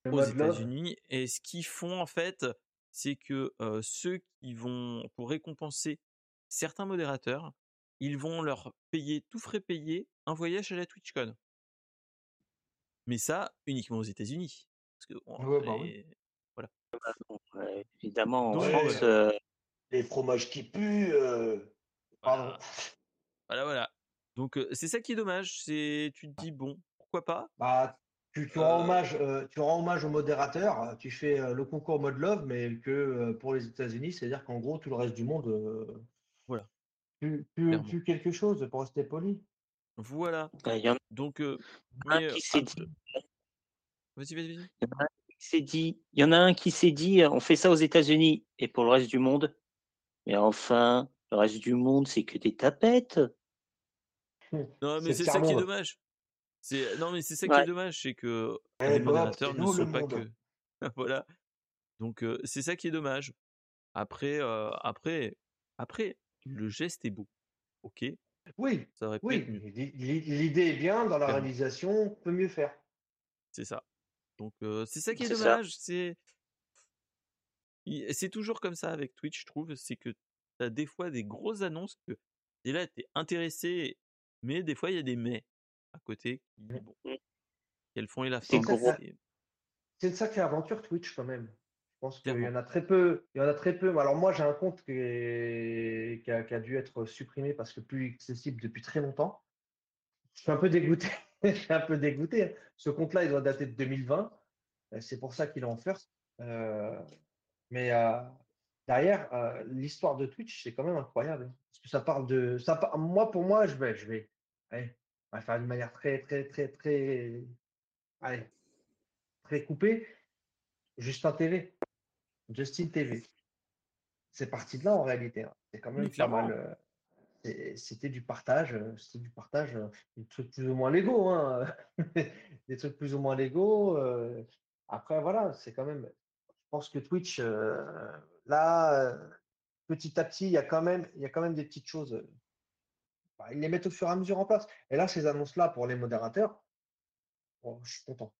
aux. États-Unis. Et ce qu'ils font en fait, c'est que euh, ceux qui vont pour récompenser certains modérateurs, ils vont leur payer tout frais payé un voyage à la TwitchCon. Mais ça uniquement aux États-Unis. Parce que Ouais, bah les- Ouais, évidemment, en Donc, France, euh, Les fromages qui puent. euh, Pardon. voilà, voilà, voilà. Donc c'est ça qui est dommage. C'est tu te dis bon, pourquoi pas? Bah, tu, tu rends Euh, hommage, euh, tu rends hommage au modérateur. euh, Tu fais euh, le concours mode love, mais que euh, pour les États-Unis, c'est-à-dire qu'en gros, tout le reste du monde euh, Voilà. Clairement. pue quelque chose pour rester poli. Voilà. il y en a Donc euh, un mais qui s'est après- dit, vas-y, vas-y, vas-y. il y en a un qui s'est dit, il y en a un qui s'est dit, on fait ça aux États-Unis et pour le reste du monde. Mais enfin, le reste du monde, c'est que des tapettes. Non, mais C'est ça qui est dommage. C'est non, mais c'est ça qui Ouais. est dommage, c'est que Eh, les Bob, modérateurs c'est ne le pas monde. que voilà. Donc euh, c'est ça qui est dommage. Après, euh, après, après, le geste est beau. Ok, Oui, ça oui. L'idée est bien, dans la réalisation, on peut mieux faire. C'est ça. Donc euh, c'est ça qui est dommage. C'est c'est toujours comme ça avec Twitch, je trouve. C'est que tu as des fois des grosses annonces que et là t'es intéressé, mais des fois il y a des mais à côté Mm. bon, qu'elles font et la C'est une sacrée aventure Twitch quand même. Je pense qu'il y en a très peu. Il y en a très peu. Alors moi j'ai un compte qui, est- qui a, qui a dû être supprimé parce que plus accessible depuis très longtemps. Je suis un peu dégoûté. Je suis un peu dégoûté. hein. Ce compte-là, il doit dater de 2020. Euh, C'est pour ça qu'il est en first. Euh, mais euh, derrière, euh, l'histoire de Twitch, c'est quand même incroyable. hein. Parce que ça parle de. Ça, par- moi, pour moi, je vais, je vais, allez, on va faire d'une manière très, très, très, très, allez, très coupée. Justin TV. Justin TV. C'est parti de là en réalité. hein. C'est quand même pas mal. euh, C'était du partage, euh, c'était du partage, euh, des trucs plus ou moins légaux, hein, des trucs plus ou moins légaux. Après, voilà, c'est quand même. Je pense que Twitch, là, petit à petit, il y a quand même, il y a quand même des petites choses. Bah, ils les mettent au fur et à mesure en place. Et là, ces annonces-là pour les modérateurs, bon, je suis content.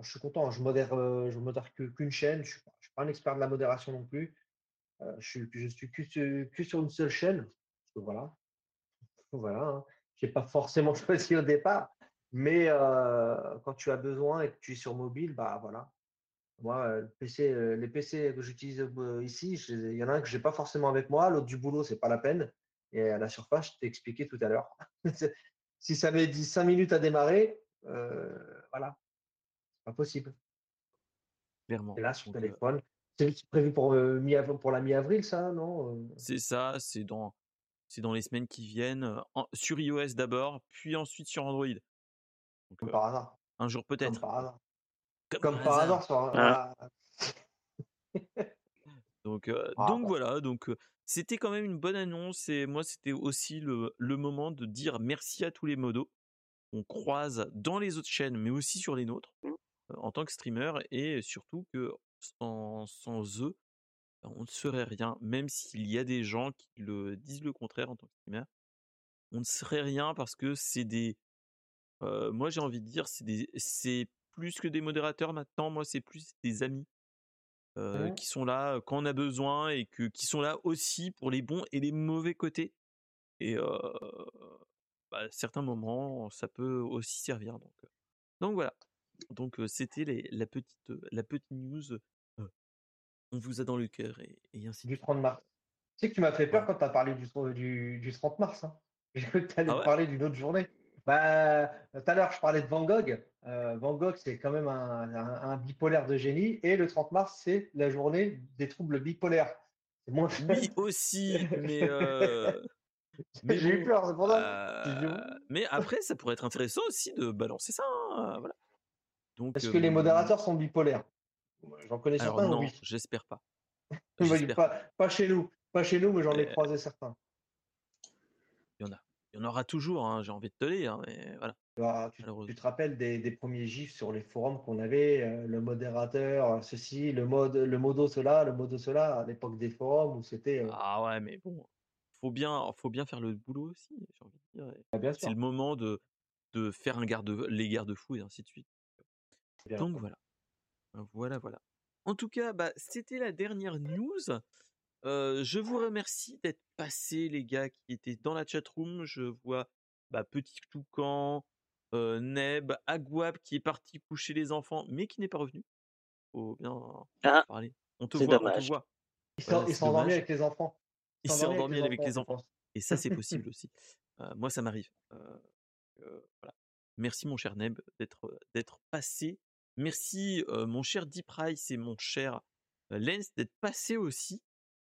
Je suis content. Je modère, euh, je modère qu'une chaîne. Je ne suis, pas- un expert de la modération non plus. Euh, je suis, je suis que, sur- une seule chaîne. Voilà. Voilà. hein. Je n'ai pas forcément choisi au départ. Mais euh, quand tu as besoin et que tu es sur mobile, bah voilà. Moi, les PC que j'utilise ici, il y en a un que je n'ai pas forcément avec moi. L'autre du boulot, c'est pas la peine. Et à la surface, je t'ai expliqué tout à l'heure. si ça met 10, 5 minutes à démarrer, euh, voilà. C'est pas possible. Clairement. Et là, sur Donc, euh, téléphone. C'est prévu pour, euh, mi pour la mi-avril, ça, non c'est ça, c'est dans, c'est dans les semaines qui viennent, en- sur iOS d'abord, puis ensuite sur Android. Donc, Comme euh, par hasard. un jour Comme peut-être. par hasard. Comme Comme par par hasard. hasard. sur un- Ah. voilà. Donc, euh, Ah, donc bah. voilà, donc euh, c'était quand même une bonne annonce et moi c'était aussi le, le moment de dire merci à tous les modos qu'on croise dans les autres chaînes, mais aussi sur les nôtres euh, en tant que streamer et surtout que sans, sans eux, ben, on ne serait rien, même s'il y a des gens qui le disent le contraire en tant que streamer, on ne serait rien parce que c'est des, moi j'ai envie de dire, c'est des, c'est plus que des modérateurs maintenant, moi c'est plus des amis euh, Mhm. qui sont là quand on a besoin et que, qui sont là aussi pour les bons et les mauvais côtés. Et euh, bah, à certains moments, ça peut aussi servir. Donc, euh, donc voilà. Donc euh, c'était la petite euh, la petite news. euh, on vous a dans le cœur et, et ainsi de Du suite. 30 mars. Tu sais que tu m'as fait peur quand tu as parlé du, du, du 30 mars. hein. J'ai cru que tu allais Ah ouais? parler d'une autre journée. Bah, tout à l'heure, je parlais de Van Gogh. Euh, Van Gogh, c'est quand même un, un- un bipolaire de génie. Et le 30 mars, c'est la journée des troubles bipolaires. C'est moins Oui aussi, mais euh, mais J'ai eu peur, euh, mais après ça pourrait être intéressant aussi de balancer ça. hein, voilà. Donc Est-ce que les euh, modérateurs sont bipolaires J'en connais alors certains, non, oui. j'espère pas. Pas, pas chez nous. Pas chez nous, mais j'en ai croisé certains. Il y en a. Il y en aura toujours, hein, j'ai envie de te dire, mais voilà. Ah, tu, te rappelles des, des premiers gifs sur les forums qu'on avait, euh, le modérateur, euh, ceci, le mode, le modo cela, le modo cela, à l'époque des forums où c'était. euh, Ah ouais, mais bon, faut bien, faut bien faire le boulot aussi, j'ai envie de dire. ah, bien C'est le moment de, de faire un garde, les garde-fous et ainsi de suite. bien Donc voilà. Voilà, voilà. En tout cas, bah, c'était la dernière news. Euh, je vous remercie d'être passés, les gars qui étaient dans la chatroom. Je vois bah, Petit Toucan, euh, Neb, Aguab qui est parti coucher les enfants, mais qui n'est pas revenu. Faut bien Ah, parler. On te voit, on te voit. Il s'est endormi avec les enfants. Il s'est endormi avec les enfants. Et ça, c'est possible aussi. Euh, moi, ça m'arrive. Euh, euh, voilà. Merci, mon cher Neb, d'être d'être passé. Merci, euh, mon cher Deep Price et mon cher Lens, d'être passé aussi.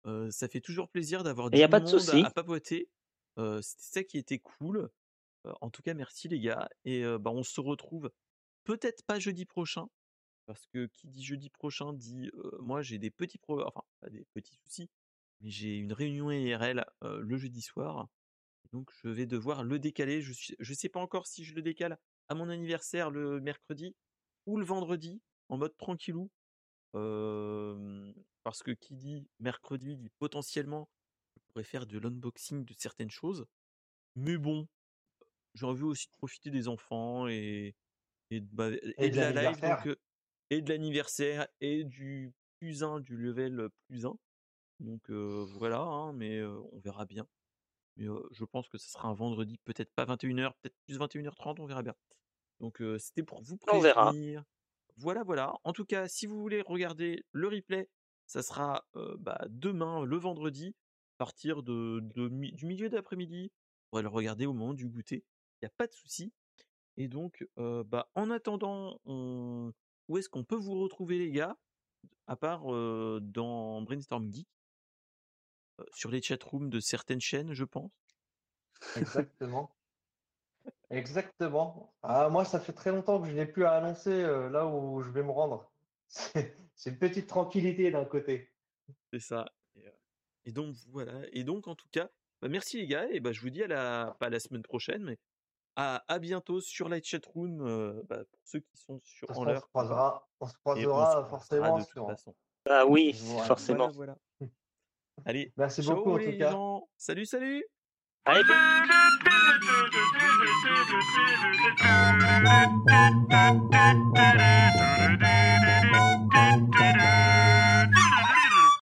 Euh, ça fait toujours plaisir d'avoir Il y du a pas de monde souci. à papoter. Euh, C'était ça qui était cool. Euh, en tout cas, merci les gars. Et bah, on se retrouve peut-être pas jeudi prochain. Parce que qui dit jeudi prochain dit moi j'ai des petits pro enfin pas des petits soucis, mais j'ai une réunion IRL le jeudi soir. Donc je vais devoir le décaler. Je suis, je sais pas encore si je le décale à mon anniversaire le mercredi ou le vendredi en mode tranquillou. Euh, parce que qui dit mercredi dit potentiellement je pourrais faire de l'unboxing de certaines choses. Mais bon, j'ai envie aussi de profiter des enfants et, et, de, bah, et Et de de la live, donc, et de l'anniversaire et du plus 1, du level plus 1. Donc euh, voilà, hein, mais euh, on verra bien. Mais euh, je pense que ce sera un vendredi, peut-être pas 21h, peut-être plus 21h30, on verra bien. Donc c'était pour vous On verra. Voilà, voilà. En tout cas, si vous voulez regarder le replay, ça sera bah, demain, le vendredi, à partir du milieu d'après-midi. Vous pourrez le regarder au moment du goûter. Il n'y a pas de souci. Et donc, bah, en attendant, où est-ce qu'on peut vous retrouver, les gars? À part dans Brainstorm Geek, sur les chatrooms de certaines chaînes, je pense? Exactement. Exactement. Ah, moi, ça fait très longtemps que je n'ai plus à annoncer euh, là où je vais me rendre. C'est une petite tranquillité d'un côté. C'est ça. Et, euh, et donc voilà. Et donc en tout cas, bah, merci les gars. Et bah, je vous dis à la pas à la semaine prochaine, mais à, à bientôt sur la chatroom euh, bah, pour ceux qui sont sur en façon, on se l'heure. croisera, on se Et on se croisera croisera forcément de toute sur. façon. Ah oui, Voilà. forcément. Voilà, voilà. Allez, Merci ciao beaucoup en tout cas. gens. Salut, salut. Baby.